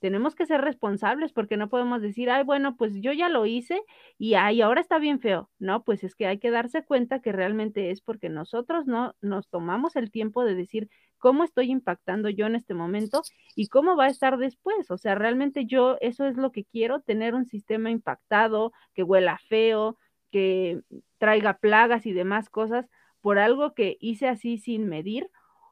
tenemos que ser responsables porque no podemos decir, ay, bueno, pues yo ya lo hice y ay, ahora está bien feo. No, pues es que hay que darse cuenta que realmente es porque nosotros no nos tomamos el tiempo de decir cómo estoy impactando yo en este momento y cómo va a estar después. O sea, realmente yo eso es lo que quiero, tener un sistema impactado, que huela feo, que traiga plagas y demás cosas por algo que hice así sin medir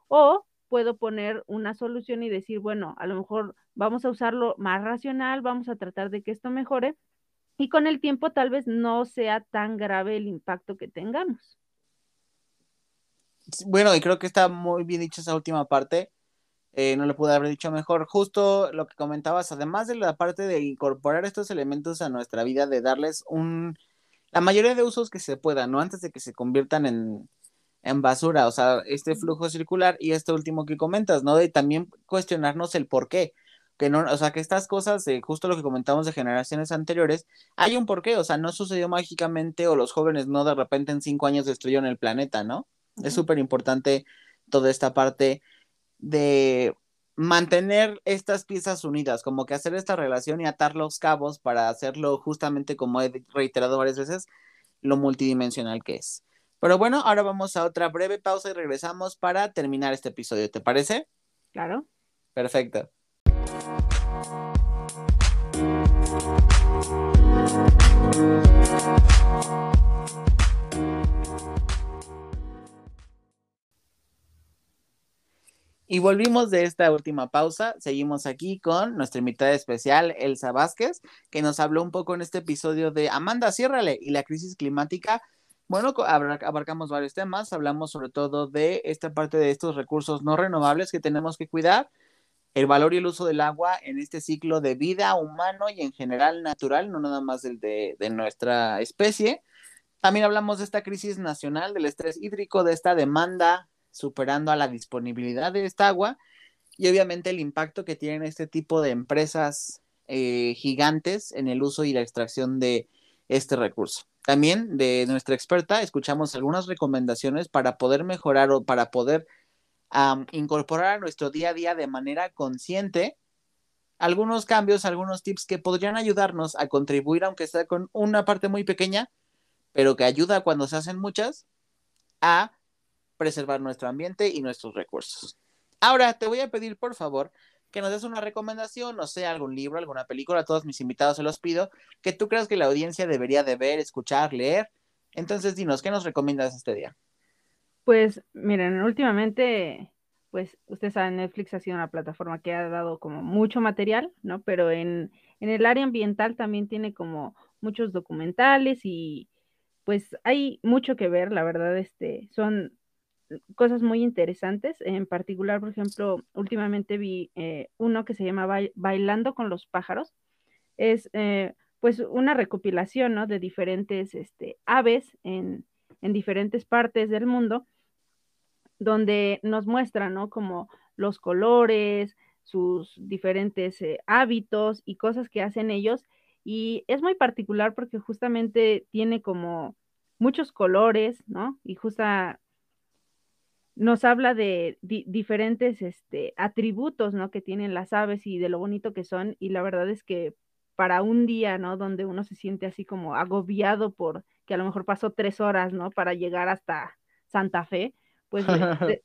o puedo poner una solución y decir, bueno, a lo mejor vamos a usarlo más racional, vamos a tratar de que esto mejore y con el tiempo tal vez no sea tan grave el impacto que tengamos. Bueno, y creo que está muy bien dicha esa última parte. Eh, no le pude haber dicho mejor. Justo lo que comentabas, además de la parte de incorporar estos elementos a nuestra vida, de darles un, la mayoría de usos que se puedan, ¿no? Antes de que se conviertan en, en basura, o sea, este flujo circular y este último que comentas, ¿no? De también cuestionarnos el por qué, que no, o sea, que estas cosas, de justo lo que comentamos de generaciones anteriores, hay un porqué, o sea, no sucedió mágicamente o los jóvenes no de repente en cinco años destruyeron el planeta, ¿no? Es súper importante toda esta parte de mantener estas piezas unidas, como que hacer esta relación y atar los cabos para hacerlo justamente como he reiterado varias veces, lo multidimensional que es. Pero bueno, ahora vamos a otra breve pausa y regresamos para terminar este episodio. ¿Te parece? Claro. Perfecto. Y volvimos de esta última pausa. Seguimos aquí con nuestra invitada especial, Elsa Vázquez, que nos habló un poco en este episodio de Amanda, ciérrale y la crisis climática bueno, abarcamos varios temas, hablamos sobre todo de esta parte de estos recursos no renovables que tenemos que cuidar, el valor y el uso del agua en este ciclo de vida humano y en general natural, no nada más del de, de nuestra especie. También hablamos de esta crisis nacional, del estrés hídrico, de esta demanda superando a la disponibilidad de esta agua y obviamente el impacto que tienen este tipo de empresas eh, gigantes en el uso y la extracción de este recurso. También de nuestra experta escuchamos algunas recomendaciones para poder mejorar o para poder incorporar a nuestro día a día de manera consciente algunos cambios, algunos tips que podrían ayudarnos a contribuir, aunque sea con una parte muy pequeña, pero que ayuda cuando se hacen muchas, a preservar nuestro ambiente y nuestros recursos. Ahora te voy a pedir, por favor, que nos des una recomendación, no sé, algún libro, alguna película, a todos mis invitados se los pido, que tú creas que la audiencia debería de ver, escuchar, leer. Entonces, dinos, ¿qué nos recomiendas este día? Pues, miren, últimamente, pues ustedes saben, Netflix ha sido una plataforma que ha dado como mucho material, ¿no? Pero en, en el área ambiental también tiene como muchos documentales y pues hay mucho que ver, la verdad, este, son cosas muy interesantes. En particular, por ejemplo, últimamente vi eh, uno que se llama Bailando con los pájaros. Es eh, pues una recopilación, ¿no? De diferentes este, aves en, en diferentes partes del mundo donde nos muestra, ¿no? Como los colores, sus diferentes eh, hábitos y cosas que hacen ellos. Y es muy particular porque justamente tiene como muchos colores, ¿no? Y justa nos habla de diferentes este, atributos, ¿no? Que tienen las aves y de lo bonito que son. Y la verdad es que para un día, ¿no? Donde uno se siente así como agobiado por que a lo mejor pasó tres horas, ¿no? Para llegar hasta Santa Fe, pues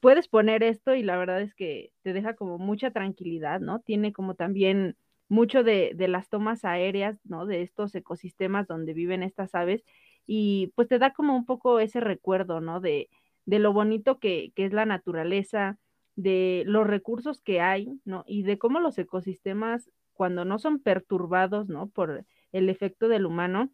puedes poner esto y la verdad es que te deja como mucha tranquilidad, ¿no? Tiene como también mucho de, de, las tomas aéreas, ¿no? De estos ecosistemas donde viven estas aves y pues te da como un poco ese recuerdo, ¿no? De, de lo bonito que, que es la naturaleza, de los recursos que hay, ¿no? Y de cómo los ecosistemas, cuando no son perturbados, ¿no? Por el efecto del humano,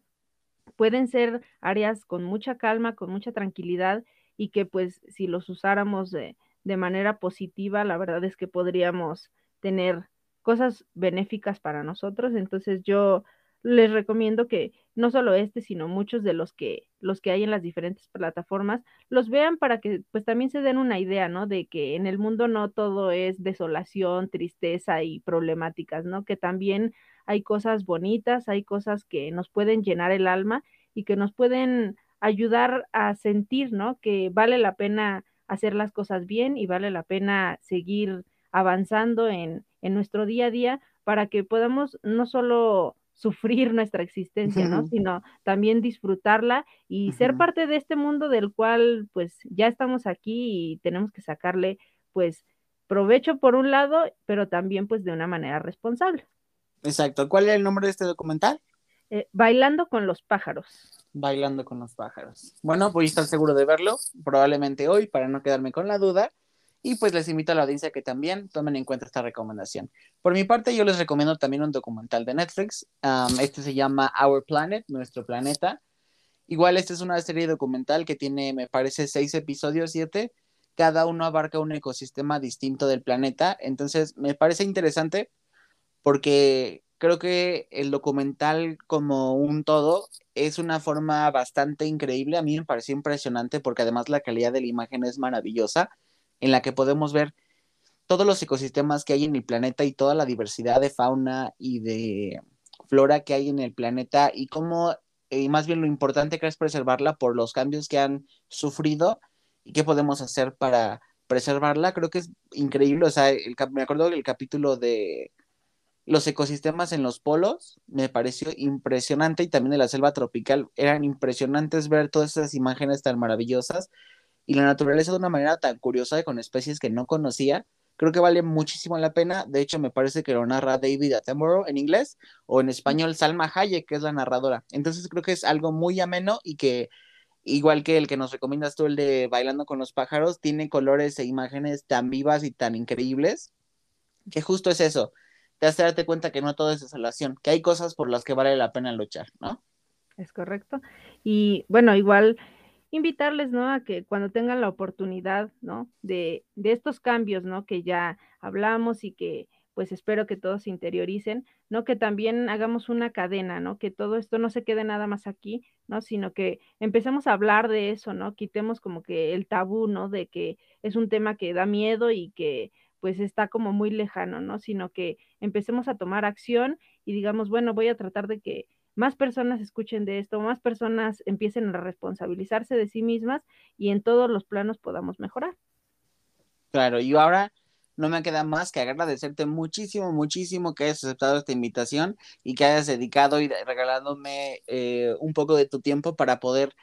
pueden ser áreas con mucha calma, con mucha tranquilidad y que pues si los usáramos de, de manera positiva, la verdad es que podríamos tener cosas benéficas para nosotros. Entonces yo les recomiendo que no solo este, sino muchos de los que los que hay en las diferentes plataformas los vean para que pues también se den una idea, ¿no? De que en el mundo no todo es desolación, tristeza y problemáticas, ¿no? Que también hay cosas bonitas, hay cosas que nos pueden llenar el alma y que nos pueden ayudar a sentir, ¿no? Que vale la pena hacer las cosas bien y vale la pena seguir avanzando en, en nuestro día a día para que podamos no solo sufrir nuestra existencia, ¿no? Sino también disfrutarla y ser parte de este mundo del cual pues ya estamos aquí y tenemos que sacarle pues provecho por un lado, pero también pues de una manera responsable. Exacto. ¿Cuál es el nombre de este documental? Eh, Bailando con los pájaros. Bailando con los pájaros. Bueno, voy a estar seguro de verlo, probablemente hoy, para no quedarme con la duda. Y pues les invito a la audiencia que también tomen en cuenta esta recomendación. Por mi parte, yo les recomiendo también un documental de Netflix. este se llama Our Planet, Nuestro Planeta. Igual, esta es una serie documental que tiene, me parece, seis episodios, siete. Cada uno abarca un ecosistema distinto del planeta. Entonces, me parece interesante porque creo que el documental como un todo es una forma bastante increíble. A mí me pareció impresionante porque además la calidad de la imagen es maravillosa, en la que podemos ver todos los ecosistemas que hay en el planeta y toda la diversidad de fauna y de flora que hay en el planeta y cómo, y más bien lo importante que es preservarla por los cambios que han sufrido y qué podemos hacer para preservarla. Creo que es increíble. O sea, me acuerdo del capítulo de los ecosistemas en los polos me pareció impresionante y también de la selva tropical. Eran impresionantes ver todas esas imágenes tan maravillosas y la naturaleza de una manera tan curiosa con especies que no conocía. Creo que vale muchísimo la pena. De hecho, me parece que lo narra David Attenborough en inglés o en español Salma Hayek, que es la narradora. Entonces creo que es algo muy ameno y que, igual que el que nos recomiendas tú, el de Bailando con los pájaros, tiene colores e imágenes tan vivas y tan increíbles que justo es eso te hace darte cuenta que no todo es desolación, que hay cosas por las que vale la pena luchar, ¿no? Es correcto. Y bueno, igual invitarles, ¿no? A que cuando tengan la oportunidad, ¿no? De, de estos cambios, ¿no? Que ya hablamos y que pues espero que todos se interioricen, ¿no? Que también hagamos una cadena, ¿no? Que todo esto no se quede nada más aquí, ¿no? Sino que empecemos a hablar de eso, ¿no? Quitemos como que el tabú, ¿no? De que es un tema que da miedo y que pues está como muy lejano, ¿no? Sino que empecemos a tomar acción y digamos, bueno, voy a tratar de que más personas escuchen de esto, más personas empiecen a responsabilizarse de sí mismas y en todos los planos podamos mejorar. Claro, y ahora no me queda más que agradecerte muchísimo, muchísimo que hayas aceptado esta invitación y que hayas dedicado y regalándome eh, un poco de tu tiempo para poder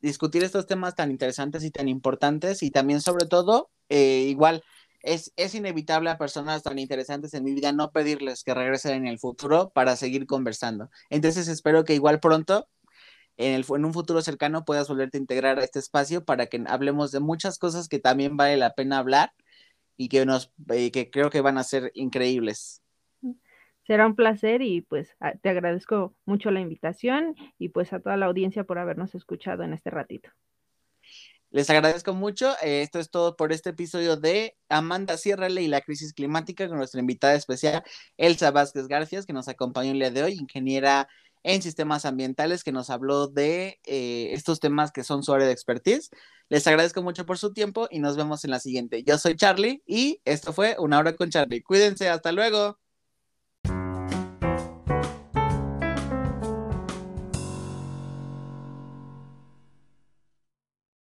discutir estos temas tan interesantes y tan importantes y también sobre todo, eh, igual, es, inevitable a personas tan interesantes en mi vida no pedirles que regresen en el futuro para seguir conversando. Entonces espero que igual pronto, en, el, en un futuro cercano, puedas volverte a integrar a este espacio para que hablemos de muchas cosas que también vale la pena hablar y que, nos, que creo que van a ser increíbles. Será un placer y pues te agradezco mucho la invitación y pues a toda la audiencia por habernos escuchado en este ratito. Les agradezco mucho. Eh, esto es todo por este episodio de Amanda Ciérrale y la crisis climática con nuestra invitada especial, Elsa Vázquez García, que nos acompañó el día de hoy, ingeniera en sistemas ambientales, que nos habló de eh, estos temas que son su área de expertise. Les agradezco mucho por su tiempo y nos vemos en la siguiente. Yo soy Charlie y esto fue Una hora con Charlie. Cuídense, hasta luego.